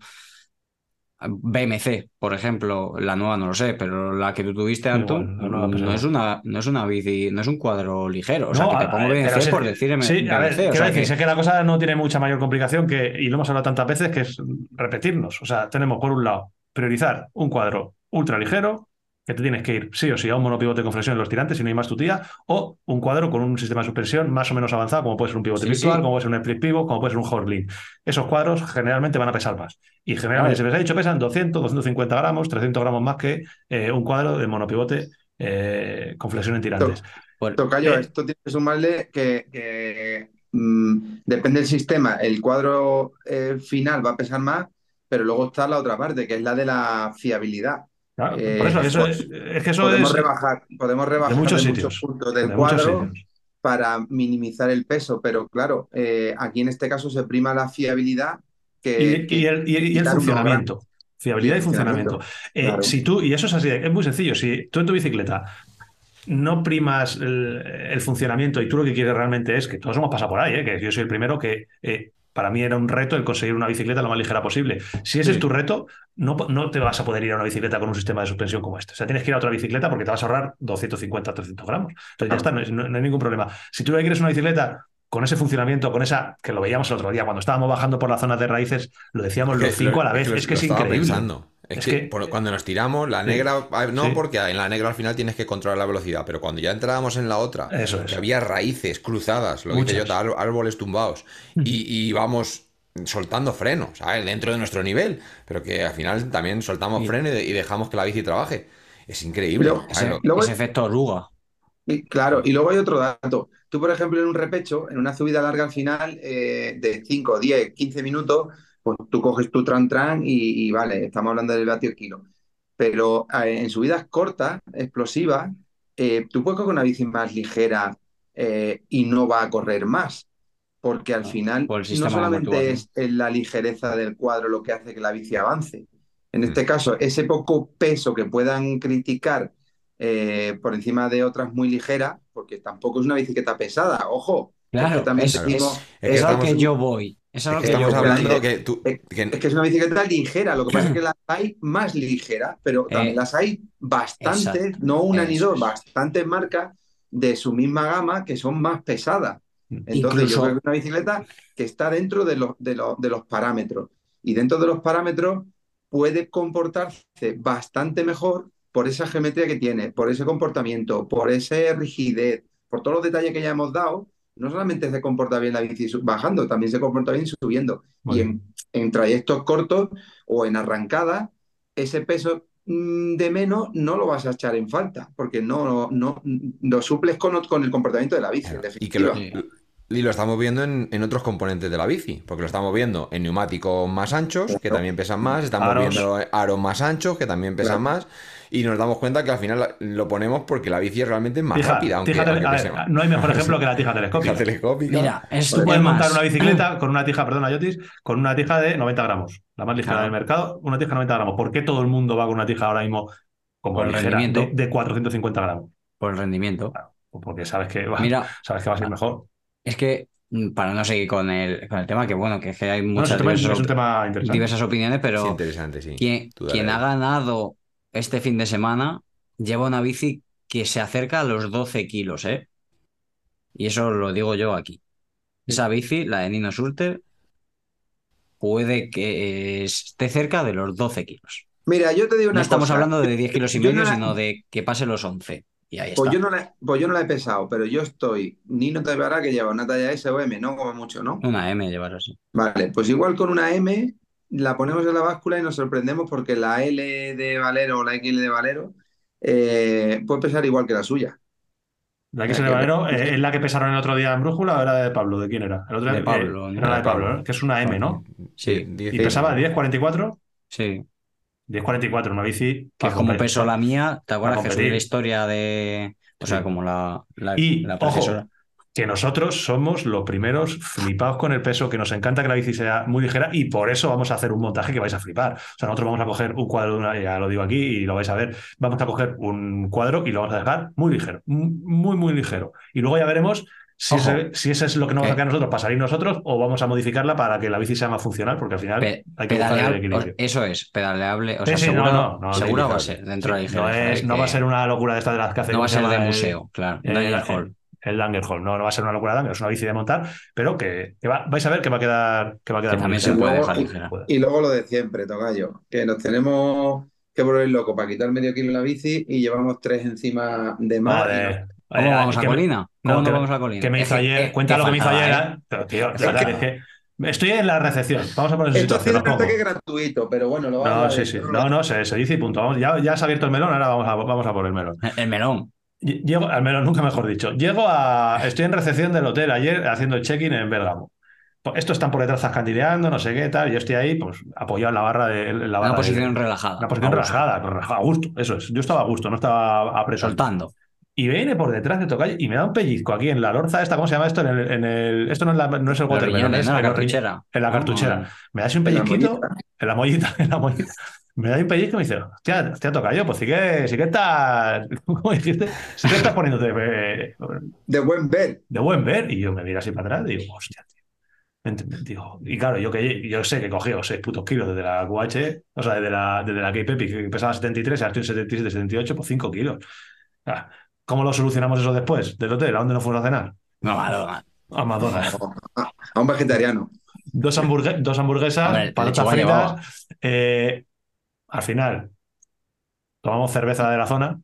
BMC, por ejemplo, la nueva no lo sé, pero la que tú tuviste, Anton, no, es una, no es una bici, no es un cuadro ligero. O sea, que te pongo BMC por decirme. Sí, a ver, sé que la cosa no tiene mucha mayor complicación que, y lo hemos hablado tantas veces, que es repetirnos. O sea, tenemos por un lado priorizar un cuadro ultra ligero, que te tienes que ir sí o sí a un monopivote con flexión en los tirantes, si no hay más tu tía, o un cuadro con un sistema de suspensión más o menos avanzado, como puede ser un pivote virtual, como puede ser un split pivot, como puede ser un Horlin. Esos cuadros generalmente van a pesar más. Y generalmente, se les ha dicho, pesan 200, 250 gramos, 300 gramos más que eh, un cuadro de monopivote eh, con flexión en tirantes. Tocayo, eh, esto tiene que sumarle que, mm, depende del sistema, el cuadro final va a pesar más, pero luego está la otra parte, que es la de la fiabilidad. Eh, por eso, eso es, que eso podemos es, rebajar, podemos rebajar muchos, puntos del cuadro para minimizar el peso, pero claro, eh, aquí en este caso se prima la fiabilidad que, y, el, funcionamiento. Fiabilidad y, funcionamiento. Eh, si tú, y eso es así, es muy sencillo, si tú en tu bicicleta no primas el, funcionamiento y tú lo que quieres realmente es que todos hemos pasado por ahí, que yo soy el primero que para mí era un reto el conseguir una bicicleta lo más ligera posible. Si ese es tu reto, no, no, te vas a poder ir a una bicicleta con un sistema de suspensión como este. O sea, tienes que ir a otra bicicleta porque te vas a ahorrar 250, 300 gramos. Entonces ya está, no, hay ningún problema. Si tú quieres una bicicleta con ese funcionamiento, con esa, que lo veíamos el otro día, cuando estábamos bajando por la zona de raíces, lo decíamos los cinco a la vez, es que es increíble. Es, que, cuando nos tiramos, la negra, no porque en la negra al final tienes que controlar la velocidad, pero cuando ya entrábamos en la otra, que había raíces cruzadas, lo que yo, árboles tumbados, y, vamos soltando freno, ¿sabes? Dentro de nuestro nivel, pero que al final también soltamos freno y, dejamos que la bici trabaje. Es increíble. ese, efecto oruga. claro, y luego hay otro dato. Tú, por ejemplo, en un repecho, en una subida larga al final eh, de 5, 10, 15 minutos, pues tú coges tu tran tran y, vale, estamos hablando del vatio kilo. Pero eh, en subidas cortas, explosivas, eh, tú puedes coger una bici más ligera eh, y no va a correr más. Porque al final no solamente es la ligereza del cuadro lo que hace que la bici avance. En este mm. caso, ese poco peso que puedan criticar por encima de otras muy ligeras, porque tampoco es una bicicleta pesada, ojo. Claro, también es, es, que yo voy Eso es lo que estamos yo hablando que tú. Es que- Es que es una bicicleta ligera, lo que pasa es que las hay más ligeras, pero también Eh, las hay bastantes, exacto. no una ni dos, es. bastantes marcas de su misma gama que son más pesadas. Entonces, Incluso- yo creo que es una bicicleta que está dentro de los, de los, de los parámetros. Y dentro de los parámetros puede comportarse bastante mejor por esa geometría que tiene, por ese comportamiento, por esa rigidez, por todos los detalles que ya hemos dado. No solamente se comporta bien la bici bajando, también se comporta bien subiendo. Muy y en, en trayectos cortos o en arrancadas, ese peso mm, de menos no lo vas a echar en falta, porque no, no, lo suples con, con el comportamiento de la bici, Y que lo, y lo estamos viendo en, en otros componentes de la bici, porque lo estamos viendo en neumáticos más anchos, que también pesan más, estamos Aros. viendo aros más anchos, que también pesan Claro. más, y nos damos cuenta que al final lo ponemos porque la bici es realmente más Tija- rápida, aunque, tija a ver, no hay mejor ejemplo que la tija telescópica. La telescópica. Mira, es Tú puedes es montar una bicicleta con una tija, perdona, Yotis, con una tija de 90 gramos, la más ligera Claro. del mercado, una tija de 90 gramos. ¿Por qué todo el mundo va con una tija ahora mismo como Por el ligera rendimiento. de, de 450 gramos? Por el rendimiento. Pues Porque sabes que va, Mira, sabes que va a ser mejor. es que mm, para no seguir con el, con el tema, que bueno, que es que hay No, es, muchas tema, diversas, es un tema interesante. diversas opiniones, pero Sí, interesante, sí. quien, quien ha ganado este fin de semana lleva una bici que se acerca a los 12 kilos, ¿eh? Y eso lo digo yo aquí. Esa bici, la de Nino Schurter, puede que esté cerca de los 12 kilos. Mira, yo te digo una No estamos cosa. hablando de 10 kilos y medio, no la- sino de que pase los 11. Y ahí Pues está. yo, no la, pues yo no la he pesado, pero yo estoy. Nino te verá que lleva una talla S o M, no como mucho, ¿no? Una M llevar así. Vale, pues igual con una M la ponemos en la báscula y nos sorprendemos porque la L de Valero o la XL de Valero eh, puede pesar igual que la suya. La que se La de Valero, eh, ¿es la que pesaron el otro día en Brújula o era de Pablo? ¿De quién era? El otro De día, Pablo, eh, ¿no? era la de Pablo, que es una M, ¿no? Sí. diez- Y pesaba 10.44. Sí. 10.44, una bici. Que para como competir. peso la mía, ¿te acuerdas que subí competir. la historia de. O sea, como la, la, Y, la ojo, profesora. Que nosotros somos los primeros flipados con el peso, que nos encanta que la bici sea muy ligera y por eso vamos a hacer un montaje que vais a flipar. O sea, nosotros vamos a coger un cuadro, ya lo digo aquí y lo vais a ver, vamos a coger un cuadro y lo vamos a dejar muy ligero, muy, muy ligero. Y luego ya veremos si, ese, si ese es lo que nos va a Que- sacar nosotros para salir nosotros o vamos a modificarla para que la bici sea más funcional, porque al final Pe- hay que buscar el equilibrio. Eso es, pedaleable. O sea, sí, no, no, no, segura de va a ser dentro de la no, es- ¿eh? no va a ser una locura de estas de las que hace no va a ¿cómo se ser de museo, claro. el- Daniel el- Hall. El Dangerhall. No, no va a ser una locura de Danger, es una bici de montar, pero que, que va- vais a ver que va a quedar, que va a quedar Que muy se puede luego- dejar y-. Y luego lo de siempre, Tocayo, que nos tenemos que volver locos para quitar medio kilo en la bici y llevamos tres encima de más. Vale. no- ¿Cómo Eh, vamos a que Colina? no, ¿Cómo no que- vamos a Colina? Que me Es hizo ayer, cuenta que lo que me hizo ayer. ¿eh? Pero, tío, de Es verdad, que- es que estoy en la recepción. Vamos a poner en Esto situación. tiene os pongo. un ataque gratuito, pero bueno, lo vamos No, a sí, sí. No, no, se, se dice y punto. Vamos, ya, ya has abierto el melón, ahora vamos a, vamos a por el melón. El melón. Lle- Llego, al melón, nunca mejor dicho. Llego a. Estoy en recepción del hotel ayer haciendo el check-in en Bérgamo. Pues Estos están por detrás zascandileando, no sé qué tal. Yo estoy ahí, pues, apoyado en la barra de. en la barra Una de- posición relajada. Una posición a gusto, relajada, relajada, a gusto, eso es. Yo estaba a gusto, no estaba apretado. Soltando. Y viene por detrás de Tocayo y me da un pellizco aquí en la lorza esta, ¿cómo se llama esto? En el, en el- esto no es, la- no es el watermelon, es ¿no? La el- cartuchera. en la No, cartuchera. Me da así un En la pellizquito, mollita. en la mollita, en la mollita. Me da un pellizco y me dice, hostia, hostia, Tocayo, pues sí que, sí que estás, ¿cómo dijiste? Sí que estás poniéndote eh, De buen ver. de buen ver. Y yo me miro así para atrás y digo, hostia, tío. Digo, y claro, yo que yo sé que cogí 6 putos kilos desde la QH, o sea, desde la, desde la K-Pepi, que pesaba 73, ahora estoy en 77, 78, pues 5 kilos. ¿Cómo lo solucionamos eso después? ¿Del hotel? ¿A dónde nos fuimos a cenar? No, Madonna. A McDonald's. A, a un vegetariano. Dos, hamburgue- dos hamburguesas, Hombre, patatas fritas. eh, al final, tomamos cerveza de la zona.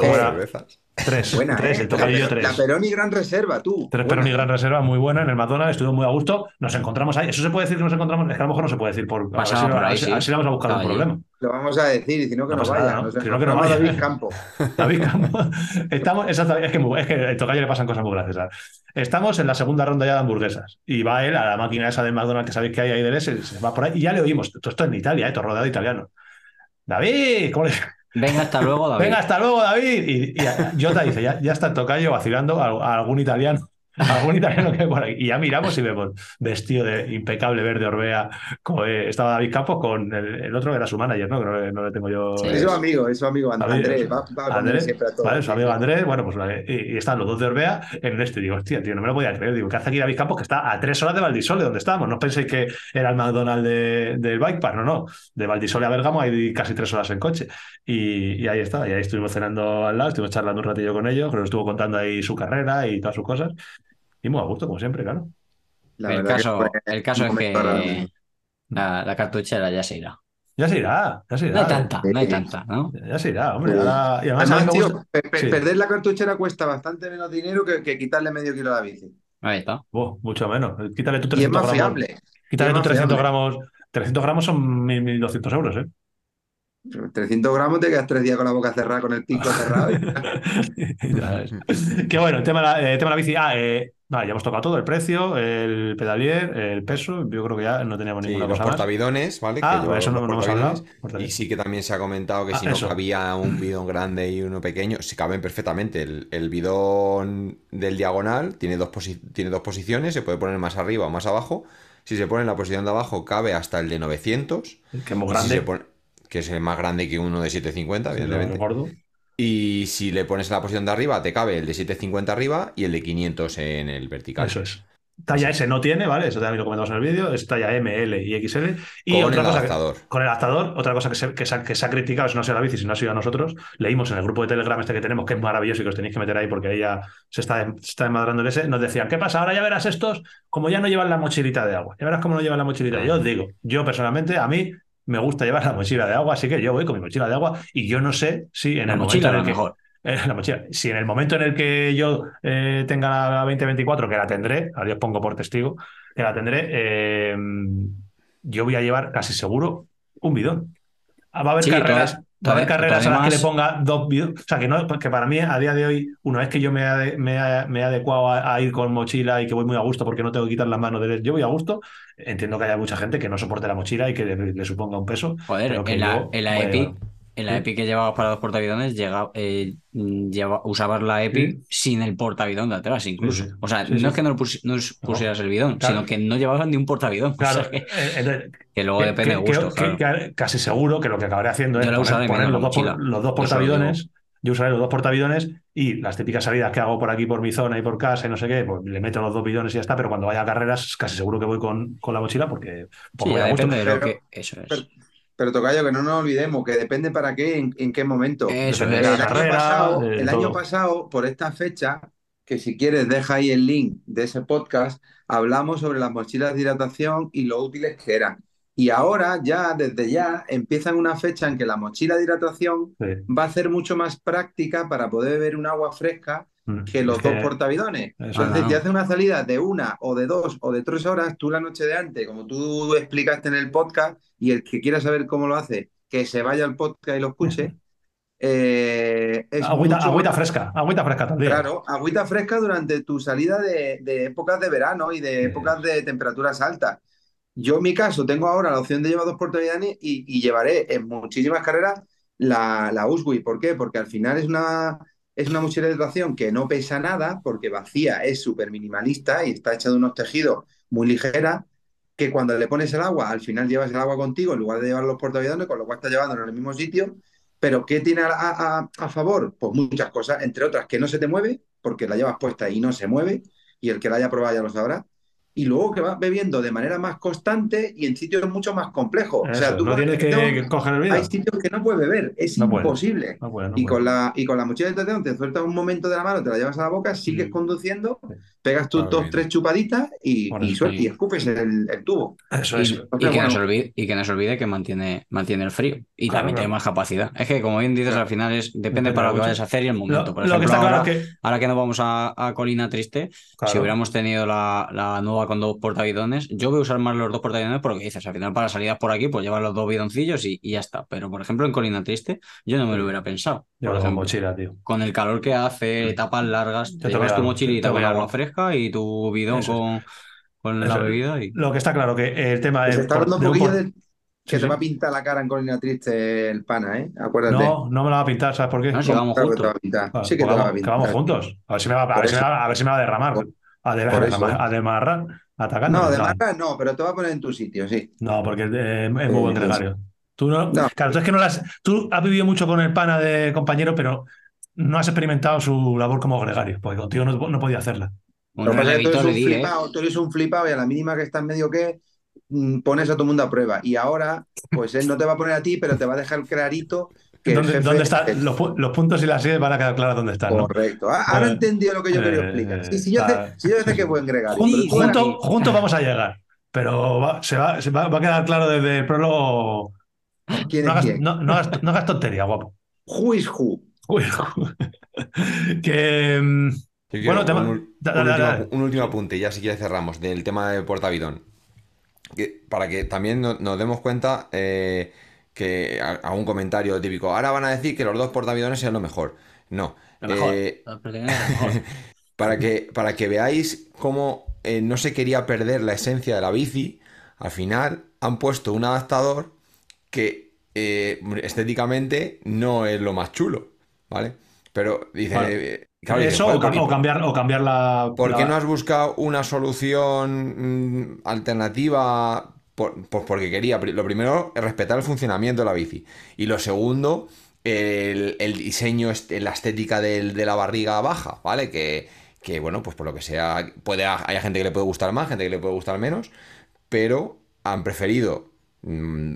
Era- cervezas. Tres. Buena, tres, ¿eh? el tocayo y yo la, tres. la Peroni Gran Reserva, tú. Tres Buena. Peroni Gran Reserva, muy buena en el McDonald's, estuvo muy a gusto. Nos encontramos ahí. ¿Eso se puede decir que nos encontramos? Es que a lo mejor no se puede decir por. A ver Pasaba si, no- por a ahí, ver si- sí. a ver si le vamos a buscar un problema. Lo vamos a decir y si no, que No no, pasa vaya. nada, ¿no? Nos Si no, que no vaya. David Campo. David Campos. Estamos, exactamente, es que, mu- es que el tocayo le pasan cosas muy graciosas. Estamos en la segunda ronda ya de hamburguesas. Y va él a la máquina esa del McDonald's que sabéis que hay ahí del S, se va por ahí y ya le oímos. Todo esto en Italia, ¿eh? todo rodeado de italianos. David, ¿cómo le- Venga, hasta luego, David. venga, hasta luego, David. Y, y Jota dice, ya, ya está el tocayo vacilando a, a algún italiano algún italiano que por ahí. Y ya miramos y vemos vestido de impecable verde Orbea. co- eh, estaba David Campos con el, el otro que era su manager, ¿no? Creo que no le tengo yo. Sí. Es su amigo, es su amigo And- Andrés, Andrés. Va, va con Andrés, siempre a todo. vale, su amigo Andrés, bueno, pues vale, y, y están los dos de Orbea en este. Digo, hostia, tío, no me lo podía creer. Digo, ¿qué hace aquí David Campos que está a tres horas de Valdisole, donde estábamos? No penséis que era el McDonald's de- del Bike Park, no, no. De Valdisole a Bergamo hay casi tres horas en coche. Y, y ahí está, y ahí estuvimos cenando al lado, estuvimos charlando un ratillo con ellos, que nos estuvo contando ahí su carrera y todas sus cosas. Y muy a gusto, como siempre, claro. La el que caso, fue el caso es que la, la cartuchera ya se irá. Ya se irá, ya se No irá. hay tanta, no hay tanta, ¿no? Ya se irá, hombre. Y además, tío, gusta- Sí. perder la cartuchera cuesta bastante menos dinero que, que quitarle medio kilo a la bici. Ahí está. Buah, mucho menos. Quítale tu Y 300 es más gramos. fiable. Quítale Y es tu más 300 fiable. gramos. 300 gramos son 1.200 euros, ¿eh? 300 gramos te quedas tres días con la boca cerrada, con el pico cerrado. Qué bueno, el tema, de la- eh, tema de la bici. Ah, eh, vale, ya hemos tocado todo: el precio, el pedalier, el peso. Yo creo que ya no teníamos Sí, ninguna los cosa más. ¿vale? Ah, Que eso no, no hemos hablado. Y sí que también se ha comentado que Ah, si no cabía un bidón grande y uno pequeño, si caben perfectamente. El, el bidón del diagonal tiene dos, tiene dos posiciones, se puede poner más arriba o más abajo. Si se pone en la posición de abajo, cabe hasta el de 900. Que es muy si grande. pone- que es más grande que uno de 750, Sí, evidentemente. gordo. Y si le pones la posición de arriba, te cabe el de 750 arriba y el de 500 en el vertical. Eso es. Talla S no tiene, ¿vale? Eso también lo comentamos en el vídeo. Es talla M, L y XL. Y Con otra el cosa que- con el adaptador, otra cosa que se, que se ha, que se ha criticado, si no ha sido la bici, si no ha sido a nosotros, leímos en el grupo de Telegram este que tenemos, que es maravilloso y que os tenéis que meter ahí porque ahí ya se está, se está desmadrando el ese, nos decían, ¿qué pasa? Ahora ya verás estos, como ya no llevan la mochilita de agua. Ya verás cómo no llevan la mochilita. Yo os digo, yo personalmente, a mí me gusta llevar la mochila de agua, así que yo voy con mi mochila de agua y yo no sé si en La el mochila momento en el lo que, mejor. eh, la mochila. Si en el momento en el que yo eh, tenga la 2024, que la tendré, a Dios pongo por testigo, que la tendré, eh, yo voy a llevar casi seguro un bidón. Va a haber Sí, carreras, toda- va a haber toda- carreras a las que le además- ponga dos. O sea, que, no, que para mí, a día de hoy, una vez que yo me, ade- me, he- me he adecuado a, a ir con mochila y que voy muy a gusto porque no tengo que quitar las manos de yo voy a gusto, entiendo que haya mucha gente que no soporte la mochila y que le, le suponga un peso. Joder, pero que en la, en la Epic. En la Sí. Epic que llevabas para los portavidones, eh, lleva- usabas la Epic sin el portavidón de atrás, incluso. Sí, sí. O sea, Sí, no sí. es que no, pus- no es- pusieras el bidón, Claro. sino que no llevabas ni un portavidón. O Claro, sea, que, eh, entonces, que luego que- depende de que- gustos. que- claro. que casi seguro que lo que acabaré haciendo es poner, usaré poner menos los, dos, por- los lo portavidones. Yo usaré los dos portavidones y las típicas salidas que hago por aquí, por mi zona y por casa y no sé qué, pues le meto los dos bidones y ya está. Pero cuando vaya a carreras, casi seguro que voy con, con la mochila porque pues, Sí, voy a gusto. depende de lo Pero- que. Eso es. pero- Pero Tocayo, que no nos olvidemos que depende para qué, en, en qué momento. Eso el año carrera, pasado, el año pasado, por esta fecha, que si quieres deja ahí el link de ese podcast, hablamos sobre las mochilas de hidratación y lo útiles que eran. Y ahora ya, desde ya, empiezan una fecha en que la mochila de hidratación Sí. va a ser mucho más práctica para poder beber un agua fresca. Que los Es dos que- portavidones. Entonces, no. si haces una salida de una o de dos o de tres horas, tú la noche de antes, como tú explicaste en el podcast, y el que quiera saber cómo lo hace, que se vaya al podcast y lo escuche. eh, es Agüita, mucho agüita fresca, agüita fresca también. Claro, agüita fresca durante tu salida de, de épocas de verano y de épocas de temperaturas altas. Yo en mi caso tengo ahora la opción de llevar dos portavidones y, y llevaré en muchísimas carreras la, la Usui. ¿Por qué? Porque al final es una, es una mochila de hidratación que no pesa nada, porque vacía, es súper minimalista y está hecha de unos tejidos muy ligera, que cuando le pones el agua, al final llevas el agua contigo en lugar de llevar los portavidones, con lo cual estás llevándolo en el mismo sitio. Pero ¿qué tiene a, a- a favor? Pues muchas cosas, entre otras que no se te mueve, porque la llevas puesta y no se mueve, y el que la haya probado ya lo sabrá. Y luego que vas bebiendo de manera más constante y en sitios mucho más complejos. o sea, tú no tienes que, coger el hay vídeo. sitios que no puedes beber, es No imposible. No puede, no Y puede. con, la, y con la mochila de hidratación te sueltas un momento de la mano, te la llevas a la boca, sigues Mm. conduciendo, pegas tus Claro, dos, bien. tres chupaditas y, Por y, escupes el, el tubo. Eso Y, es. y que no bueno. se olvide, y que no se olvide que mantiene, mantiene el frío. Y Claro, también claro. tiene más capacidad. Es que, como bien dices, al final es depende para lo que vayas a hacer y el momento. Lo, Por lo que ejemplo, está claro ahora, es que. ahora que nos vamos a, a Colina Triste, claro, si hubiéramos tenido la, la nueva con dos portavidones, yo voy a usar más los dos portavidones porque dices, al final para salidas por aquí, pues llevar los dos bidoncillos y, y ya está. Pero, por ejemplo, en Colina Triste, yo no me lo hubiera pensado. yo Por con ejemplo, mochila, tío. con el calor que hace, etapas largas, te te llevas a- tu mochilita con a- agua fresca y tu bidón con, con la bebida. Y... Lo que está claro que el tema Que de. se está por- hablando un de un poquillo por- de que Sí, te sí. va a pintar la cara en Colina Triste el pana, ¿eh? Acuérdate. No, no me la va a pintar, ¿sabes por qué? No, si vamos juntos. a Sí que pues te va a pintar. vamos juntos. A ver si me va, a Por ver si me va- a ver si me va a derramar. Ademar, atacando. No, de marca no, pero te va a poner en tu sitio, sí. No, porque eh, es muy buen gregario. Tú no, Claro, tú es que no las. Tú has vivido mucho con el pana de compañero, pero no has experimentado su labor como gregario, porque contigo no, no podía hacerla. Pero tú, eres un flipado, tú eres un flipado y a la mínima que está en medio que mm, pones a todo el mundo a prueba. Y ahora, pues él no te va a poner a ti, pero te va a dejar clarito ¿Dónde, están los, puntos y las sillas van a quedar claras dónde están? Correcto. Ah, ahora he entendido lo que yo quería explicar. Sí, si, yo sé, si yo sé que buen gregario. Juntos vamos a llegar, pero se, va, se va, a quedar claro desde el prólogo. ¿Quién no, hagas, no, no, hagas, tontería, guapo. Who is who? que. Mm, bueno, un, un, último, apunte, ya si quieres cerramos, del tema de portavidón. Que, para que también nos, demos cuenta. Eh, que a, un comentario típico, ahora van a decir que los dos portaaviones sean lo mejor. No. Eh, para, que, para que veáis cómo eh, no se quería perder la esencia de la bici, al final han puesto un adaptador que eh, estéticamente no es lo más chulo, ¿vale? Pero dice... Eso o, cambiar, o cambiar la... ¿Por qué no has buscado una solución mm, alternativa pues porque quería, lo primero, respetar el funcionamiento de la bici. Y lo segundo, el, diseño, la estética de la barriga baja, ¿vale? Que, bueno, pues por lo que sea, puede, hay gente que le puede gustar más, gente que le puede gustar menos, pero han preferido mm,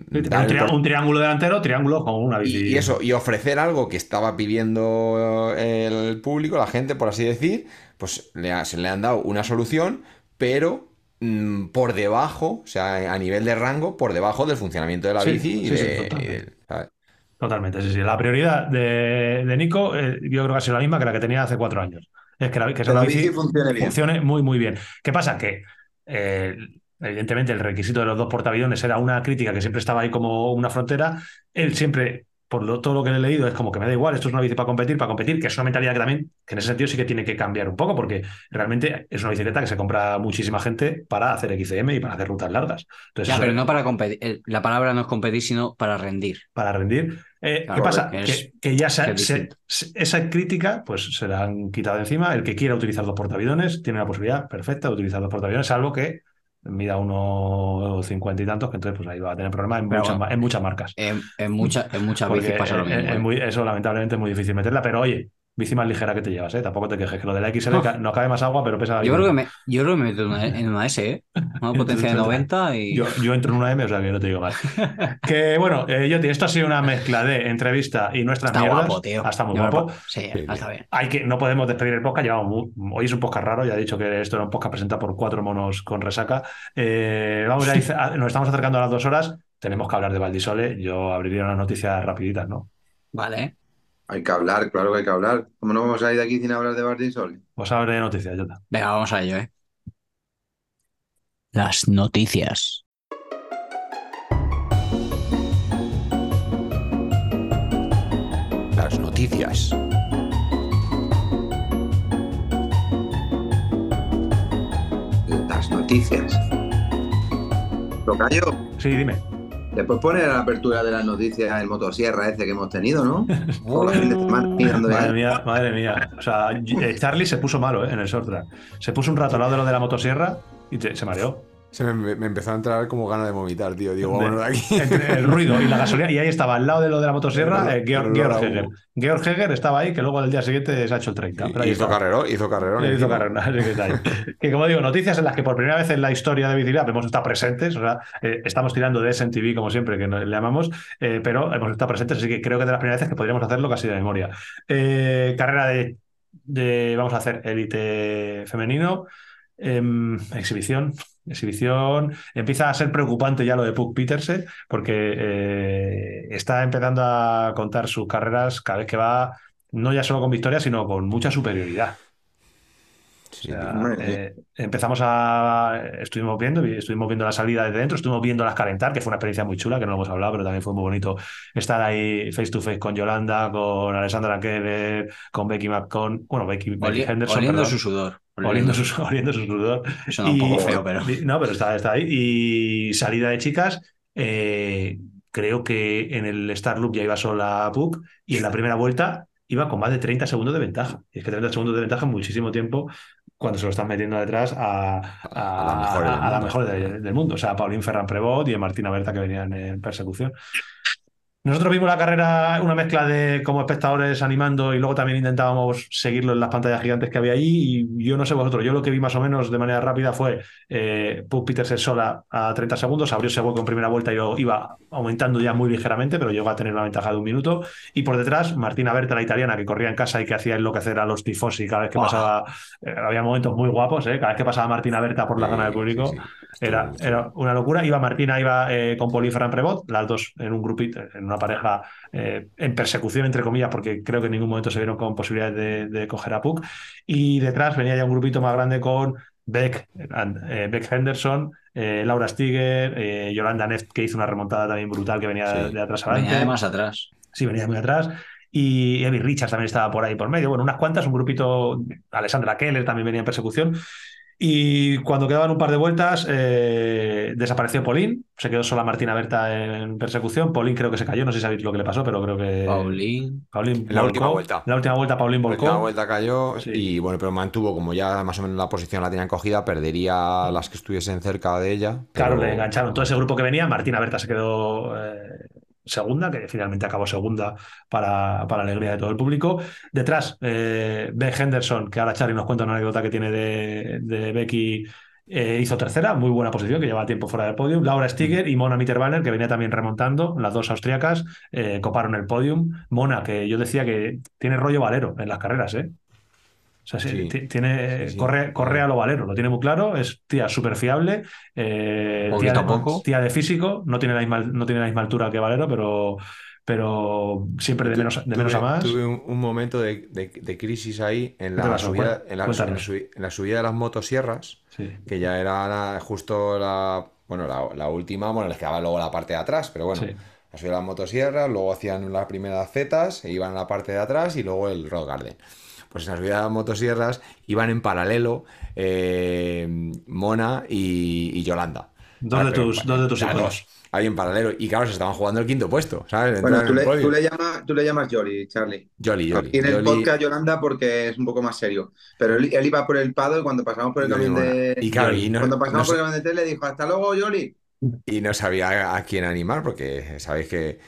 un, triángulo delantero, triángulo con una bici. Y, eso, y ofrecer algo que estaba pidiendo el público, la gente, por así decir, pues se le han dado una solución, pero Mm, por debajo, o sea, a nivel de rango, por debajo del funcionamiento de la bici. totalmente. sí, sí. La prioridad de, Nico, eh, yo creo que ha sido la misma que la que tenía hace cuatro años. Es que la, bici, funcione, muy, muy bien. ¿Qué pasa? Que eh, evidentemente el requisito de los dos portaaviones era una crítica que siempre estaba ahí como una frontera. Él siempre por todo lo que he leído, es como que me da igual, esto es una bici para competir, para competir, que es una mentalidad que también, que en ese sentido sí que tiene que cambiar un poco, porque realmente es una bicicleta que se compra muchísima gente para hacer XCM y para hacer rutas largas. Entonces, ya, pero no para competir, la palabra no es competir, sino para rendir. Para rendir. Eh, ¿Qué pasa? Que, ya esa crítica pues se la han quitado encima. El que quiera utilizar dos portaaviones tiene la posibilidad perfecta de utilizar dos portaaviones, salvo que mida unos cincuenta y tantos, que entonces pues ahí va a tener problemas en, muchas, en muchas marcas. En, en, mucha, en muchas veces pasa lo mismo. ¿eh? eso lamentablemente es muy difícil meterla, pero oye, bici más ligera que te llevas, ¿eh? Tampoco te quejes, que lo de la XL no, cabe más agua, pero pesa... Yo creo, que me, yo creo que me meto en una S, ¿eh? Una potencia de 90 y... Yo, yo, entro en una M, o sea que no te digo más. que bueno, eh, Yoti, esto ha sido una mezcla de entrevista y nuestras está mierdas. Guapo, tío. Está muy guapo. Sí, está bien. Hay que, no podemos despedir el podcast, llevamos hoy es un podcast raro, ya he dicho que esto era un podcast presentado por cuatro monos con resaca. Eh, vamos a, nos estamos acercando a las dos horas, tenemos que hablar de Valdisole, yo abriría unas noticias rapiditas, ¿no? Vale. Hay que hablar, claro que hay que hablar. ¿Cómo no vamos a ir de aquí sin hablar de Bardin Sol? Vamos a hablar de noticias, Jota. Venga, vamos a ello, ¿eh? Las noticias. Las noticias. Las noticias. ¿Tocayo? Sí, dime. Después pone la apertura de las noticias el motosierra ese que hemos tenido, ¿no? madre mía, madre mía. O sea, Charlie se puso malo ¿eh? en el short Se puso un rato al lado de lo de la motosierra y se mareó. Se me, empezó a entrar como gana de vomitar, tío. Digo, bueno, de aquí. el ruido y la gasolina. Y ahí estaba, al lado de lo de la motosierra, eh, Georg, Heger. Georg Heger estaba ahí, que luego al día siguiente se ha hecho el 30. hizo carrero, hizo carrero. Hizo carrero, que, como digo, noticias en las que por primera vez en la historia de Bicilab hemos estado presentes. O sea, eh, estamos tirando de SNTV, como siempre, que le llamamos, eh, pero hemos estado presentes, así que creo que de las primeras veces que podríamos hacerlo casi de memoria. carrera de, de, Vamos a hacer élite femenino. Em, exhibición, exhibición. Empieza a ser preocupante ya lo de Puck Peterse, porque eh, está empezando a contar sus carreras cada vez que va, no ya solo con victoria, sino con mucha superioridad. Eh, empezamos a. Estuvimos viendo, estuvimos viendo la salida de dentro, estuvimos viendo las calentar, que fue una experiencia muy chula, que no lo hemos hablado, pero también fue muy bonito estar ahí face to face con Yolanda, con Alessandra Keller, con Becky McCon, bueno, Becky, Henderson. Oliendo su sudor. Oliendo, su, sudor. Eso un poco feo, pero. No, pero está, está ahí. Y salida de chicas. Eh, creo que en el Star Loop ya iba sola Puck y en la primera vuelta iba con más de 30 segundos de ventaja. Y es que 30 segundos de ventaja en muchísimo tiempo cuando se lo están metiendo detrás a, A- a la mejor del a la mundo. mejor de- del mundo. O sea, a Paulín Ferran Prevot y a Martina Berta que venían en persecución. Nosotros vimos la carrera, una mezcla de como espectadores animando y luego también intentábamos seguirlo en las pantallas gigantes que había allí. Y yo no sé vosotros, yo lo que vi más o menos de manera rápida fue eh, Puk Petersen sola a 30 segundos, abrió ese hueco en primera vuelta y lo iba aumentando ya muy ligeramente, pero llegó a tener una ventaja de un minuto. Y por detrás, Martina Berta, la italiana, que corría en casa y que hacía enloquecer a los tifosi cada vez que Buah. pasaba. eh, había momentos muy guapos, ¿eh? cada vez que pasaba Martina Berta por la Sí, zona del público. sí. Era, era una locura. Iba Martina, iba eh, con Poli Prevot, las dos en un grupito, en una pareja eh, en persecución, entre comillas, porque creo que en ningún momento se vieron con posibilidades de, de coger a Puck. Y detrás venía ya un grupito más grande con Beck, eh, Beck Henderson, eh, Laura Stiger, Yolanda Neff, que hizo una remontada también brutal que venía de, Sí. de atrás adelante. Venía de más atrás. Sí, venía muy atrás. Y Evie Richards también estaba por ahí por medio. Bueno, unas cuantas, un grupito. Alessandra Keller también venía en persecución. Y cuando quedaban un par de vueltas, eh, desapareció Paulín. Se quedó sola Martina Berta en persecución. Paulín creo que se cayó. No sé si sabéis lo que le pasó, pero creo que. Paulín. Paulín En la volcó. última vuelta. En la última vuelta, Paulín La volcó. última vuelta cayó Sí. y bueno, pero mantuvo, como ya más o menos la posición la tenían cogida, perdería las que estuviesen cerca de ella. Claro, pero- le engancharon todo ese grupo que venía. Martina Berta se quedó eh, segunda, que finalmente acabó segunda para, para alegría de todo el público. Detrás, eh, Ben Henderson, que ahora Charlie nos cuenta una anécdota que tiene de, Becky. eh, hizo tercera, muy buena posición, que llevaba tiempo fuera del podium. Laura Stiger y Mona Mitterbanner, que venía también remontando, las dos austríacas, eh, coparon el podium. Mona, que yo decía que tiene rollo valero en las carreras, ¿eh? O sea, sí, Sí. ti- tiene, Sí, sí. corre, corre a lo valero, lo tiene muy claro, es tía súper fiable, eh, tía, de, poco. tía de físico, no tiene la misma, no tiene la misma altura que Valero, pero, pero siempre de menos, de menos a más. Tuve un, un momento de, de- de crisis ahí en ¿Qué te la, pasó? subida, en, la, en subida de las motosierras, que ya era la- justo la, bueno, la, la última, bueno, les quedaba luego la parte de atrás, pero bueno, la subida de las motosierras, luego hacían las primeras zetas, e iban a la parte de atrás y luego el rock garden. Pues en la subida de motosierras iban en paralelo eh, Mona y, y Yolanda. Dos de pero tus- en- dos de tus hijos. dos, ahí en paralelo. Y claro, se estaban jugando el quinto puesto, ¿sabes? Bueno, tú le, tú llamas, tú le llamas Jolly, Charlie. Jolly, Jolly. Aquí en el Jolly- podcast Yolanda porque es un poco más serio. Pero él, él iba por el Pado y cuando pasamos por el camión Mona. de. Y claro, y no- cuando pasamos no por el camión de tele dijo, hasta luego, Jolly. Y no sabía a quién animar porque sabéis que,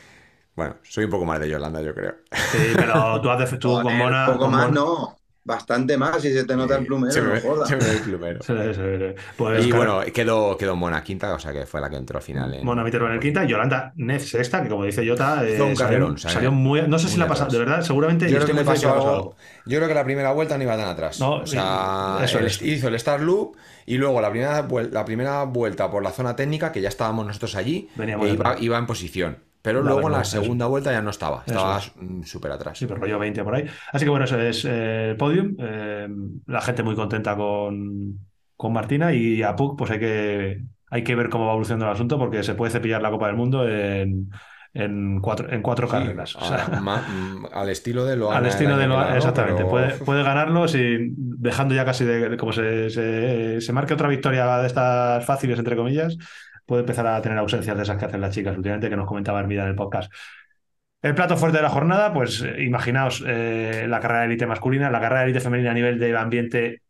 bueno, soy un poco más de Yolanda, yo creo. Sí, pero tú, haces, tú con Mona. Un poco con más, Mona- no. Bastante más, si se te nota el plumero, Se me, no jodas. se me ve el plumero. Sí, sí, sí. Pues, Y claro, bueno, quedó, quedó Mona quinta, o sea que fue la que entró al final. en- Mona Mitterrand en el quinta y Yolanda Neff sexta, que como dice Jota, eh, un salió, carrerón, salió salió muy. No sé si la ha pasado, de verdad, seguramente. Yo y creo que pasó algo. Yo creo que la primera vuelta no iba tan atrás. No, o sea, eso el- es. hizo el Star Loop y luego la primera, la primera vuelta por la zona técnica, que ya estábamos nosotros allí, e iba, atrás. iba en posición. Pero La luego en la segunda vuelta ya no estaba. Estaba es. mm, súper atrás. Sí, pero rollo 20 por ahí. Así que bueno, eso es eh, el podium. Eh, la gente muy contenta con, con Martina y a Puck, pues hay que, hay que ver cómo va evolucionando el asunto porque se puede cepillar la Copa del Mundo en, en cuatro, en cuatro Sí, carreras. O sea, ma- mm, al estilo de lo al estilo de lo lo exactamente. Puede, puede ganarlo sin, dejando ya casi de, de como se, se, se marque otra victoria de estas fáciles, entre comillas, puede empezar a tener ausencias de esas que hacen las chicas últimamente, que nos comentaba Hermida en el podcast. El plato fuerte de la jornada, pues eh, imaginaos eh, la carrera de élite masculina, la carrera de élite femenina a nivel de ambiente,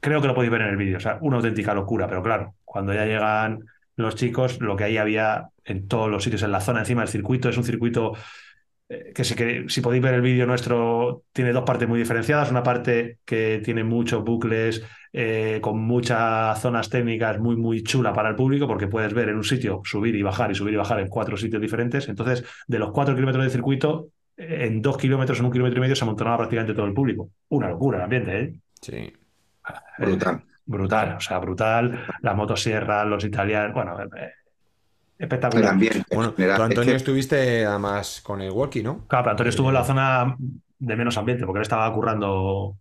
creo que lo podéis ver en el vídeo, o sea, una auténtica locura, pero claro, cuando ya llegan los chicos, lo que ahí había en todos los sitios, en la zona encima del circuito, es un circuito eh, que si, que si podéis ver el vídeo nuestro, tiene dos partes muy diferenciadas. Una parte que tiene muchos bucles, eh, con muchas zonas técnicas muy, muy chula para el público, porque puedes ver en un sitio subir y bajar y subir y bajar en cuatro sitios diferentes. Entonces, de los cuatro kilómetros de circuito, eh, en dos kilómetros, en un kilómetro y medio, se amontonaba prácticamente todo el público. Una locura el ambiente, ¿eh? Sí. Brutal. Brutal, o sea, brutal. Las motosierras, los italianos, bueno, eh, El espectacular. ambiente. en Bueno, Es Antonio, que- estuviste además con el walkie, ¿no? Claro, pero Antonio estuvo en la zona de menos ambiente, porque él estaba currando.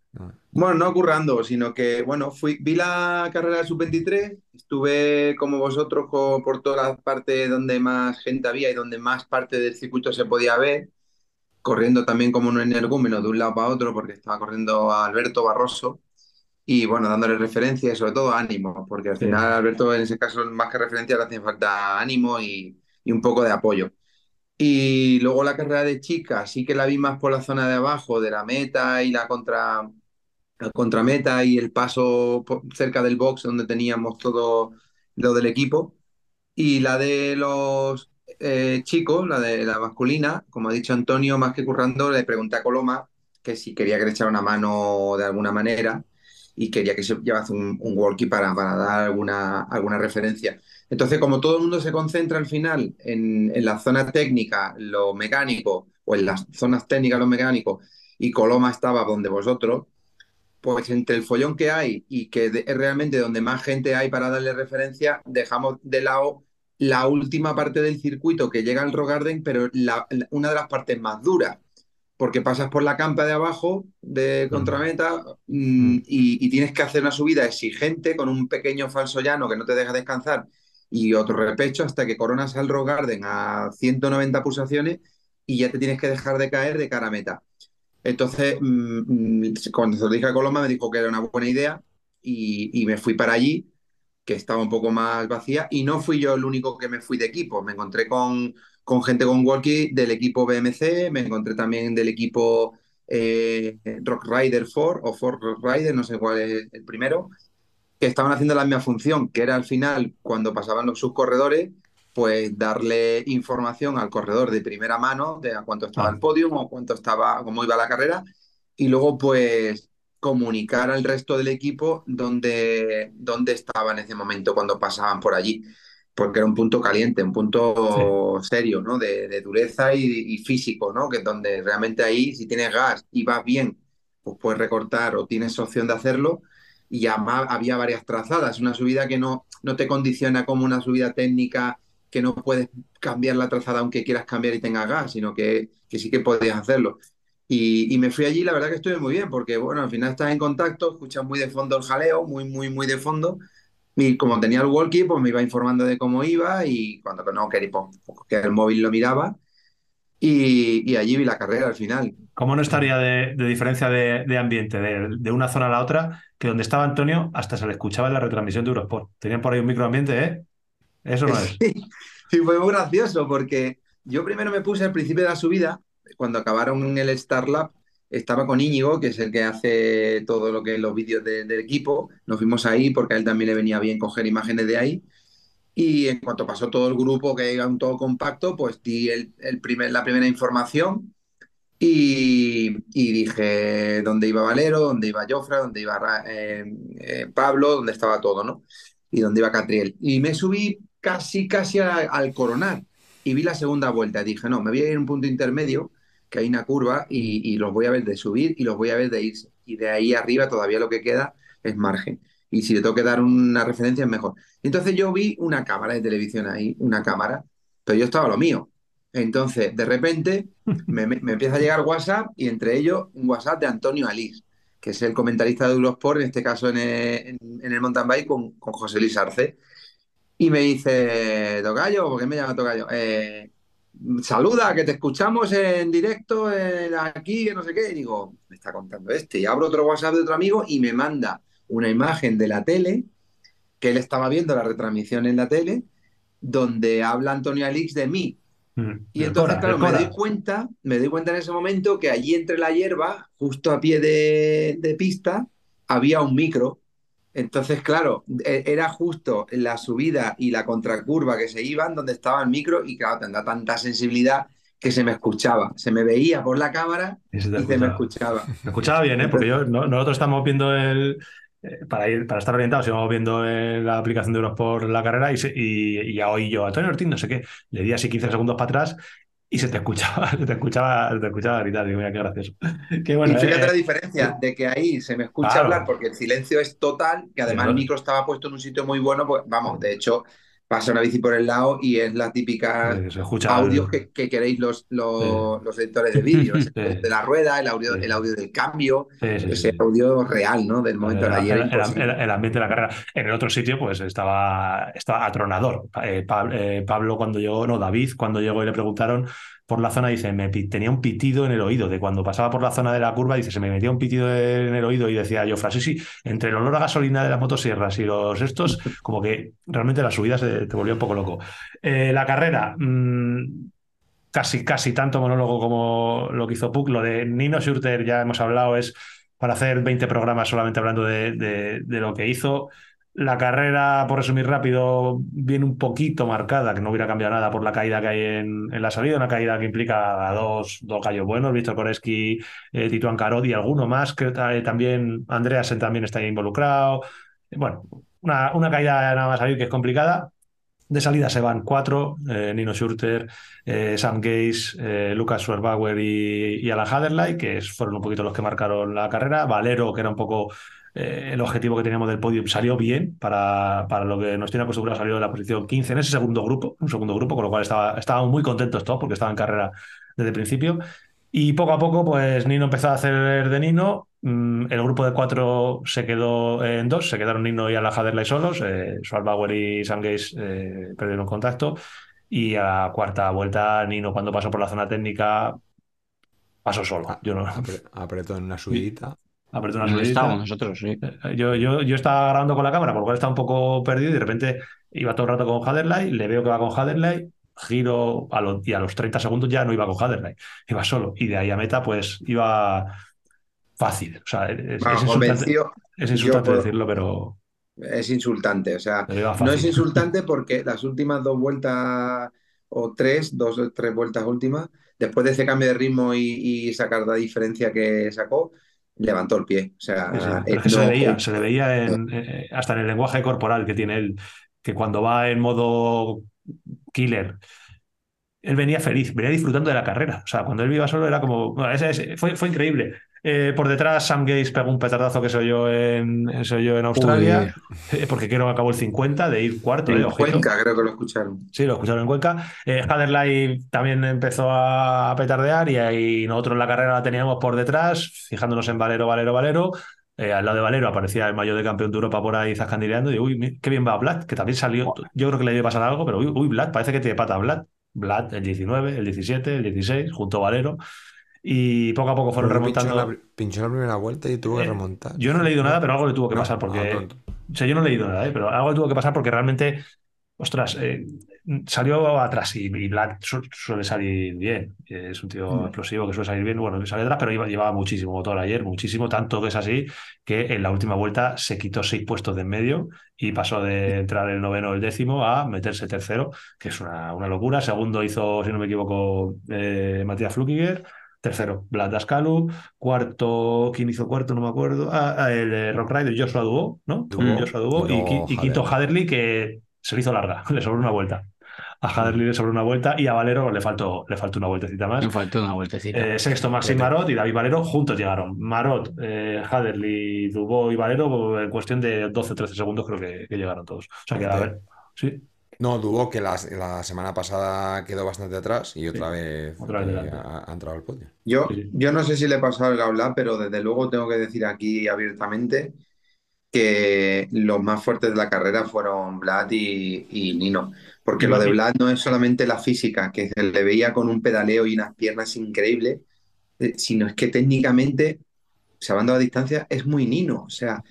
Bueno, no currando, sino que, bueno, fui, vi la carrera de sub-23, estuve como vosotros co- por todas las partes donde más gente había y donde más parte del circuito se podía ver, corriendo también como un energúmeno de un lado para otro, porque estaba corriendo a Alberto Barroso y, bueno, dándole referencia y sobre todo ánimo, porque al Sí. final Alberto en ese caso más que referencia le hacía falta ánimo y, y un poco de apoyo. Y luego la carrera de chicas, sí que la vi más por la zona de abajo, de la meta y la contra la contrameta y el paso cerca del box donde teníamos todo lo del equipo. Y la de los eh, chicos, la de la masculina, como ha dicho Antonio, más que currando, le pregunté a Coloma que si quería que le echara una mano de alguna manera y quería que se llevase un, walkie para, para dar alguna, alguna referencia. Entonces, como todo el mundo se concentra al final en, en la zona técnica, lo mecánico, o en las zonas técnicas, lo mecánico, y Coloma estaba donde vosotros, pues entre el follón que hay y que es realmente donde más gente hay para darle referencia, dejamos de lado la última parte del circuito que llega al Rock Garden, pero la, una de las partes más duras, porque pasas por la campa de abajo de contrameta mm, y, y, tienes que hacer una subida exigente con un pequeño falso llano que no te deja descansar y otro repecho hasta que coronas al Rock Garden a 190 pulsaciones y ya te tienes que dejar de caer de cara a meta. Entonces, mmm, cuando se lo dije a Coloma, me dijo que era una buena idea y, y, me fui para allí, que estaba un poco más vacía, y no fui yo el único que me fui de equipo. Me encontré con, con gente con walkie del equipo BMC, me encontré también del equipo eh, Rock Rider 4 o Ford Rider, no sé cuál es el primero, que estaban haciendo la misma función, que era al final, cuando pasaban los subcorredores, pues darle información al corredor de primera mano de a cuánto estaba ah. el podio o cuánto estaba, cómo iba la carrera, y luego pues comunicar al resto del equipo dónde, dónde estaba en ese momento cuando pasaban por allí, porque era un punto caliente, un punto sí. serio, ¿no? De, de dureza y, y, físico, ¿no? Que es donde realmente ahí, si tienes gas y vas bien, pues puedes recortar o tienes opción de hacerlo, y había varias trazadas, una subida que no, no te condiciona como una subida técnica que no puedes cambiar la trazada aunque quieras cambiar y tengas gas, sino que, que sí que podías hacerlo. Y, y, me fui allí, la verdad que estuve muy bien, porque bueno, al final estás en contacto, escuchas muy de fondo el jaleo, muy, muy, muy de fondo. Y como tenía el walkie, pues me iba informando de cómo iba y cuando no quería, pues, que el móvil lo miraba. Y, y, allí vi la carrera al final. ¿Cómo no estaría de, de diferencia de, de ambiente de, de, una zona a la otra? Que donde estaba Antonio hasta se le escuchaba en la retransmisión de Eurosport. Tenían por ahí un microambiente, ¿eh? Eso no es. y fue muy gracioso porque yo primero me puse al principio de la subida, cuando acabaron en el Star Lab, estaba con Íñigo, que es el que hace todo lo que es los vídeos de, del equipo. Nos fuimos ahí porque a él también le venía bien coger imágenes de ahí. Y en cuanto pasó todo el grupo, que era un todo compacto, pues di el, el primer, la primera información y, dije dónde iba Valero, dónde iba Jofra, dónde iba eh, eh, Pablo, dónde estaba todo, ¿no? Y dónde iba Catriel. Y me subí casi, casi al coronar. Y vi la segunda vuelta. Dije, no, me voy a ir a un punto intermedio, que hay una curva, y, y, los voy a ver de subir y los voy a ver de irse. Y de ahí arriba todavía lo que queda es margen. Y si le tengo que dar una referencia es mejor. Entonces yo vi una cámara de televisión ahí, una cámara, pero yo estaba a lo mío. Entonces, de repente, me, me, empieza a llegar WhatsApp y entre ellos un WhatsApp de Antonio Alís, que es el comentarista de Eurosport, en este caso en el, en, en el mountain bike, con, con José Luis Arce. Y me dice, Tocayo, ¿por qué me llama Tocayo? Eh, saluda, que te escuchamos en directo en aquí, no sé qué. Y digo, me está contando este. Y abro otro WhatsApp de otro amigo y me manda una imagen de la tele, que él estaba viendo la retransmisión en la tele, donde habla Antonio Alix de mí. Mm, y entonces, claro, me doy cuenta, me doy cuenta en ese momento que allí entre la hierba, justo a pie de, de pista, había un micro entonces, claro, e, era justo la subida y la contracurva que se iban donde estaba el micro y claro, tendrá tanta sensibilidad que se me escuchaba, se me veía por la cámara y se, y se me escuchaba. Me escuchaba bien, ¿eh? porque yo, no, nosotros estamos viendo el, para ir para estar orientados, íbamos viendo en la aplicación de Eurosport la carrera y, se, y, y, ya oí yo a Antonio Ortiz, no sé qué, le di así 15 segundos para atrás y se te escuchaba, se te escuchaba, se te escuchaba gritar. Digo, mira, qué gracioso. Qué bueno, y fíjate eh, la diferencia de que ahí se me escucha claro. hablar porque el silencio es total, que además el micro estaba puesto en un sitio muy bueno, pues vamos, de hecho, pasa una bici por el lado y es la típica sí, audios que, que, queréis los, los, sí. los editores de vídeos, sí. de la rueda, el audio, el audio del cambio, ese audio real, ¿no? Del momento el, de ayer. El, el, el, ambiente de la carrera. En el otro sitio, pues estaba, estaba atronador. Eh, Pablo, cuando llegó, no, David, cuando llegó y le preguntaron por la zona, dice, me tenía un pitido en el oído, de cuando pasaba por la zona de la curva, dice, se me metía un pitido en el oído y decía yo, sí, sí, entre el olor a gasolina de las motosierras y los estos, como que realmente la subida se te volvió un poco loco. Eh, la carrera, mmm, casi, casi tanto monólogo como lo que hizo Puck, lo de Nino Schurter, ya hemos hablado, es para hacer 20 programas solamente hablando de lo que hizo. La carrera, por resumir rápido, viene un poquito marcada, que no hubiera cambiado nada por la caída que hay en, la salida, una caída que implica a dos, dos gallos buenos, Víctor Koreski, eh, Tituán Carot y alguno más, que eh, también Andreasen también está involucrado. Bueno, una, una caída nada más salir que es complicada, de salida se van cuatro, eh, Nino Schurter, eh, Sam Gaze, eh, Lucas Schwerbauer y, y, Alan Haderley, que fueron un poquito los que marcaron la carrera. Valero, que era un poco eh, el objetivo que teníamos del podio, salió bien para, para lo que nos tiene acostumbrado, salió de la posición 15 en ese segundo grupo, un segundo grupo, con lo cual estaba, estábamos muy contentos todos porque estaba en carrera desde el principio. Y poco a poco, pues Nino empezó a hacer de Nino. Mm, el grupo de cuatro se quedó en dos, se quedaron Nino y Ala Haderley solos. Eh, Schwalbauer y Gaze eh, perdieron contacto. Y a la cuarta vuelta, Nino, cuando pasó por la zona técnica, pasó solo. Yo no... Apretó en una subidita. Apretó una. Estábamos nosotros, sí. Yo, yo, yo estaba grabando con la cámara, por lo cual estaba un poco perdido y de repente iba todo el rato con Haderley, le veo que va con Haderley, giro a lo, y a los 30 segundos ya no iba con Haderley, iba solo. Y de ahí a meta, pues iba fácil. O sea, es, Bueno, es insultante, convencido, es insultante yo por- decirlo, pero, es insultante. O sea, no es insultante porque las últimas dos vueltas o tres, dos o tres vueltas últimas, después de ese cambio de ritmo y, y sacar la diferencia que sacó, levantó el pie. O sea, Sí, sí, se le veía, se le veía en, eh, hasta en el lenguaje corporal que tiene él, que cuando va en modo killer, él venía feliz, venía disfrutando de la carrera. O sea, cuando él iba solo era como. bueno, ese- ese- fue, fue increíble. Eh, por detrás, Sam Gaze pegó un petardazo que soy yo en, se oyó en Australia, eh, porque creo que acabó el 50 de ir cuarto. eh, en ojito. Cuenca creo que lo escucharon. Sí, lo escucharon en Cuenca. Eh, Haderley también empezó a petardear y ahí nosotros la carrera la teníamos por detrás, fijándonos en Valero, Valero, Valero. Eh, al lado de Valero aparecía el mayor de campeón de Europa por ahí zascandileando y uy, qué bien va Vlad, que también salió. Yo creo que le debe pasar algo, pero uy, uy, Vlad, parece que tiene pata Vlad. Vlad, el 19, el 17, el 16, junto a Valero. Y poco a poco fueron Pero pinchó remontando. la, pinchó la primera vuelta y tuvo que Eh, remontar. Yo no he leído nada, pero algo le tuvo que No, pasar porque. O sea, yo no he leído nada, ¿eh? pero algo le tuvo que pasar porque realmente, ostras, eh, salió atrás y, y su- suele salir bien. Es un tío Mm. explosivo que suele salir bien. Bueno, sale atrás, pero iba- llevaba muchísimo motor ayer, muchísimo, tanto que es así que en la última vuelta se quitó seis puestos de en medio y pasó de entrar el noveno o el décimo a meterse tercero, que es una, una locura. Segundo hizo, si no me equivoco, eh, Matías Flukiger. Tercero, Vlad Dascalu. Cuarto, ¿quién hizo cuarto? No me acuerdo. Ah, ah, el de Rock Rider, Joshua Dubó, ¿no? Dubó. Joshua Dubó. Y Y, y quinto. Haderley, que se le hizo larga, le sobró una vuelta. A Haderley le sobró una vuelta y a Valero le faltó, le faltó una vueltecita más. Me faltó una vueltecita. Eh, sexto, Maxi. Marot y David Valero juntos llegaron. Marot, eh, Haderley, Dubó y Valero, en cuestión de 12 o 13 segundos, creo que, que llegaron todos. O sea que, a ver, sí, No, dudó que la, la semana pasada quedó bastante atrás y otra vez, otra vez eh, ha, ha entrado al podio. Yo, Sí. yo no sé si le pasó algo a Vlad, pero desde luego tengo que decir aquí abiertamente que los más fuertes de la carrera fueron Vlad y, y Nino. Porque lo de. Vlad no es solamente la física, que se le veía con un pedaleo y unas piernas increíbles, eh, sino es que técnicamente, salvando la distancia, es muy Nino. O sea,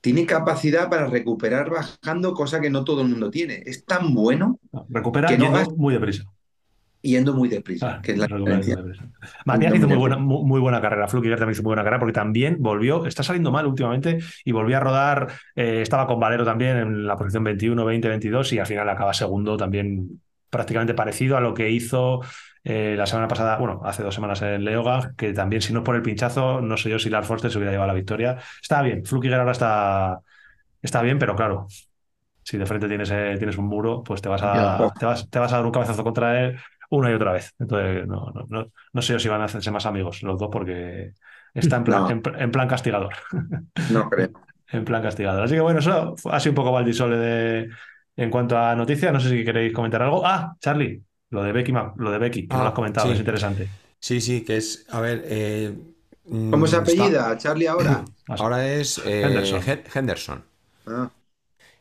tiene capacidad para recuperar bajando, cosa que no todo el mundo tiene. Es tan bueno No, recupera Que no yendo vas- muy deprisa. Yendo muy deprisa, Ah, que es la diferencia. Matías hizo muy buena, muy, muy buena carrera. Flukiger también hizo muy buena carrera porque también volvió, está saliendo mal últimamente y volvió a rodar. eh, estaba con Valero también en la posición 21, 20, 22 y al final acaba segundo también prácticamente parecido a lo que hizo eh, la semana pasada, bueno, hace dos semanas en Leoga, que también si no es por el pinchazo, no sé yo si Lars Forster se hubiera llevado la victoria. Está bien, Flukiger ahora está, está bien, pero claro, si de frente tienes, eh, tienes un muro, pues te vas, a, te, vas, te vas a dar un cabezazo contra él una y otra vez. Entonces, no, no, no, no sé yo si van a hacerse más amigos los dos porque está en plan, No. en, en plan castigador. No creo. En plan castigador. Así que bueno, eso fue- ha sido un poco Valdisole de, en cuanto a noticias. No sé si queréis comentar algo. Ah, Charlie, lo de Becky, lo de Becky, que no Ah, lo has comentado, sí. es interesante. Sí, sí, que es, a ver, eh, ¿Cómo se mm, está- apellida Charlie ahora? Ahora es eh, Henderson. Hen- Henderson. Ah,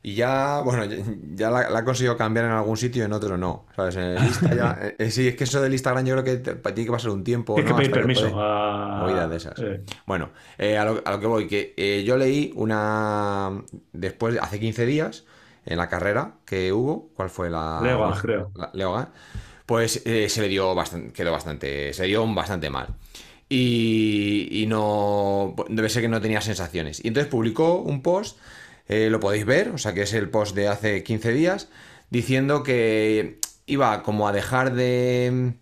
Y ya, bueno, ya, ya la, la ha conseguido cambiar en algún sitio y en otro no. ¿Sabes? En el Insta ya- eh, eh, sí, es que eso del Instagram yo creo que te- tiene que pasar un tiempo. Tienes ¿no? que pedir Hasta permiso. puede- a- Movidas de esas. Eh, Bueno, eh, a, lo, a lo que voy, que yo leí una. Después, hace 15 días, en la carrera que hubo, ¿cuál fue la. Leogan, creo. la- Leogan, pues eh, se le dio bastante, quedó bastante, se dio bastante mal. y, y no. Debe ser que no tenía sensaciones. Y entonces publicó un post, eh, lo podéis ver, o sea que es el post de hace 15 días, diciendo que iba como a dejar de,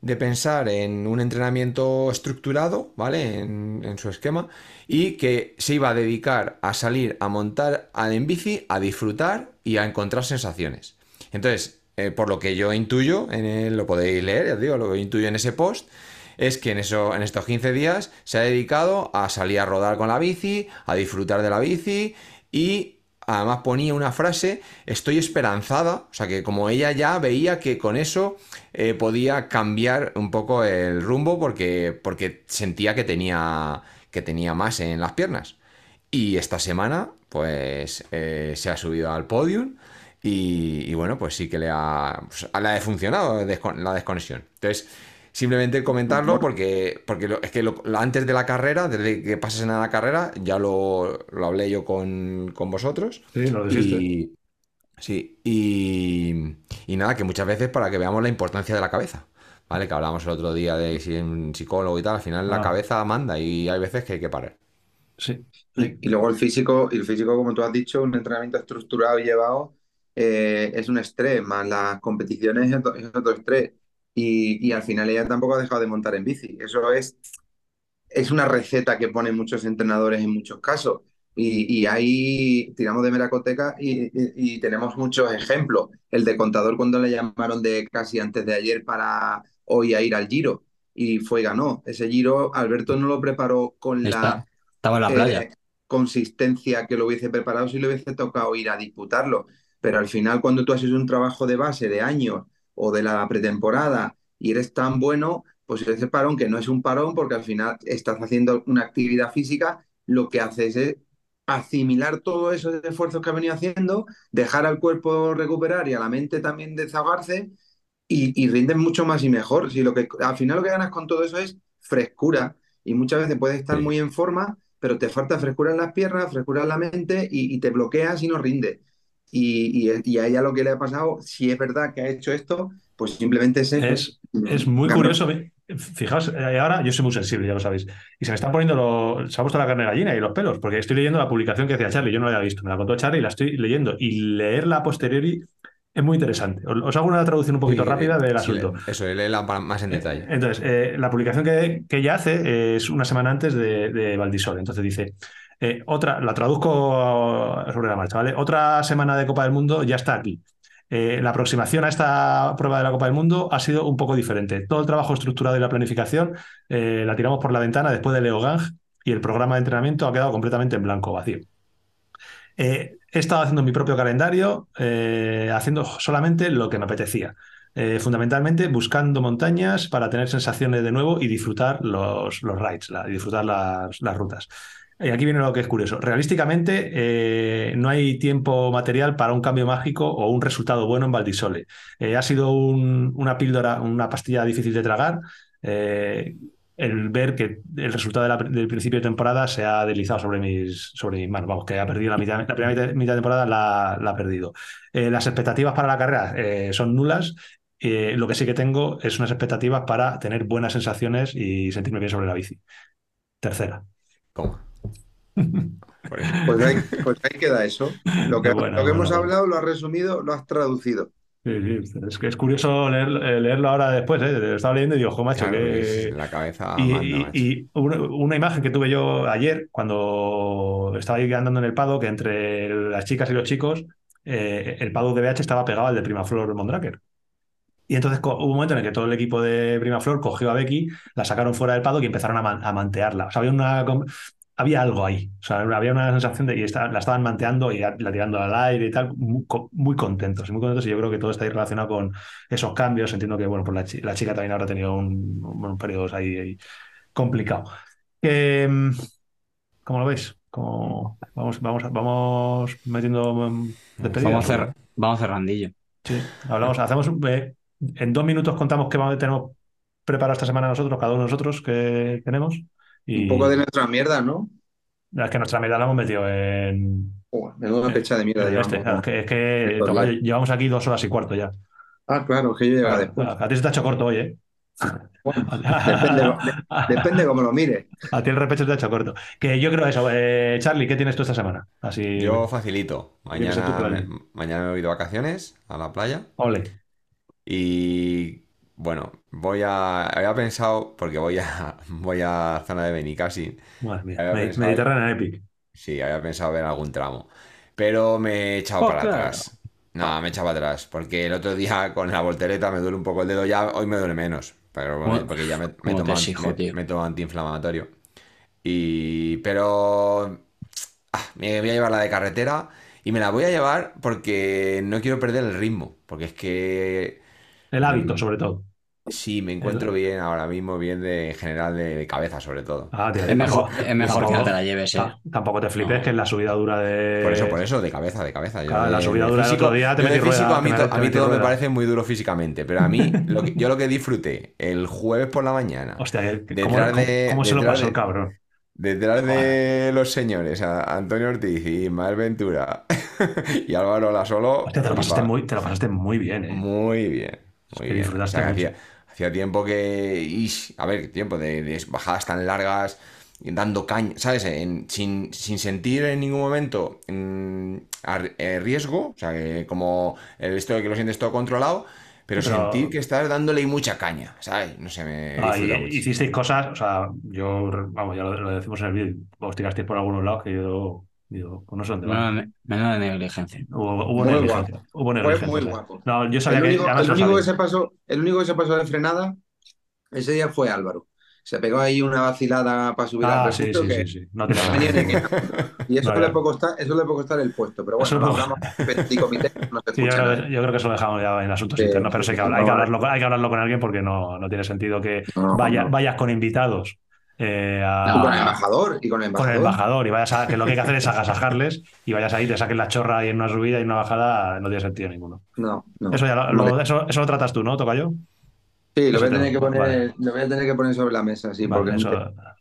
de pensar en un entrenamiento estructurado, ¿vale? En, su esquema, y que se iba a dedicar a salir a montar en bici, a disfrutar y a encontrar sensaciones. Entonces, eh, por lo que yo intuyo, en el- lo podéis leer, ya os digo, lo intuyo en ese post, es que en, eso, en estos 15 días se ha dedicado a salir a rodar con la bici, a disfrutar de la bici y además ponía una frase, estoy esperanzada, o sea que como ella ya veía que con eso eh, podía cambiar un poco el rumbo porque, porque sentía que tenía, que tenía más en las piernas. Y esta semana, pues eh, se ha subido al podium y, bueno, pues sí que le ha, pues, le ha funcionado la desconexión. Entonces, simplemente comentarlo porque, porque lo- es que lo- antes de la carrera, desde que pasen a la carrera, ya lo, lo hablé yo con, con vosotros. Sí, lo dijiste. Y, sí, y, y nada, que muchas veces para que veamos la importancia de la cabeza. ¿Vale? Que hablábamos el otro día de si un psicólogo y tal, al final la Ah. cabeza manda y hay veces que hay que parar. Sí. Y, y luego el físico, y el físico, como tú has dicho, un entrenamiento estructurado y llevado eh, es un estrés, más las competiciones es otro, es otro estrés. Y, y al final ella tampoco ha dejado de montar en bici. Eso es, es una receta que ponen muchos entrenadores en muchos casos. Y, y ahí tiramos de meracoteca y, tenemos muchos ejemplos. El de contador cuando le llamaron de casi antes de ayer para hoy a ir al Giro y fue y ganó. Ese Giro Alberto no lo preparó con la estaba en la eh, playa. consistencia que lo hubiese preparado si le hubiese tocado ir a disputarlo. Pero al final, cuando tú haces un trabajo de base de años o de la pretemporada y eres tan bueno, pues ese parón, que no es un parón, porque al final estás haciendo una actividad física, lo que haces es asimilar todos esos esfuerzos que ha venido haciendo, dejar al cuerpo recuperar y a la mente también desahogarse y, y rinden mucho más y mejor. Si lo que, al final lo que ganas con todo eso es frescura y muchas veces puedes estar Sí. muy en forma, pero te falta frescura en las piernas, frescura en la mente y, y te bloqueas y no rinde. Y, y- y a ella lo que le ha pasado, si es verdad que ha hecho esto, pues simplemente es, Es, es muy curioso. Fijaos, eh, ahora yo soy muy sensible, ya lo sabéis. Y se me están poniendo los, se ha puesto la carne de gallina y los pelos, porque estoy leyendo la publicación que hacía Charlie. Yo no la había visto, me la contó Charlie y la estoy leyendo. Y leerla a posteriori es muy interesante. Os, hago una traducción un poquito Sí, rápida del sí, asunto. Eso, léela para- más en detalle. Entonces, eh, la publicación que, que ella hace eh, es una semana antes de, de Valdisol. Entonces dice, eh, otra, la traduzco sobre la marcha, ¿vale? Otra semana de Copa del Mundo ya está aquí. Eh, la aproximación a esta prueba de la Copa del Mundo ha sido un poco diferente. Todo el trabajo estructurado y la planificación eh, la tiramos por la ventana después de Leo Gang y el programa de entrenamiento ha quedado completamente en blanco, vacío. He estado haciendo mi propio calendario, haciendo solamente lo que me apetecía. Fundamentalmente buscando montañas para tener sensaciones de nuevo y disfrutar los, los rides, y disfrutar las, las rutas. Y aquí viene lo que es curioso. Realísticamente, eh, no hay tiempo material para un cambio mágico o un resultado bueno en Valdisole. Eh, ha sido un- una píldora, una pastilla difícil de tragar. eh, el ver que el resultado del principio de temporada se ha deslizado sobre mis, sobre manos. Vamos, que ha perdido la primera mitad, de temporada la, ha perdido. Eh, las expectativas para la carrera eh, son nulas. Eh, lo que sí que tengo es unas expectativas para tener buenas sensaciones y sentirme bien sobre la bici. Tercera. Toma. Pues ahí, pues ahí queda eso. Lo que, Qué bueno, lo que bueno, hemos hablado lo has resumido, lo has traducido. Sí, sí, es que es curioso leer- eh, leerlo ahora después, ¿eh? Lo Estaba leyendo y digo, jo, macho, Claro, que... la cabeza Y, manda, y- macho. y una, una imagen que tuve yo ayer, cuando estaba ahí andando en el Pado, que entre las chicas y los chicos, eh, el Pado de BH estaba pegado al de Primaflor Mondraker. Y entonces hubo un momento en el que todo el equipo de Primaflor cogió a Becky, la sacaron fuera del Pado y empezaron a, man- a mantearla. O sea, había una... Había algo ahí, o sea, había una sensación de y esta- la estaban manteando y la tirando al aire y tal, muy, co- muy contentos, muy contentos y yo creo que todo está ahí relacionado con esos cambios. Entiendo que, bueno, pues la, la chica también habrá tenido un, un periodo ahí, ahí complicado. Eh, ¿cómo lo veis? ¿Cómo- vamos, vamos, vamos metiendo mm, despedidas, Vamos, cer- vamos cerrandillo. Sí, hablamos, hacemos un- eh, en dos minutos contamos qué vamos- tenemos preparado esta semana nosotros, cada uno de nosotros que tenemos. Y Un poco de nuestra mierda, ¿no? es que nuestra medida la hemos metido en, Joder, menuda pecha de mierda en este. llevamos. Es que, es que Estos toca- likes. llevamos aquí dos horas y cuarto ya. Ah, claro, que yo llegaba A, después. a ti se te ha hecho corto hoy, ¿eh? Bueno, depende, depende cómo lo mires. A ti el repecho te ha hecho corto. Que yo creo eso. Eh, Charlie, ¿qué tienes tú esta semana? Así. Yo facilito. Mañana, mañana me voy de vacaciones a la playa. Ole. Y bueno, voy a. Había pensado, porque voy a voy a zona de Benicàssim. Madre mía. Había Medi- pensado- Mediterráneo Epic. Sí, había pensado ver algún tramo. Pero me he echado Oh, para claro. atrás. No, me he echado para atrás. Porque el otro día con la voltereta me duele un poco el dedo. Ya hoy me duele menos. Pero bueno, ¿Cómo- porque ya me, me tomo, exijo, me- tío? me tomo antiinflamatorio. Y. Pero. ah, me voy a llevar la de carretera. Y me la voy a llevar porque no quiero perder el ritmo. Porque es que. El hábito, Mm. sobre todo. Sí, me encuentro bien ahora mismo, bien de en general de, de cabeza, sobre todo. Ah, tío, Es mejor, es mejor que no te la lleves, ¿eh? ta- Tampoco te flipes No. que en la subida dura de. Por eso, por eso, de cabeza, de cabeza. Yo Claro, la subida dura del otro día te metí rueda, físico a mí, metí a mí todo me parece muy duro físicamente, pero a mí, lo que- yo lo que disfruté el jueves por la mañana, Hostia, ¿cómo, de- cómo se lo detrás pasó el cabrón? detrás de los señores, a Antonio Ortiz y Ismael Ventura y Álvaro Lasolo, Hostia, te lo pasaste muy, te lo pasaste muy bien, eh. Muy bien, Es que disfrutaste mucho. hacía, hacía tiempo que. ish, a ver, tiempo de, de bajadas tan largas, dando caña, ¿sabes? En- sin, sin sentir en ningún momento mm, ar- eh, riesgo, o sea, que como el esto de que lo sientes todo controlado, pero, sentir que estás dándole mucha caña, ¿sabes? No sé, me Ah, y- disfruta mucho. hicisteis cosas, o sea, yo, vamos, ya lo, lo decimos en el vídeo, os tirasteis por algunos lados que yo digo, pues no sé dónde van. Menuda, menuda negligencia. Hubo, hubo Muy negligencia. guapo. Hubo Fue negligencia. muy sí. guapo. No, yo sabía El que único, además el único que se pasó, el único que se pasó de frenada ese día fue Álvaro. Se pegó ahí una vacilada para subir al Ah, sí, repuesto sí, que sí, sí. No te que- Y eso, No, le puede costar, eso le puede costar el puesto. Pero bueno, no- hablamos comité, no se Sí, yo, creo, que- yo creo que eso lo dejamos ya en asuntos Sí, internos, pero sí sí, que sí, habla- hay, que hablarlo, hay que hablarlo con alguien porque no, no tiene sentido que No, vaya- no. vayas con invitados eh, a- Y con el embajador, y con el con embajador. el embajador y vayas a, que lo que hay que hacer es agasajarles y vayas ahí, te saquen la chorra y en una subida y en una bajada no tiene sentido ninguno. No, no. Eso ya lo, No, lo- eso, eso lo tratas tú, ¿no, Tocayo? Sí, lo voy, a te tener que poner, vale. lo voy a tener que poner sobre la mesa, sí, Vale, porque eso-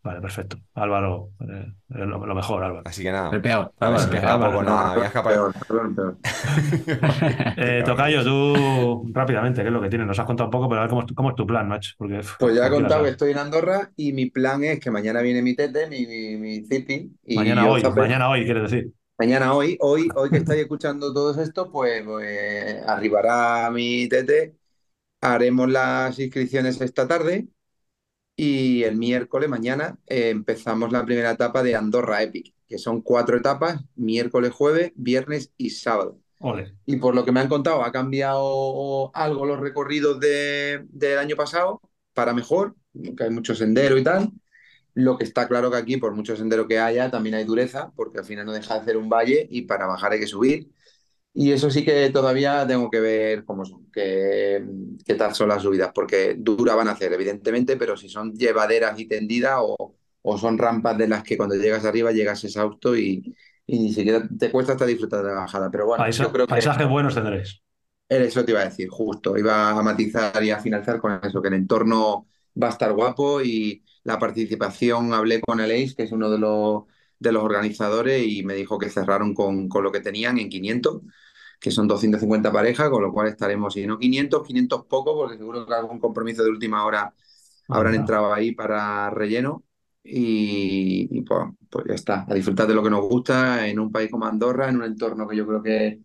vale, perfecto. Álvaro, eh, lo, lo mejor, Álvaro. Así que nada, El peor. Álvaro, me escapo Álvaro. nada, peor, peor, peor. Eh, Tocayo, tú rápidamente, ¿qué es lo que tienes? Nos has contado un poco, pero a ver cómo es, tu- cómo es tu plan, macho. Porque, Pues ya he contado que estoy en Andorra y mi plan es que mañana viene mi tete, mi, mi, mi zipi, y Mañana hoy, mañana hoy, quieres decir. Mañana hoy, hoy, hoy que estáis escuchando todo esto, pues, pues arribará mi tete, haremos las inscripciones esta tarde y el miércoles, mañana, eh, empezamos la primera etapa de Andorra Epic, que son cuatro etapas, miércoles, jueves, viernes y sábado. Ole. Y por lo que me han contado, ha cambiado algo los recorridos de- del año pasado para mejor, que hay mucho sendero y tal. Lo que está claro que aquí, por mucho sendero que haya, también hay dureza, porque al final no deja de ser un valle y para bajar hay que subir. Y eso sí que todavía tengo que ver cómo son, qué, qué tal son las subidas, porque dura van a hacer, evidentemente, pero si son llevaderas y tendidas o, o son rampas de las que cuando llegas arriba llegas exhausto y, y ni siquiera te cuesta hasta disfrutar de la bajada. Pero bueno, Paisa- yo creo que Paisajes buenos tendréis. eso te iba a decir, justo. Iba a matizar y a finalizar con eso, que el entorno va a estar guapo y la participación, hablé con Aleix, que es uno de los, de los organizadores, y me dijo que cerraron con, con lo que tenían en 500, que son 250 parejas, con lo cual estaremos, si no 500, 500 poco, porque seguro que algún compromiso de última hora habrán entrado ahí para relleno. Y, y, pues, pues ya está, a disfrutar de lo que nos gusta en un país como Andorra, en un entorno que yo creo que,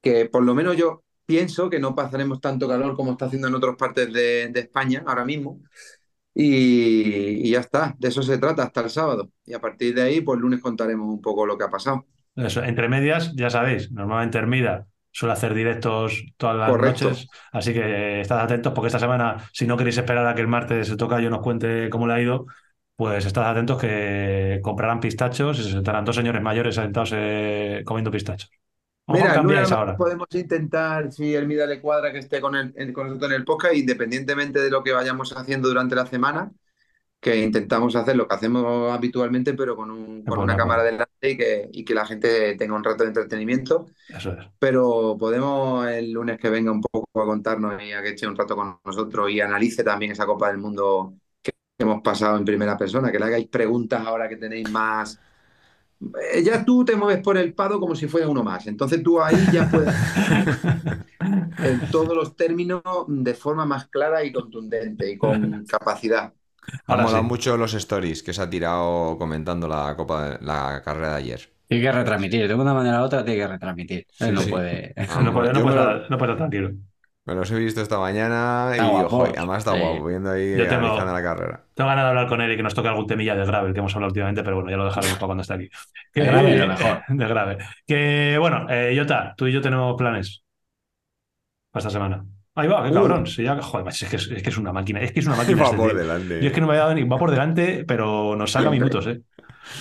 que por lo menos yo pienso que no pasaremos tanto calor como está haciendo en otras partes de, de España ahora mismo. Y, y ya está, de eso se trata hasta el sábado. Y a partir de ahí, pues el lunes contaremos un poco lo que ha pasado. Eso, entre medias, ya sabéis, normalmente Hermida suele hacer directos todas las Correcto. noches, así que estad atentos porque esta semana, si no queréis esperar a que el martes el Tocayo nos cuente cómo le ha ido, pues estad atentos que comprarán pistachos y se sentarán dos señores mayores sentados eh, comiendo pistachos. Mira, ahora. podemos intentar, si el Mida le cuadra, que esté con, el, con nosotros en el podcast, independientemente de lo que vayamos haciendo durante la semana, que intentamos hacer lo que hacemos habitualmente, pero con, un, con una cámara delante y que, y que la gente tenga un rato de entretenimiento. Eso es. Pero podemos el lunes que venga un poco a contarnos y a que eche un rato con nosotros y analice también esa Copa del Mundo que hemos pasado en primera persona, que le hagáis preguntas ahora que tenéis más, eh, ya tú te mueves por el pado como si fuera uno más. Entonces tú ahí ya puedes en todos los términos de forma más clara y contundente y con capacidad. Han molado sí. mucho los stories que se ha tirado comentando la copa de- la carrera de ayer. Tiene que retransmitir, de una manera u otra tiene que retransmitir. Sí, no sí. puede. Ah, No puede, no puede lo- no puede estar tranquilo. Me los he visto esta mañana Está y guapo. ojo, además está Sí. guapo, viendo ahí Yo tengo- analizando la carrera. Tengo ganas de hablar con él y que nos toque algún temilla de gravel que hemos hablado últimamente, pero bueno, ya lo dejaremos para cuando esté aquí. Que, De grave, lo mejor. De grave. Que bueno, eh, Jota, tú y yo tenemos planes para esta semana. Ahí va, qué Uh. cabrón. Sí, ya, joder, es, que es, es que es una máquina. Es que es una máquina. Va este por tío. delante. Yo es que no me había dado ni. Va por delante, pero nos saca minutos, ¿eh?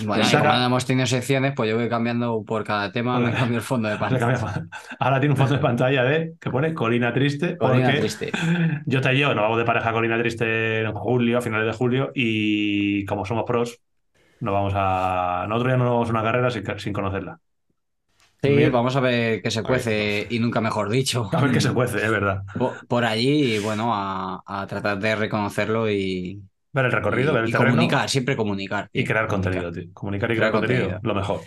Bueno, saca- no hemos tenido secciones, pues yo voy cambiando por cada tema, me cambio el fondo de pantalla. Ahora tiene un fondo de pantalla de que pone Colina Triste. Colina porque triste. Jota y yo nos vamos de pareja a Colina Triste en julio, a finales de julio, y como somos pros, nos vamos a. Nosotros ya no nos vamos a una carrera sin, sin conocerla. Sí, vamos a ver qué se cuece y nunca mejor dicho. A ver qué se cuece, es verdad. Por, por allí, y bueno, a, a tratar de reconocerlo y, Ver el recorrido, y- ver el y terreno comunicar, siempre comunicar. y crear comunicar. contenido, tío. Comunicar y crear, Crear contenido, contenido. lo mejor.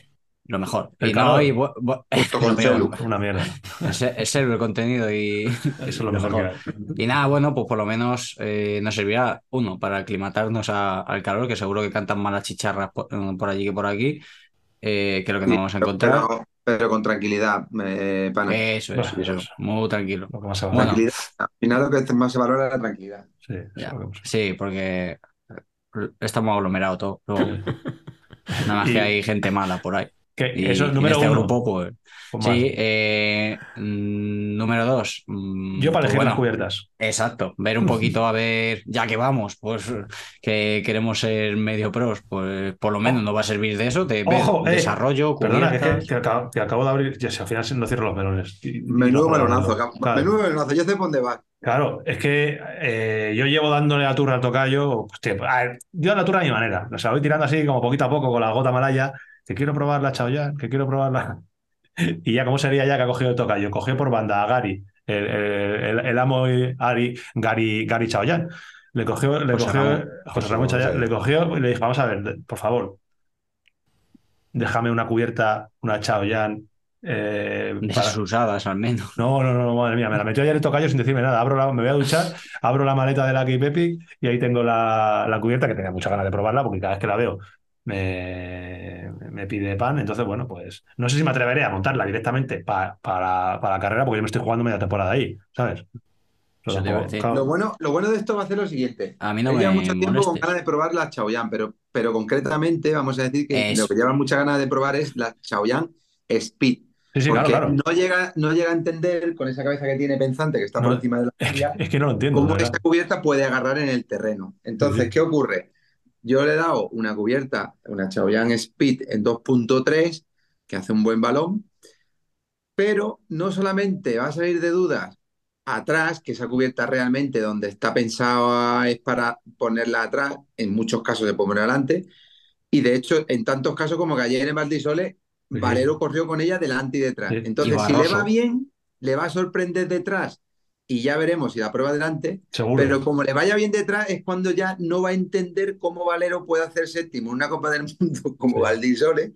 Lo mejor. El y calor. no, y lo con peor. Una mierda. Es, es ser el contenido y, Eso es lo mejor, que hay. Y nada, bueno, pues por lo menos eh, nos servirá, uno, para aclimatarnos a- al calor, que seguro que cantan más las chicharras por, por allí que por aquí, eh, que es lo que nos vamos a Pero- encontrar. Pero, pero con tranquilidad, eh, pana. Eso es, Bueno, eso es, muy tranquilo. Lo que más se Bueno. valora. Tranquilidad. Al final lo que más se valora es la tranquilidad. Sí, eso Ya. porque estamos aglomerados todos. luego. Nada más Y- que hay gente mala por ahí. Que eso es número este uno. grupo, pues. Sí, eh, mm, número dos. mm, Yo para pues elegir bueno, las cubiertas. Exacto, ver un poquito a ver, ya que vamos, pues que queremos ser medio pros, pues por lo menos nos va a servir de eso, de ver Ojo, eh, desarrollo, Perdona, que, es que, cubiertas. acabo, que acabo de abrir. Ya, si al final no cierro los melones. Menudo no- melonazo. Claro. Menudo melonazo. Yo sé por dónde va. Claro, es que eh, yo llevo dándole la turra al tocayo. hostia, a ver, yo la turra a mi manera. O sea, voy tirando así como poquito a poco con la gota malaya. Que quiero probar la Chaoyan, que quiero probarla. Y ya, ¿cómo sería ya que ha cogido el tocayo? Cogió por banda a Gary, el, el, el- el amo Ari, Gary, Gary Chaoyan. Le cogió, le José cogió Ramón. José Ramón Chaoyan, le cogió y le dije, vamos a ver, por favor, déjame una cubierta, una Chaoyan. Eh, De para- usadas al menos. no, no, no, madre mía, me la metió ayer el tocayo sin decirme nada. Abro la, me voy a duchar, abro la maleta de la Keep Epic y ahí tengo la, la cubierta que tenía muchas ganas de probarla porque cada vez que la veo me, me pide pan. Entonces, bueno, pues no sé si me atreveré a montarla directamente pa- para, para la carrera porque yo me estoy jugando media temporada ahí, ¿sabes? Tampoco- claro, Lo bueno, lo bueno de esto va a ser lo siguiente. A mí no me lleva mucho tiempo con ganas de probar la Chaoyan, pero, pero concretamente vamos a decir que Eso. lo que lleva muchas ganas de probar es la Chaoyan Speed. sí, sí, claro, porque claro. No, llega, no llega a entender con esa cabeza que tiene pensante que está por encima de la Es, que- es que no lo entiendo. cómo esa cubierta puede agarrar en el terreno. Entonces, sí. ¿qué ocurre? Yo le he dado una cubierta, una Chaoyan Speed en 2.3, que hace un buen balón, pero no solamente va a salir de dudas atrás, que esa cubierta realmente donde está pensada es para ponerla atrás, en muchos casos se poner adelante, y de hecho, en tantos casos como que ayer en Valdisole. Valero corrió con ella delante y detrás. Entonces, Y si le va bien, le va a sorprender detrás y ya veremos si la prueba delante, Seguro. pero como le vaya bien detrás es cuando ya no va a entender cómo Valero puede hacer séptimo en una Copa del Mundo como Sí. Valdisole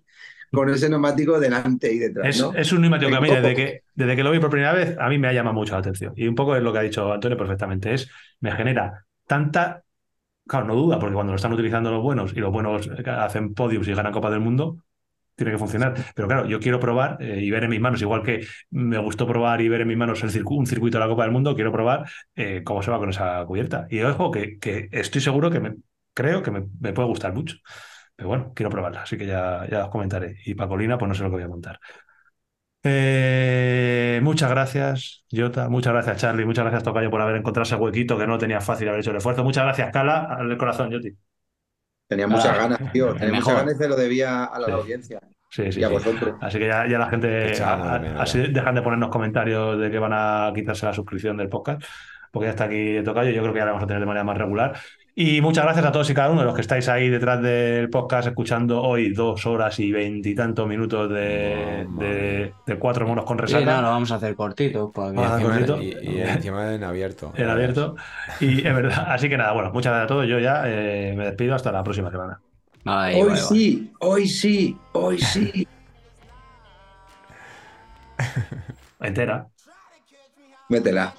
con ese neumático delante y detrás, Es, ¿no? es un neumático que a mí, desde que, desde que lo vi por primera vez, a mí me ha llamado mucho la atención. Y un poco es lo que ha dicho Antonio perfectamente. Es, me genera tanta. Claro, no duda, porque cuando lo están utilizando los buenos y los buenos hacen podiums y ganan Copa del Mundo, tiene que funcionar. Pero claro, yo quiero probar eh, y ver en mis manos, igual que me gustó probar y ver en mis manos un circuito de la Copa del Mundo, quiero probar eh, cómo se va con esa cubierta. Y ojo, que, que estoy seguro que me, creo que me, puede gustar mucho. Pero bueno, quiero probarla, así que ya, ya os comentaré. Y Pacolina, pues no sé lo que voy a montar. Eh, muchas gracias, Jota. Muchas gracias, Charlie. Muchas gracias, Tocayo, por haber encontrado ese huequito que no tenía fácil haber hecho el esfuerzo. Muchas gracias, Cala. Al corazón, Joti. Tenía muchas Ah, ganas, tío. Tenía mejor. muchas ganas y se lo debía a la Sí. audiencia Sí, sí, y a sí. vosotros. Así que ya, ya la gente a- así dejan de ponernos comentarios de que van a quitarse la suscripción del podcast, porque ya está aquí Tocayo. Yo creo que ya la vamos a tener de manera más regular. Y muchas gracias a todos y cada uno de los que estáis ahí detrás del podcast escuchando hoy dos horas y veintitantos minutos de, Mamma de, de cuatro monos con Sí, resaca. no, lo vamos a hacer cortito. Vamos a hacer cortito. y, y encima en abierto. en abierto. Y es verdad. Así que nada, bueno, muchas gracias a todos. Yo ya eh, me despido hasta la próxima semana. Ahí, hoy vale, vale. sí, hoy sí, hoy sí. Entera. Métela.